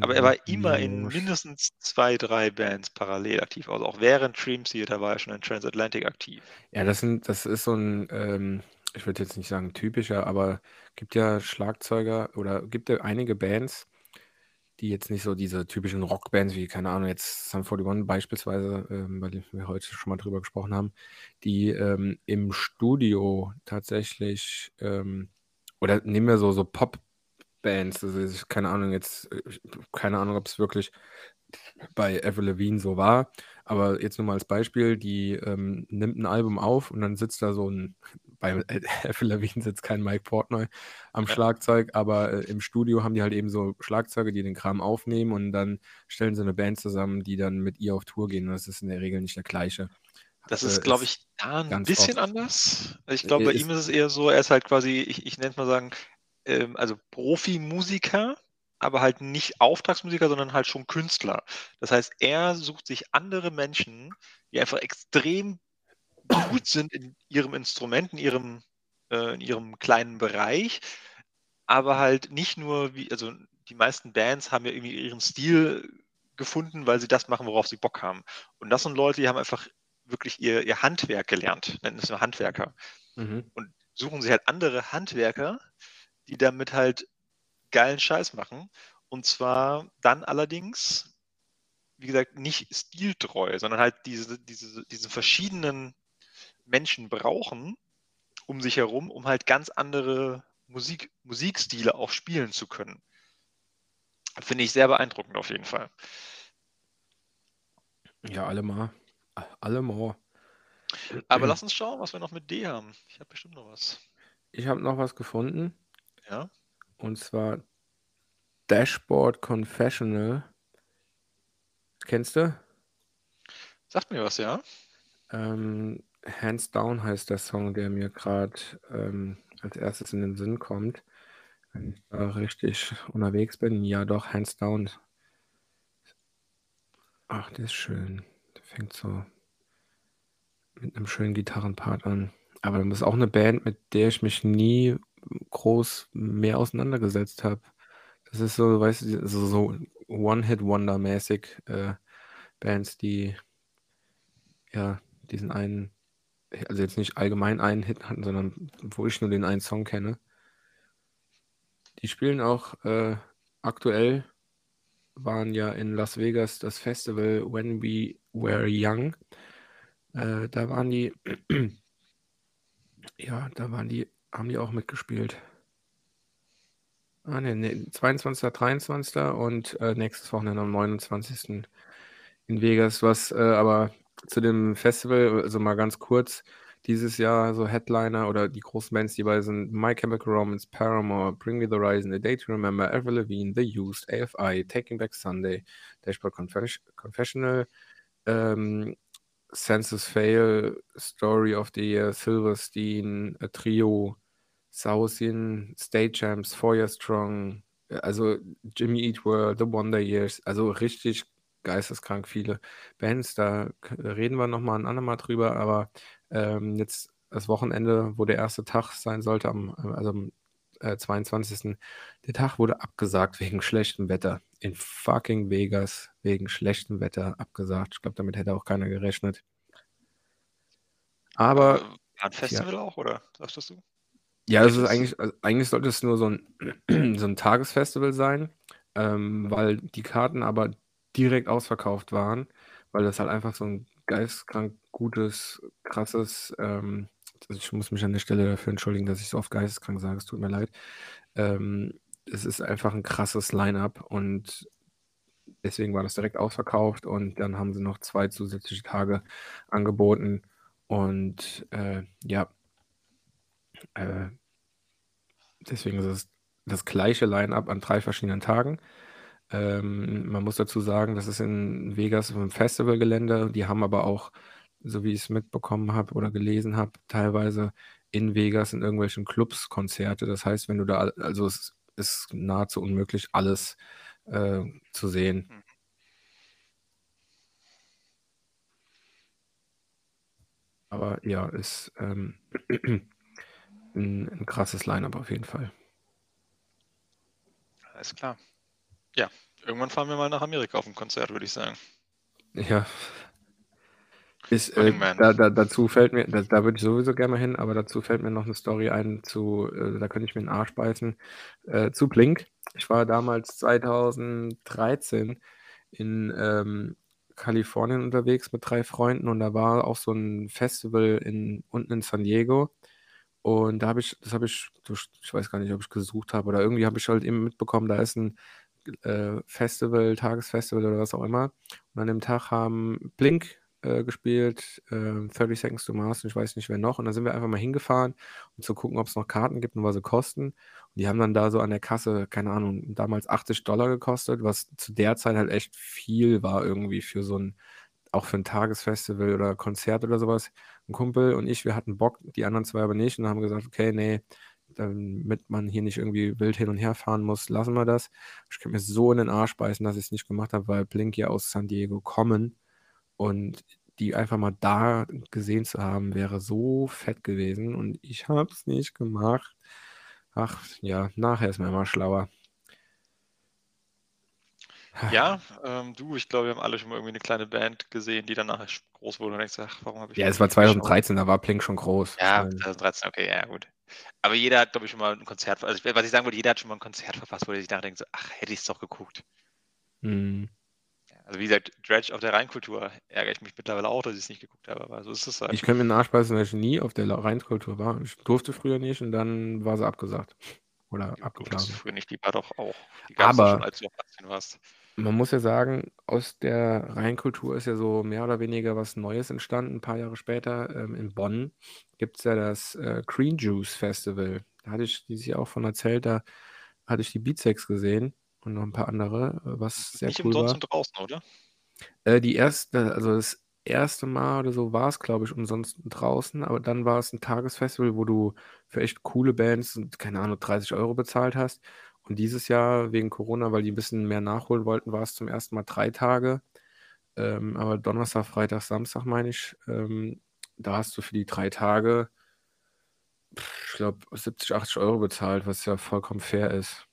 Aber er war immer in mindestens zwei, drei Bands parallel aktiv. Also auch während Dream Theater war er schon in Transatlantic aktiv. Ja, das sind, das ist so ein, ähm, ich würde jetzt nicht sagen typischer, aber gibt ja Schlagzeuger oder gibt ja einige Bands, die jetzt nicht so diese typischen Rockbands wie, keine Ahnung, jetzt Sum 41 beispielsweise, ähm, bei denen wir heute schon mal drüber gesprochen haben, die ähm, im Studio tatsächlich, ähm, oder nehmen wir so, so Pop, Bands. Also ich, keine Ahnung jetzt, keine Ahnung, ob es wirklich bei Avril Lavigne so war. Aber jetzt nur mal als Beispiel, die ähm, nimmt ein Album auf und dann sitzt da so ein, bei Avril Lavigne sitzt kein Mike Portnoy am ja. Schlagzeug, aber äh, im Studio haben die halt eben so Schlagzeuge, die den Kram aufnehmen und dann stellen sie eine Band zusammen, die dann mit ihr auf Tour gehen. Und das ist in der Regel nicht der gleiche. Das ist, äh, glaube ich, da ein bisschen oft. anders. Ich glaube, bei ist, ihm ist es eher so, er ist halt quasi, ich, ich nenne es mal sagen, ähm, also Profimusiker, aber halt nicht Auftragsmusiker, sondern halt schon Künstler. Das heißt, er sucht sich andere Menschen, die einfach extrem gut sind in ihrem Instrument, in ihrem, äh, in ihrem kleinen Bereich, aber halt nicht nur wie, also die meisten Bands haben ja irgendwie ihren Stil gefunden, weil sie das machen, worauf sie Bock haben. Und das sind Leute, die haben einfach wirklich ihr, ihr Handwerk gelernt, nennen es nur Handwerker. Mhm. Und suchen sich halt andere Handwerker, die damit halt geilen Scheiß machen. Und zwar dann allerdings, wie gesagt, nicht stiltreu, sondern halt diese, diese, diese verschiedenen Menschen brauchen um sich herum, um halt ganz andere Musik, Musikstile auch spielen zu können. Finde ich sehr beeindruckend auf jeden Fall. Ja, alle mal. Alle mal. Aber lass uns schauen, was wir noch mit D haben. Ich habe bestimmt noch was. Ich habe noch was gefunden. Ja. Und zwar Dashboard Confessional. Kennst du? Sagt mir was, ja. Ähm, Hands Down heißt der Song, der mir gerade ähm, als erstes in den Sinn kommt. Wenn ich da richtig unterwegs bin. Ja, doch, Hands Down. Ach, der ist schön. Der fängt so mit einem schönen Gitarrenpart an. Aber das ist auch eine Band, mit der ich mich nie groß mehr auseinandergesetzt habe. Das ist so, weißt du, so, One-Hit-Wonder-mäßig äh, Bands, die ja diesen einen, also jetzt nicht allgemein einen Hit hatten, sondern wo ich nur den einen Song kenne. Die spielen auch äh, aktuell, waren ja in Las Vegas das Festival When We Were Young. Äh, da waren die, ja, da waren die, haben die auch mitgespielt. Ah, ne, ne, 22., 23. und äh, nächstes Wochenende am 29. in Vegas, was äh, aber zu dem Festival, also mal ganz kurz, dieses Jahr so Headliner oder die großen Bands, die bei sind My Chemical Romance, Paramore, Bring Me the Horizon, A Day to Remember, Avril Lavigne, The Used, AFI, Taking Back Sunday, Dashboard Confes Confessional, ähm, Census Fail, Story of the Year, Silverstein, A Trio, Sausin, State Champs, Four Year Strong, also Jimmy Eat World, The Wonder Years, also richtig geisteskrank viele Bands. Da reden wir nochmal ein andermal drüber, aber ähm, jetzt das Wochenende, wo der erste Tag sein sollte, am, also am äh, 22. Der Tag wurde abgesagt wegen schlechtem Wetter. In fucking Vegas wegen schlechtem Wetter abgesagt. Ich glaube, damit hätte auch keiner gerechnet. Aber. War ein Festival ja. auch, oder sagst du? Ja, es ist eigentlich, also eigentlich sollte es nur so ein, so ein Tagesfestival sein, ähm, weil die Karten aber direkt ausverkauft waren, weil das halt einfach so ein geistkrank gutes, krasses, ähm, also ich muss mich an der Stelle dafür entschuldigen, dass ich so oft geisteskrank sage, es tut mir leid. Ähm, es ist einfach ein krasses Line-up und deswegen war das direkt ausverkauft und dann haben sie noch zwei zusätzliche Tage angeboten und äh, ja, äh, deswegen ist es das gleiche Line-up an drei verschiedenen Tagen. Ähm, man muss dazu sagen, das ist in Vegas im Festivalgelände. Die haben aber auch, so wie ich es mitbekommen habe oder gelesen habe, teilweise in Vegas in irgendwelchen Clubs Konzerte. Das heißt, wenn du da, also es ist nahezu unmöglich, alles äh, zu sehen. Hm. Aber ja, ist ähm, ein, ein krasses Line-up auf jeden Fall. Alles klar. Ja, irgendwann fahren wir mal nach Amerika auf ein Konzert, würde ich sagen. Ja. Ist, äh, da, da, dazu fällt mir, da, da würde ich sowieso gerne mal hin, aber dazu fällt mir noch eine Story ein zu, äh, da könnte ich mir den Arsch beißen, äh, zu Blink. Ich war damals 2013 in ähm, Kalifornien unterwegs mit drei Freunden und da war auch so ein Festival in, unten in San Diego Und da habe ich, das habe ich, ich weiß gar nicht, ob ich gesucht habe oder irgendwie habe ich halt eben mitbekommen, da ist ein äh, Festival, Tagesfestival oder was auch immer. Und an dem Tag haben Blink äh, gespielt, äh, 30 Seconds to Mars und ich weiß nicht wer noch. Und dann sind wir einfach mal hingefahren, um zu gucken, ob es noch Karten gibt und was sie kosten. Und die haben dann da so an der Kasse, keine Ahnung, damals 80 Dollar gekostet, was zu der Zeit halt echt viel war irgendwie für so ein, auch für ein Tagesfestival oder Konzert oder sowas. Ein Kumpel und ich, wir hatten Bock, die anderen zwei aber nicht und haben gesagt, okay, nee, damit man hier nicht irgendwie wild hin und her fahren muss, lassen wir das. Ich könnte mir so in den Arsch beißen, dass ich es nicht gemacht habe, weil Blink ja aus San Diego kommen und die einfach mal da gesehen zu haben, wäre so fett gewesen und ich habe es nicht gemacht. Ach ja, nachher ist man immer schlauer. Ja, ähm, du, ich glaube, wir haben alle schon mal irgendwie eine kleine Band gesehen, die dann nachher groß wurde und denkst, ach, warum habe ich Ja, es war 2013, da war Blink schon groß. Ja, 2013, okay, ja, gut. Aber jeder hat, glaube ich, schon mal ein Konzert, also was ich sagen wollte, jeder hat schon mal ein Konzert verfasst, wo er sich nachdenkt, so, ach, hätte ich es doch geguckt. Mhm. Also wie gesagt, Dredge auf der Rheinkultur ärgere ich mich mittlerweile auch, dass ich es nicht geguckt habe, aber so ist es halt. Ich könnte mir nachspeisen, weil ich nie auf der Rheinkultur war. Ich durfte früher nicht und dann war sie abgesagt. Oder abgeblasen. durftest früher nicht, die war doch auch. Die Aber- schon, als du noch 18 warst. Man muss ja sagen, aus der Rheinkultur ist ja so mehr oder weniger was Neues entstanden. Ein paar Jahre später ähm, in Bonn gibt es ja das äh, Green Juice Festival. Da hatte ich dieses Jahr auch von erzählt, da hatte ich die Beatsex gesehen und noch ein paar andere, was sehr Nicht cool umsonst war. und draußen, oder? Äh, die erste, also das erste Mal oder so war es, glaube ich, umsonst draußen, aber dann war es ein Tagesfestival, wo du für echt coole Bands, keine Ahnung, 30 Euro bezahlt hast. Und dieses Jahr wegen Corona, weil die ein bisschen mehr nachholen wollten, war es zum ersten Mal drei Tage. Ähm, aber Donnerstag, Freitag, Samstag meine ich, ähm, da hast du für die drei Tage, ich glaube, 70, 80 Euro bezahlt, was ja vollkommen fair ist.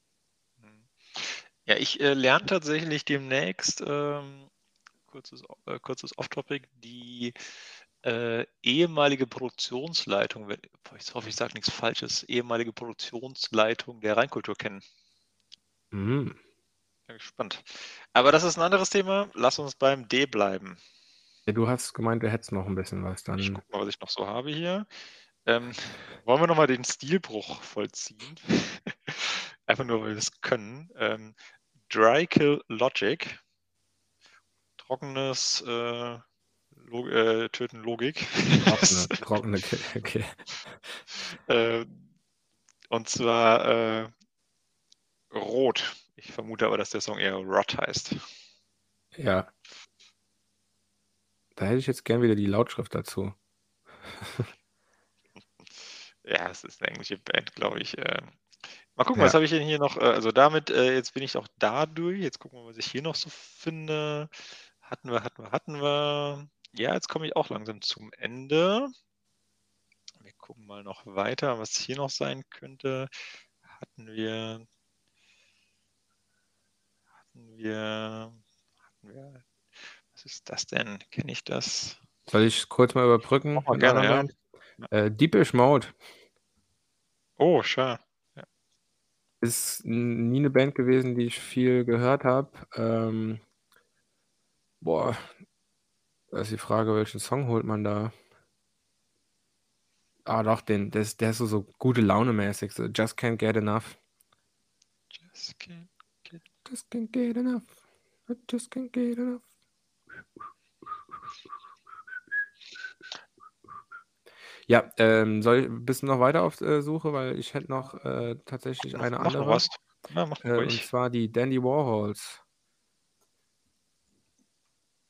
Ja, ich äh, lerne tatsächlich demnächst, ähm, kurzes, äh, kurzes Off-Topic, die äh, ehemalige Produktionsleitung, ich hoffe, ich sage nichts Falsches, ehemalige Produktionsleitung der Rheinkultur kennen. Mhm. Bin gespannt. Aber das ist ein anderes Thema. Lass uns beim D bleiben. Ja, du hast gemeint, du hättest noch ein bisschen was. Ich Dann gucke mal, was ich noch so habe hier. Ähm, wollen wir nochmal den Stilbruch vollziehen? Einfach nur, weil wir es können. Ähm, Dry Kill Logic. Trockenes äh, Log äh, Töten Logik. trockene, trockene, okay. äh, und zwar äh, Rot. Ich vermute aber, dass der Song eher Rot heißt. Ja. Da hätte ich jetzt gern wieder die Lautschrift dazu. Ja, es ist eine englische Band, glaube ich. Äh, mal gucken, Ja. was habe ich denn hier noch? Äh, also damit, äh, jetzt bin ich auch da durch. Jetzt gucken wir, was ich hier noch so finde. Hatten wir, hatten wir, hatten wir. Ja, jetzt komme ich auch langsam zum Ende. Wir gucken mal noch weiter, was hier noch sein könnte. Hatten wir. Hatten wir. Hatten wir. Was ist das denn? Kenne ich das? Soll ich kurz mal überbrücken? Gerne, Band? Äh, Deepish Mode Oh, schade. Ist n- nie eine Band gewesen, die ich viel gehört habe. Ähm, boah, da ist die Frage, welchen Song holt man da? Ah, doch, den, der ist, der ist so, so gute Laune mäßig. So Just Can't Get Enough. Just can't get Just can't get enough. I just can't get enough. Ja, ähm, soll, bist du noch weiter auf äh, Suche, weil ich hätte noch äh, tatsächlich eine Mach noch andere. was. Ja, mach Äh, und zwar die Dandy Warhols.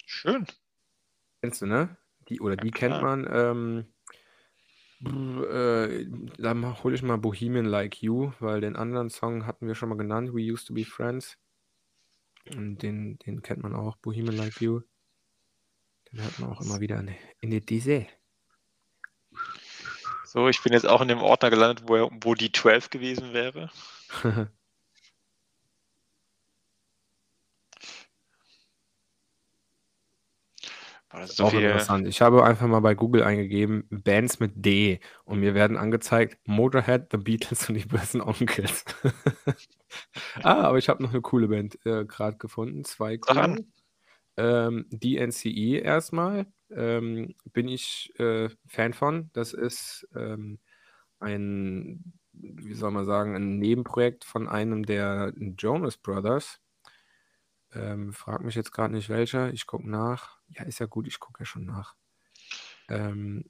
Schön. Kennst du, ne? Die, oder Ja, die kennt klar. man. Ähm, äh, dann hole ich mal Bohemian Like You, weil den anderen Song hatten wir schon mal genannt, We Used to Be Friends. Und den, den kennt man auch, Bohemian Like You. Den hört man auch immer wieder in, in der Dise. So, ich bin jetzt auch in dem Ordner gelandet, wo, wo die 12 gewesen wäre. Das ist so auch viel. interessant. Ich habe einfach mal bei Google eingegeben, Bands mit D und mir werden angezeigt Motorhead, The Beatles und die bösen Onkels. ah, aber ich habe noch eine coole Band äh, gerade gefunden. Zwei coole. Ähm, DNCE erstmal. Ähm, bin ich äh, Fan von. Das ist ähm, ein, wie soll man sagen, ein Nebenprojekt von einem der Jonas Brothers. Ähm, frag mich jetzt gerade nicht welcher. Ich gucke nach. Ja, ist ja gut, ich gucke ja schon nach. Ähm,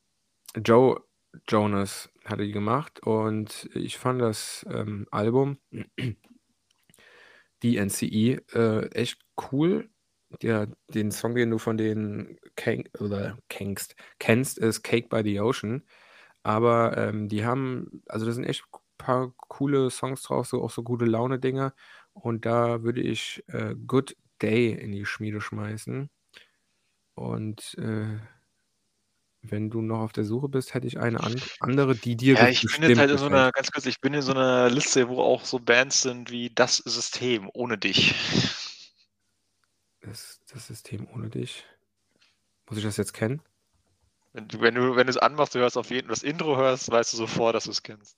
Joe Jonas hatte die gemacht und ich fand das ähm, Album, DNCE, äh, echt cool. Ja, den Song, den du von denen ken oder kennst, kennst, ist Cake by the Ocean. Aber ähm, die haben, also da sind echt ein paar coole Songs drauf, so auch so gute Laune-Dinger. Und da würde ich äh, Good Day in die Schmiede schmeißen. Und äh, wenn du noch auf der Suche bist, hätte ich eine and andere, die dir Ja, ich bin jetzt halt in so einer, ganz kurz, ich bin in so einer Liste, wo auch so Bands sind wie Das System ohne dich. Das, das System ohne dich. Muss ich das jetzt kennen? Wenn du, wenn du, wenn du es anmachst, du hörst auf jeden das Intro hörst, weißt du sofort, dass du es kennst.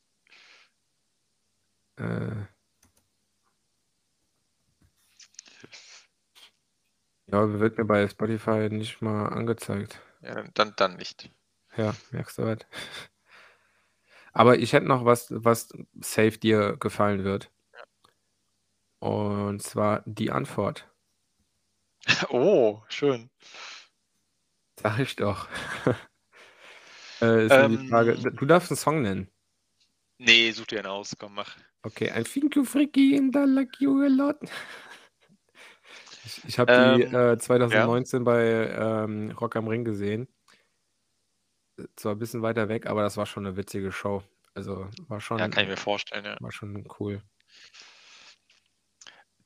Äh, ja, wird mir bei Spotify nicht mal angezeigt. Ja, dann, dann, nicht. Ja, merkst du halt. Aber ich hätte noch was, was safe dir gefallen wird. Und zwar die Antwort. Oh, schön. Sag ich doch. äh, die Ähm, Frage. Du darfst einen Song nennen. Nee, such dir einen aus, komm, mach. Okay, ein Think you freaky and I like you a lot. Ich, ich habe die Ähm, äh, 2019 bei ähm, Rock am Ring gesehen. Zwar ein bisschen weiter weg, aber das war schon eine witzige Show. Also war schon, Ja, kann ich mir vorstellen, ja. war schon cool.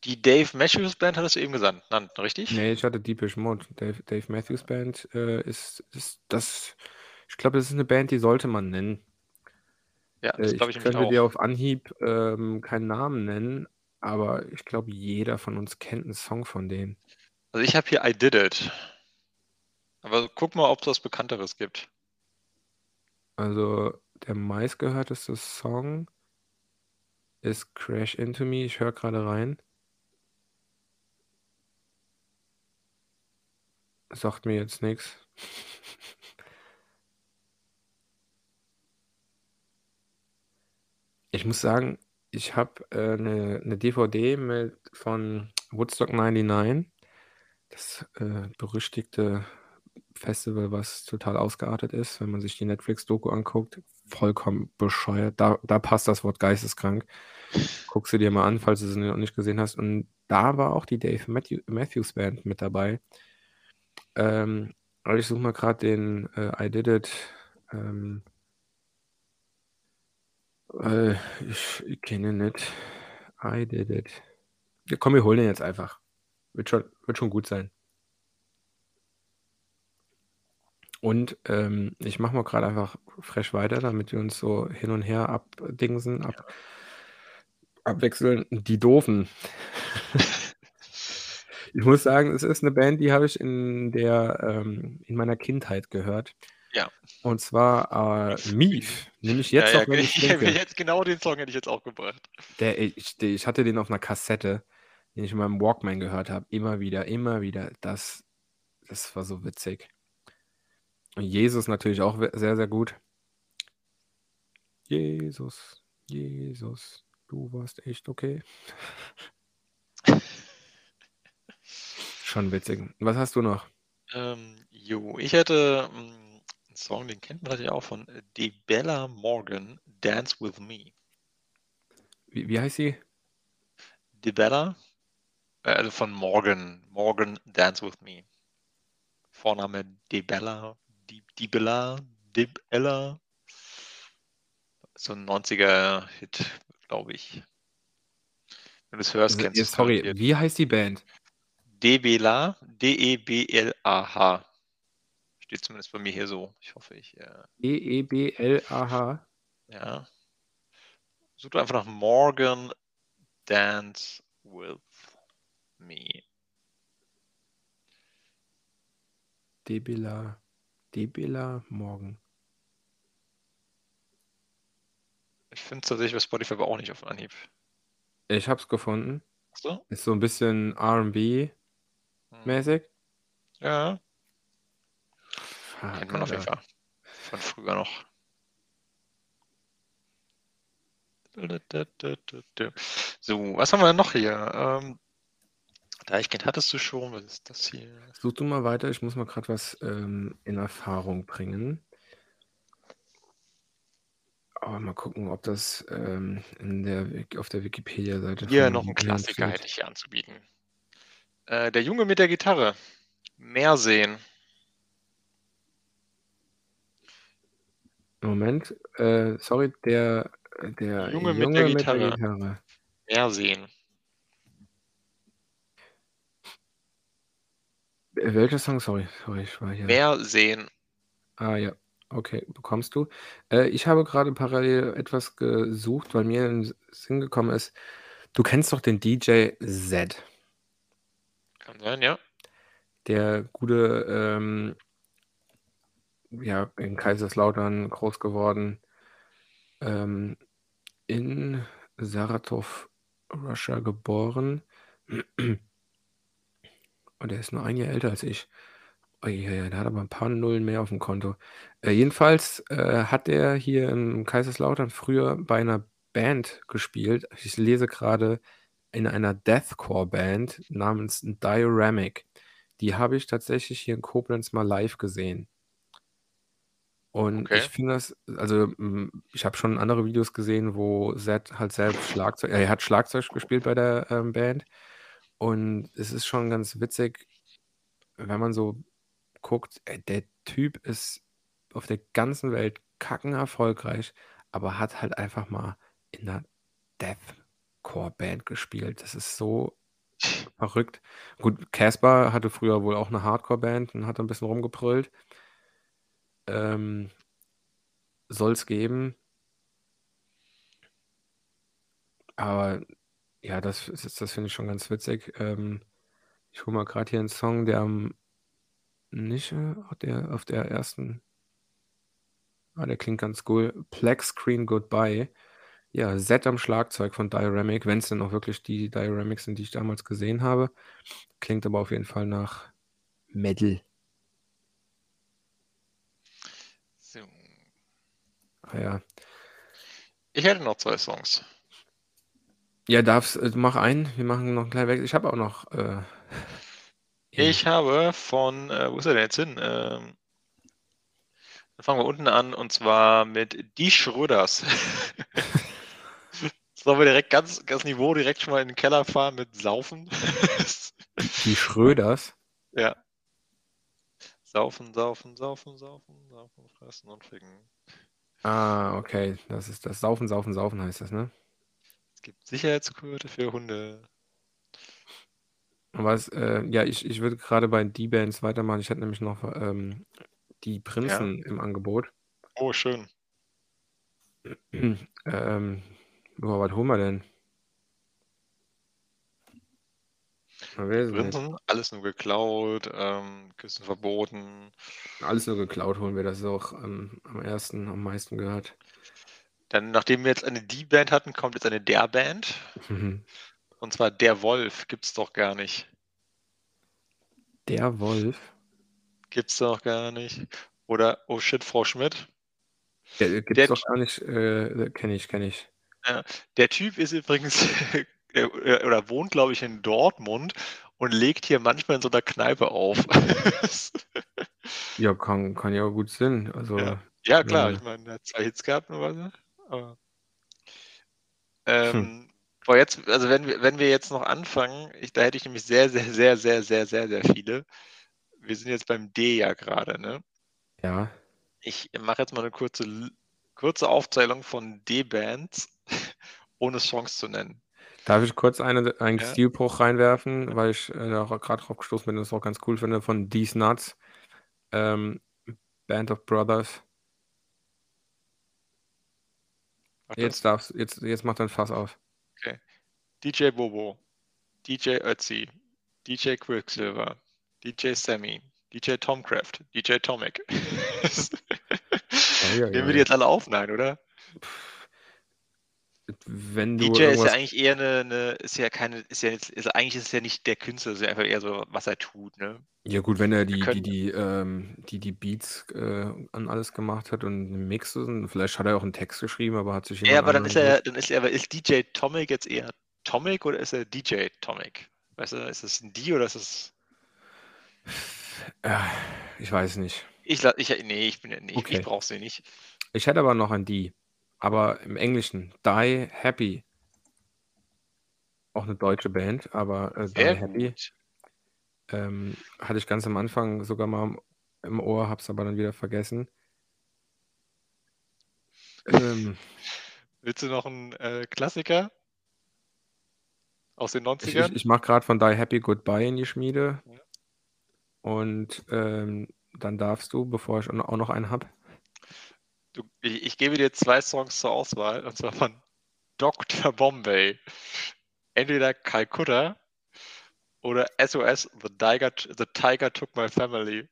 Die Dave Matthews Band hattest du eben gesagt, genannt, richtig? Nee, ich hatte Deepish Mode. Dave, Dave Matthews Band äh, ist, ist das. Ich glaube, das ist eine Band, die sollte man nennen. Ja, Äh, das ich glaube ich nämlich könnte dir auch. auf Anhieb ähm, keinen Namen nennen, aber ich glaube, jeder von uns kennt einen Song von denen. Also ich habe hier I Did It. Aber guck mal, ob es was Bekannteres gibt. Also der meistgehörteste Song ist Crash Into Me. Ich höre gerade rein. Sagt mir jetzt nichts. Ich muss sagen, ich habe äh, eine, eine DVD mit, von Woodstock 99. Das äh, berüchtigte Festival, was total ausgeartet ist, wenn man sich die Netflix-Doku anguckt. Vollkommen bescheuert. Da, da passt das Wort geisteskrank. Guckst du dir mal an, falls du es noch nicht gesehen hast. Und da war auch die Dave Matthew, Matthews Band mit dabei. Ähm, aber ich suche mal gerade den äh, I Did It. Ähm, äh, ich, ich kenne ihn nicht. I Did It. Ja, komm, wir holen den jetzt einfach. Wird schon, wird schon gut sein. Und ähm, ich mache mal gerade einfach fresh weiter, damit wir uns so hin und her abdingsen, ab, abwechseln. Die Doofen. ich muss sagen, es ist eine Band, die habe ich in der ähm, in meiner Kindheit gehört. Ja. Und zwar äh, Mief. Nehme ich jetzt ja, ja, wenn ich denke. jetzt genau den Song hätte ich jetzt auch gebracht. Der, ich, der, ich hatte den auf einer Kassette, den ich in meinem Walkman gehört habe. Immer wieder, immer wieder. Das, das war so witzig. Und Jesus natürlich auch sehr, sehr gut. Jesus, Jesus, du warst echt okay. Schon witzig. Was hast du noch? Ähm, jo, ich hätte mm, einen Song, den kennt man natürlich auch von DeBella Morgan, Dance With Me. Wie, wie heißt sie? DeBella, äh, also von Morgan, Morgan, Dance With Me. Vorname DeBella, Di- DeBella, DeBella. So ein 90er-Hit, glaube ich. Wenn du es hörst, kennst du sorry, wie heißt die Band? Debela, D-E-B-L-A-H. Steht zumindest bei mir hier so. Ich hoffe, ich, äh, E E-E-B-L-A-H. ja. Such einfach nach Morgan Dance with Me. Debela. Debela Morgen. Ich finde es tatsächlich bei Spotify aber auch nicht auf Anhieb. Ich hab's gefunden. Achso? Ist so ein bisschen R&B-mäßig. Hm. Ja, Ah, kennt man auf jeden. Fall. Von früher noch. So, was haben wir denn noch hier? Ähm, Deichkind hattest du schon. Was ist das hier? Such du mal weiter, ich muss mal gerade was ähm, in Erfahrung bringen. Aber mal gucken, ob das ähm, in der, auf der Wikipedia-Seite Hier noch ein Klassiker steht. hätte ich hier anzubieten. Äh, der Junge mit der Gitarre. Mehr sehen. Moment, äh, sorry, der, der Junge Junge, mit der mit Gitarre. der Gitarre. Mehr sehen. Äh, Welcher Song? Sorry, sorry, ich war hier. Mehr sehen. Ah ja, okay, bekommst du. Äh, ich habe gerade parallel etwas gesucht, weil mir in den Sinn gekommen ist, du kennst doch den DJ Z, Kann sein, ja. der gute, ähm, ja, in Kaiserslautern groß geworden, ähm, in Saratov, Russia geboren. Und er ist nur ein Jahr älter als ich. Oh, ja, ja, der hat aber ein paar Nullen mehr auf dem Konto. Äh, jedenfalls äh, hat er hier in Kaiserslautern früher bei einer Band gespielt. Ich lese gerade in einer Deathcore-Band namens Dioramic. Die habe ich tatsächlich hier in Koblenz mal live gesehen. Und Okay. ich finde das, also mm, ich habe schon andere Videos gesehen, wo Zed halt selbst Schlagzeug, er hat Schlagzeug gespielt bei der ähm, Band. Und es ist schon ganz witzig, wenn man so guckt, ey, der Typ ist auf der ganzen Welt kacken erfolgreich, aber hat halt einfach mal in einer Deathcore-Band gespielt. Das ist so verrückt. Gut, Casper hatte früher wohl auch eine Hardcore-Band und hat ein bisschen rumgebrüllt. Ähm, Soll es geben. Aber ja, das, das, das finde ich schon ganz witzig. Ähm, ich hole mal gerade hier einen Song, der am nicht äh, auf der, auf der ersten. Ah, der klingt ganz cool. Plex Screen Goodbye. Ja, Z am Schlagzeug von Dioramic, wenn es denn auch wirklich die Dioramics sind, die ich damals gesehen habe. Klingt aber auf jeden Fall nach Metal. So. Ah, ja. Ich hätte noch zwei Songs. Ja, darfst, äh, mach ein. Wir machen noch einen kleinen Wechsel. Ich habe auch noch. Äh, Ich habe von, äh, wo ist er denn jetzt hin? Ähm, dann fangen wir unten an und zwar mit Die Schröders. Sollen wir direkt ganz, ganz Niveau direkt schon mal in den Keller fahren mit Saufen? die Schröders. ja. Saufen, saufen, saufen, saufen, saufen, fressen und ficken. Ah, okay. Das ist das Saufen, Saufen, Saufen heißt das, ne? Es gibt Sicherheitsgurte für Hunde. Was, äh, ja, ich, ich würde gerade bei D-Bands weitermachen. Ich hätte nämlich noch ähm, die Prinzen im Angebot. Oh, schön. ähm, boah, was holen wir denn? Prinzen, alles nur geklaut, ähm, Küssen verboten. Alles nur geklaut holen wir, das ist auch ähm, am ersten, am meisten gehört. Dann, nachdem wir jetzt eine Die-Band hatten, kommt jetzt eine Der-Band. Und zwar Der Wolf. Gibt's doch gar nicht. Der Wolf. Gibt's doch gar nicht. Oder Oh shit, Frau Schmidt. Der gibt's Der- doch gar nicht, äh, kenne ich, kenne ich. Der Typ ist übrigens äh, oder wohnt, glaube ich, in Dortmund und legt hier manchmal in so einer Kneipe auf. Ja, kann, kann ja auch gut Sinn. Also, Ja. ja, klar, Ja. ich meine, er hat zwei Hits gehabt oder was. Aber, ähm, boah, jetzt, also wenn wir, wenn wir jetzt noch anfangen, ich, da hätte ich nämlich sehr, sehr, sehr, sehr, sehr, sehr, sehr viele. Wir sind jetzt beim D ja gerade, ne? ja. Ich mache jetzt mal eine kurze, kurze Aufzählung von D-Bands, ohne Songs zu nennen. Darf ich kurz eine, einen Ja. Stilbruch reinwerfen, weil ich äh, auch gerade drauf gestoßen bin und es auch ganz cool finde, von These Nuts, ähm, Band of Brothers. Warte, Jetzt darfst jetzt, jetzt macht dein Fass auf. DJ Bobo, DJ Ötzi, DJ Quicksilver, DJ Sammy, DJ Tomcraft, DJ Tomic. ja, Nehmen wir die jetzt alle auf? Nein, oder? Wenn du DJ ist ja eigentlich eher eine, eine ist ja keine, ist ja jetzt, ist, eigentlich ist es ja nicht der Künstler, es ist ja einfach eher so, was er tut, ne? Ja gut, wenn er die, die, die, ähm, die, die Beats äh, an alles gemacht hat und einen Mix und vielleicht hat er auch einen Text geschrieben, aber hat sich ja, aber dann ist er, dann ist er, aber ist DJ Tomic jetzt eher Tomic oder ist er DJ Tomic? Weißt du, ist es ein D oder ist es, Äh, ich weiß nicht. Ich, ich, nee, ich bin, nee, ich, ich Okay. brauch sie nicht. Ich hätte aber noch ein Die. Aber im Englischen. Die Happy. Auch eine deutsche Band, aber äh, Die Sehr Happy. Ähm, hatte ich ganz am Anfang sogar mal im, Ohr, hab's aber dann wieder vergessen. Ähm, Willst du noch einen äh, Klassiker aus den ich ich, 90ern? ich mache gerade von Die Happy Goodbye in die Schmiede. Ja. Und ähm, dann darfst du, bevor ich auch noch einen habe. Ich, ich gebe dir zwei Songs zur Auswahl, und zwar von Dr. Bombay. Entweder Calcutta oder SOS, The Tiger, The Tiger Took My Family.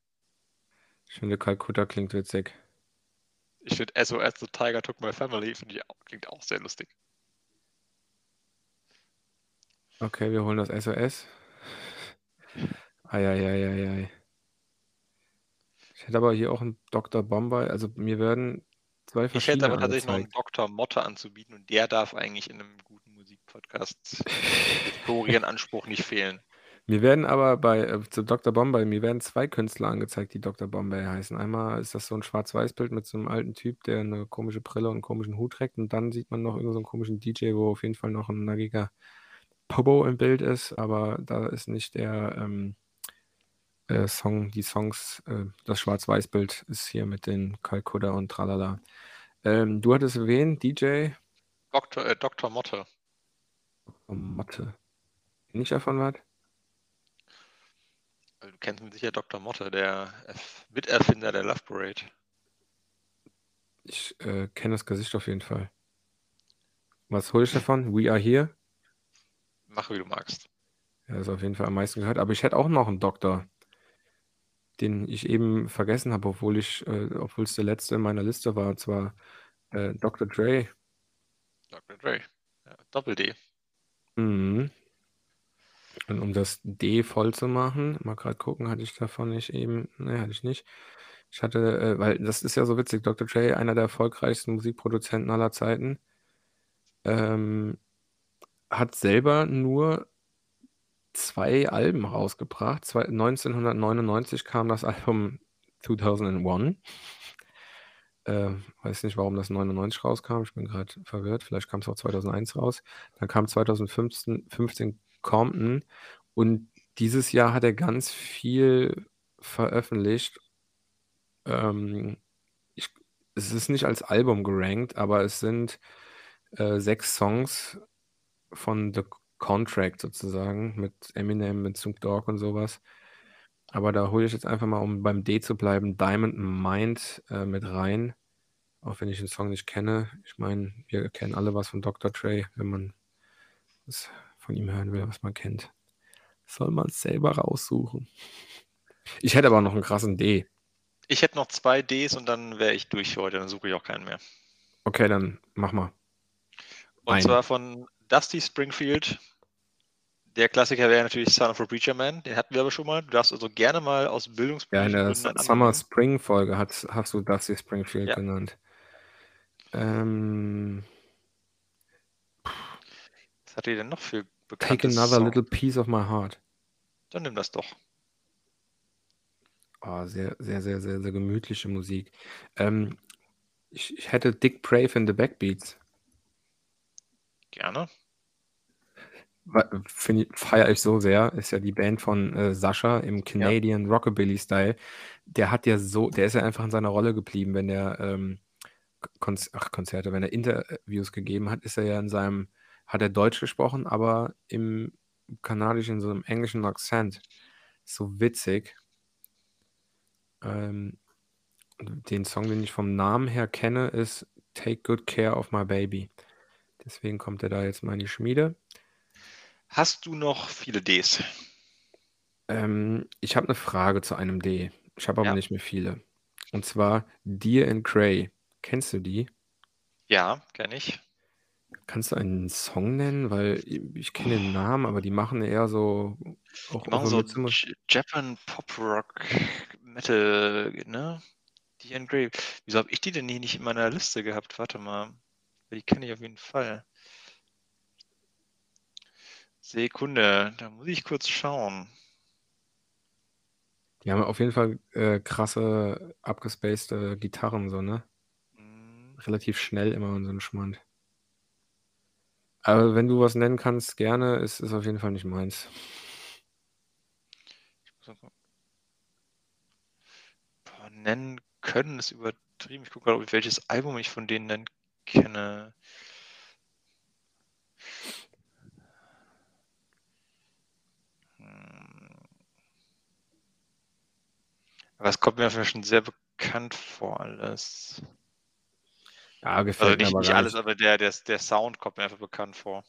Ich finde, Kalkutta klingt witzig. Ich finde SOS, The Tiger Took My Family, finde ich auch, klingt auch sehr lustig. Okay, wir holen das SOS. Eieieiei. Ich hätte aber hier auch einen Dr. Bombay. Also mir werden zwei Ich hätte verschiedene aber tatsächlich noch einen. Dr. Motte anzubieten und der darf eigentlich in einem guten Musikpodcast Historienanspruch nicht fehlen. Mir werden aber bei äh, zu Dr. Bombay, mir werden zwei Künstler angezeigt, die Dr. Bombay heißen. Einmal ist das so ein Schwarz-Weiß-Bild mit so einem alten Typ, der eine komische Brille und einen komischen Hut trägt. Und dann sieht man noch irgendeinen so einen komischen DJ, wo auf jeden Fall noch ein nackiger Pobo im Bild ist, aber da ist nicht der ähm, äh, Song, die Songs, äh, das Schwarz-Weiß-Bild ist hier mit den Kalkutta und Tralala. Ähm, du hattest wen? DJ? Dr. Äh, Dr. Motte. Oh, Motte. Nicht davon was? Du kennst mit sicher Dr. Motte, der Erf- Miterfinder der Love Parade. Ich äh, kenne das Gesicht auf jeden Fall. Was hole ich davon? We Are Here? Mach wie du magst. Ja, ist auf jeden Fall am meisten gehört. Aber ich hätte auch noch einen Doktor, den ich eben vergessen habe, obwohl ich, äh, obwohl es der letzte in meiner Liste war, und zwar äh, Dr. Dre. Dr. Dre. Ja, Doppel-D. Mhm. Und um das D voll zu machen, mal gerade gucken, hatte ich davon nicht eben, ne, hatte ich nicht. Ich hatte, äh, weil das ist ja so witzig, Dr. Dre, einer der erfolgreichsten Musikproduzenten aller Zeiten, ähm, hat selber nur zwei Alben rausgebracht. Zwei, 1999 kam das Album 2001. Äh, weiß nicht, warum das 99 rauskam. Ich bin gerade verwirrt. Vielleicht kam es auch 2001 raus. Dann kam 2015 15 Compton. Und dieses Jahr hat er ganz viel veröffentlicht. Ähm, ich, es ist nicht als Album gerankt, aber es sind äh, sechs Songs von The Contract sozusagen mit Eminem, mit Snoop Dogg und sowas. Aber da hole ich jetzt einfach mal, um beim D zu bleiben, Diamond Mind äh, mit rein. Auch wenn ich den Song nicht kenne. Ich meine, wir kennen alle was von Dr. Dre, wenn man was von ihm hören will, was man kennt. Soll man es selber raussuchen. Ich hätte aber noch einen krassen D. Ich hätte noch zwei Ds und dann wäre ich durch heute. Dann suche ich auch keinen mehr. Okay, dann mach mal. Und Ein. zwar von Dusty Springfield. Der Klassiker wäre natürlich Son of a Preacher Man. Den hatten wir aber schon mal. Du darfst also gerne mal aus Ja, in der Gründen einen Summer anderen- Spring Folge hast, hast du Dusty Springfield Ja. genannt. Ähm, Was hat ihr denn noch für Take another Songs? little piece of my heart. Dann nimm das doch. Oh, sehr, sehr, sehr, sehr, sehr gemütliche Musik. Ähm, ich, ich hätte Dick Brave in the Backbeats. Gerne. Feiere ich so sehr. Ist ja die Band von äh, Sascha im Canadian Rockabilly-Style. Der hat ja so, der ist ja einfach in seiner Rolle geblieben, wenn er ähm, Konz ach, Konzerte, wenn er Interviews gegeben hat, ist er ja in seinem, hat er Deutsch gesprochen, aber im kanadischen, so einem englischen Akzent. So witzig. Ähm, den Song, den ich vom Namen her kenne, ist Take Good Care of My Baby. Deswegen kommt er da jetzt mal in die Schmiede. Hast du noch viele Ds? Ähm, ich habe eine Frage zu einem D. Ich habe aber Ja. nicht mehr viele. Und zwar Deer and Cray. Kennst du die? Ja, kenne ich. Kannst du einen Song nennen? Weil ich kenne den Namen, aber die machen eher so auch Die machen so Japan Pop Rock Metal, ne? Die Engrave. Wieso habe ich die denn hier nicht in meiner Liste gehabt? Warte mal. Die kenne ich auf jeden Fall. Sekunde, da muss ich kurz schauen. Die haben auf jeden Fall, äh, krasse, abgespacede Gitarren so, ne? Mhm. Relativ schnell immer und so 'n Schmand. Aber wenn du was nennen kannst, gerne. Es ist auf jeden Fall nicht meins. Ich muss mal. Boah, nennen können ist übertrieben. Ich gucke grad, welches Album ich von denen denn kenne. Aber es kommt mir schon sehr bekannt vor alles. Ja, Also, gefällt mir nicht aber nicht alles, nicht. aber der der der Sound kommt mir einfach bekannt vor.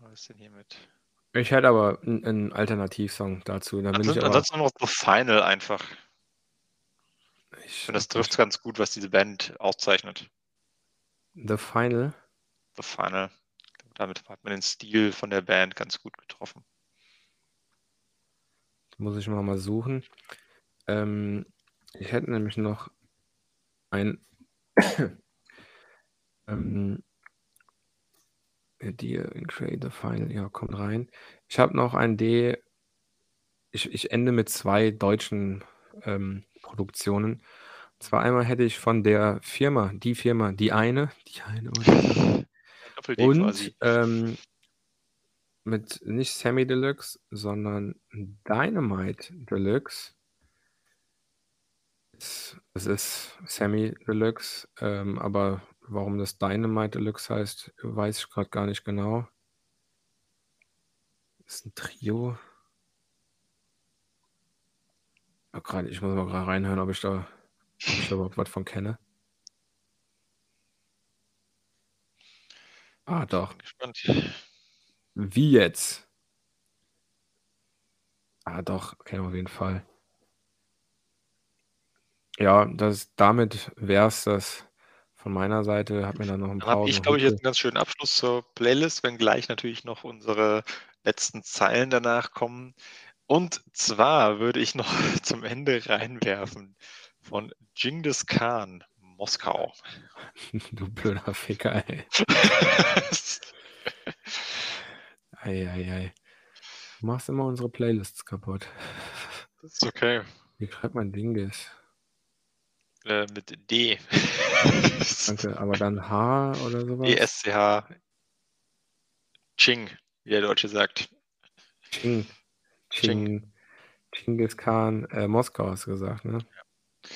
Was ist denn hier mit Ich hätte aber 'n 'n Alternativsong dazu. Da Ansonsten ansonsten noch The Final einfach. Ich finde, das nicht ganz gut, was diese Band auszeichnet. The Final? The Final. Damit hat man den Stil von der Band ganz gut getroffen. Muss ich mal mal suchen. Ähm, ich hätte nämlich noch ein ähm äh, Dear Create the Final, ja, kommt rein. Ich habe noch ein D ich ich ende mit 2 deutschen, ähm, Produktionen. Und zwar einmal hätte ich von der Firma die Firma, die eine die eine und Und, ähm mit nicht Samy Deluxe, sondern Dynamite Deluxe. Es ist Samy Deluxe, ähm, aber warum das Dynamite Deluxe heißt, weiß ich grad gar nicht genau. Ist 'n Trio. Oh, grad ich muss mal grad reinhören, ob ich da ob ich da überhaupt was von kenne. Ah, Ich doch. bin gespannt. Wie jetzt? Ah, doch, wir auf jeden Fall. Ja, das damit wär's das von meiner Seite. Habe mir dann noch 'n Dann paar habe aus ich, glaube ich, jetzt 'n ganz schönen Abschluss zur Playlist, wenngleich natürlich noch unsere letzten Zeilen danach kommen. Und zwar würde ich noch zum Ende reinwerfen von Dschingis Khan, Moskau. Du blöder Ficker, ey. Ei, ei, ei. Du machst immer unsere Playlists kaputt. Das ist okay. Wie schreibt man Dingis? Äh, mit D. Danke, aber dann H oder so was? E-S-C-H. Ching, wie der Deutsche sagt. Ching. Ching. Ching. Dschingis Khan, äh, Moskau hast du gesagt, ne? Ja.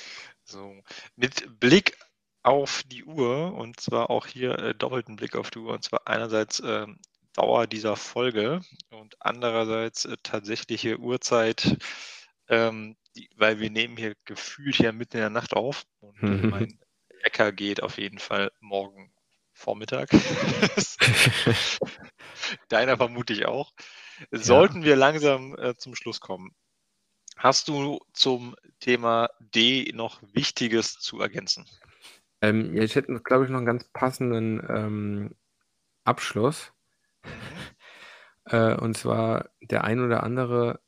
So, mit Blick auf die Uhr und zwar auch hier, äh, doppelten Blick auf die Uhr. Und zwar einerseits, ähm, Dauer dieser Folge und andererseits, äh, tatsächliche Uhrzeit, ähm, die weil wir nehmen hier gefühlt ja mitten in der Nacht auf und, äh, mein Wecker geht auf jeden Fall morgen Vormittag. Deiner vermutlich auch. Sollten Ja. wir langsam, äh, zum Schluss kommen. Hast du zum Thema D noch Wichtiges zu ergänzen? Ähm, ja, ich hätte, glaube ich, noch 'n ganz passenden, ähm, Abschluss. Äh, und zwar der ein oder andere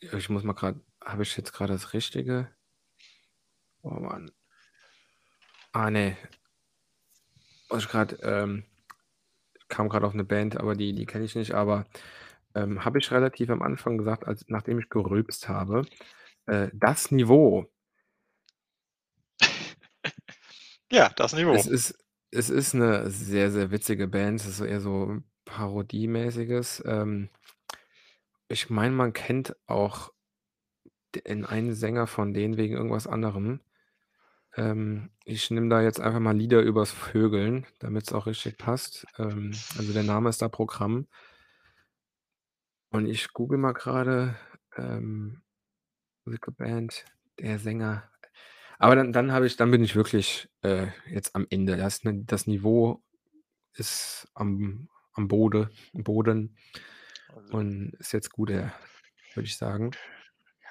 ich muss mal grad habe ich jetzt grad das Richtige? Oh Mann. Ah, ne. Was ich grad, ähm kam grad auf 'ne Band, aber die die kenne ich nicht, aber, ähm, habe ich relativ am Anfang gesagt, als nachdem ich gerülpst habe, äh, Das Niveau. Ja, Das Niveau. Es ist es ist 'ne sehr, sehr witzige Band. Es ist so eher so Parodiemäßiges. Ähm, ich meine, man kennt auch den einen Sänger von denen wegen irgendwas anderem. Ähm, ich nehme da jetzt einfach mal Lieder übers Vögeln, damit's auch richtig passt. Ähm, also, der Name ist da Programm. Und ich google mal grade, ähm, Band, der Sänger. Aber dann dann habe ich dann bin ich wirklich, äh, jetzt am Ende. Das das Niveau ist am am Bode Boden Also und ist jetzt gut, äh, würde ich sagen.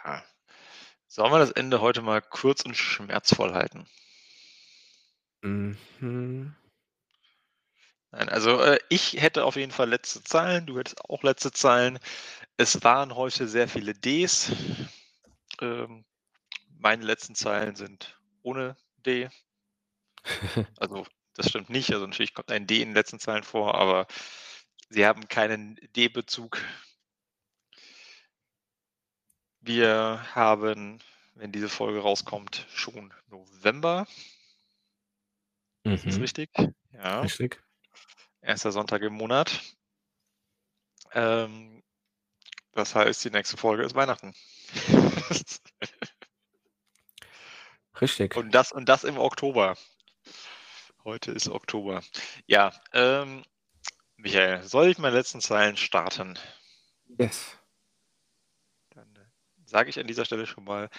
Ja. Sollen wir das Ende heute mal kurz und schmerzvoll halten? Mhm. Nein, also äh, ich hätte auf jeden Fall letzte Zeilen, du hättest auch letzte Zeilen. Es waren heute sehr viele Ds. Ähm, meine letzten Zeilen sind ohne D. Also das stimmt nicht. Also natürlich kommt ein D in den letzten Zeilen vor, aber sie haben keinen D-Bezug. Wir haben, wenn diese Folge rauskommt, schon November. Ist das Mhm. richtig? Ja. Richtig. Erster Sonntag im Monat. Ähm, das heißt, die nächste Folge ist Weihnachten. Richtig. und, das, und das im Oktober. Heute ist Oktober. Ja, ähm, Michael, soll ich meine letzten Zeilen starten? Yes. Dann äh, sage ich an dieser Stelle schon mal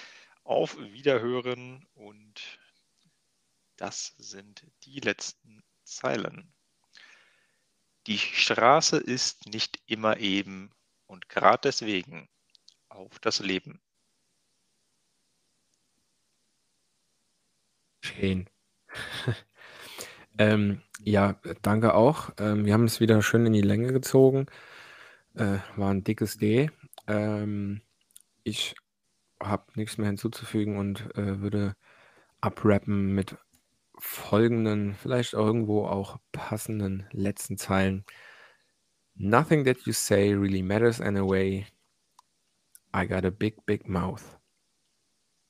auf Wiederhören und das sind die letzten Zeilen. Die Straße ist nicht immer eben und gerade deswegen auf das Leben. Schön. ähm, ja, danke auch. Ähm, wir haben es wieder schön in die Länge gezogen. Äh, war ein dickes D. Ähm, ich habe nichts mehr hinzuzufügen und äh, würde abrappen mit folgenden, vielleicht irgendwo auch passenden letzten Zeilen. Nothing that you say really matters anyway. I got a big, big mouth.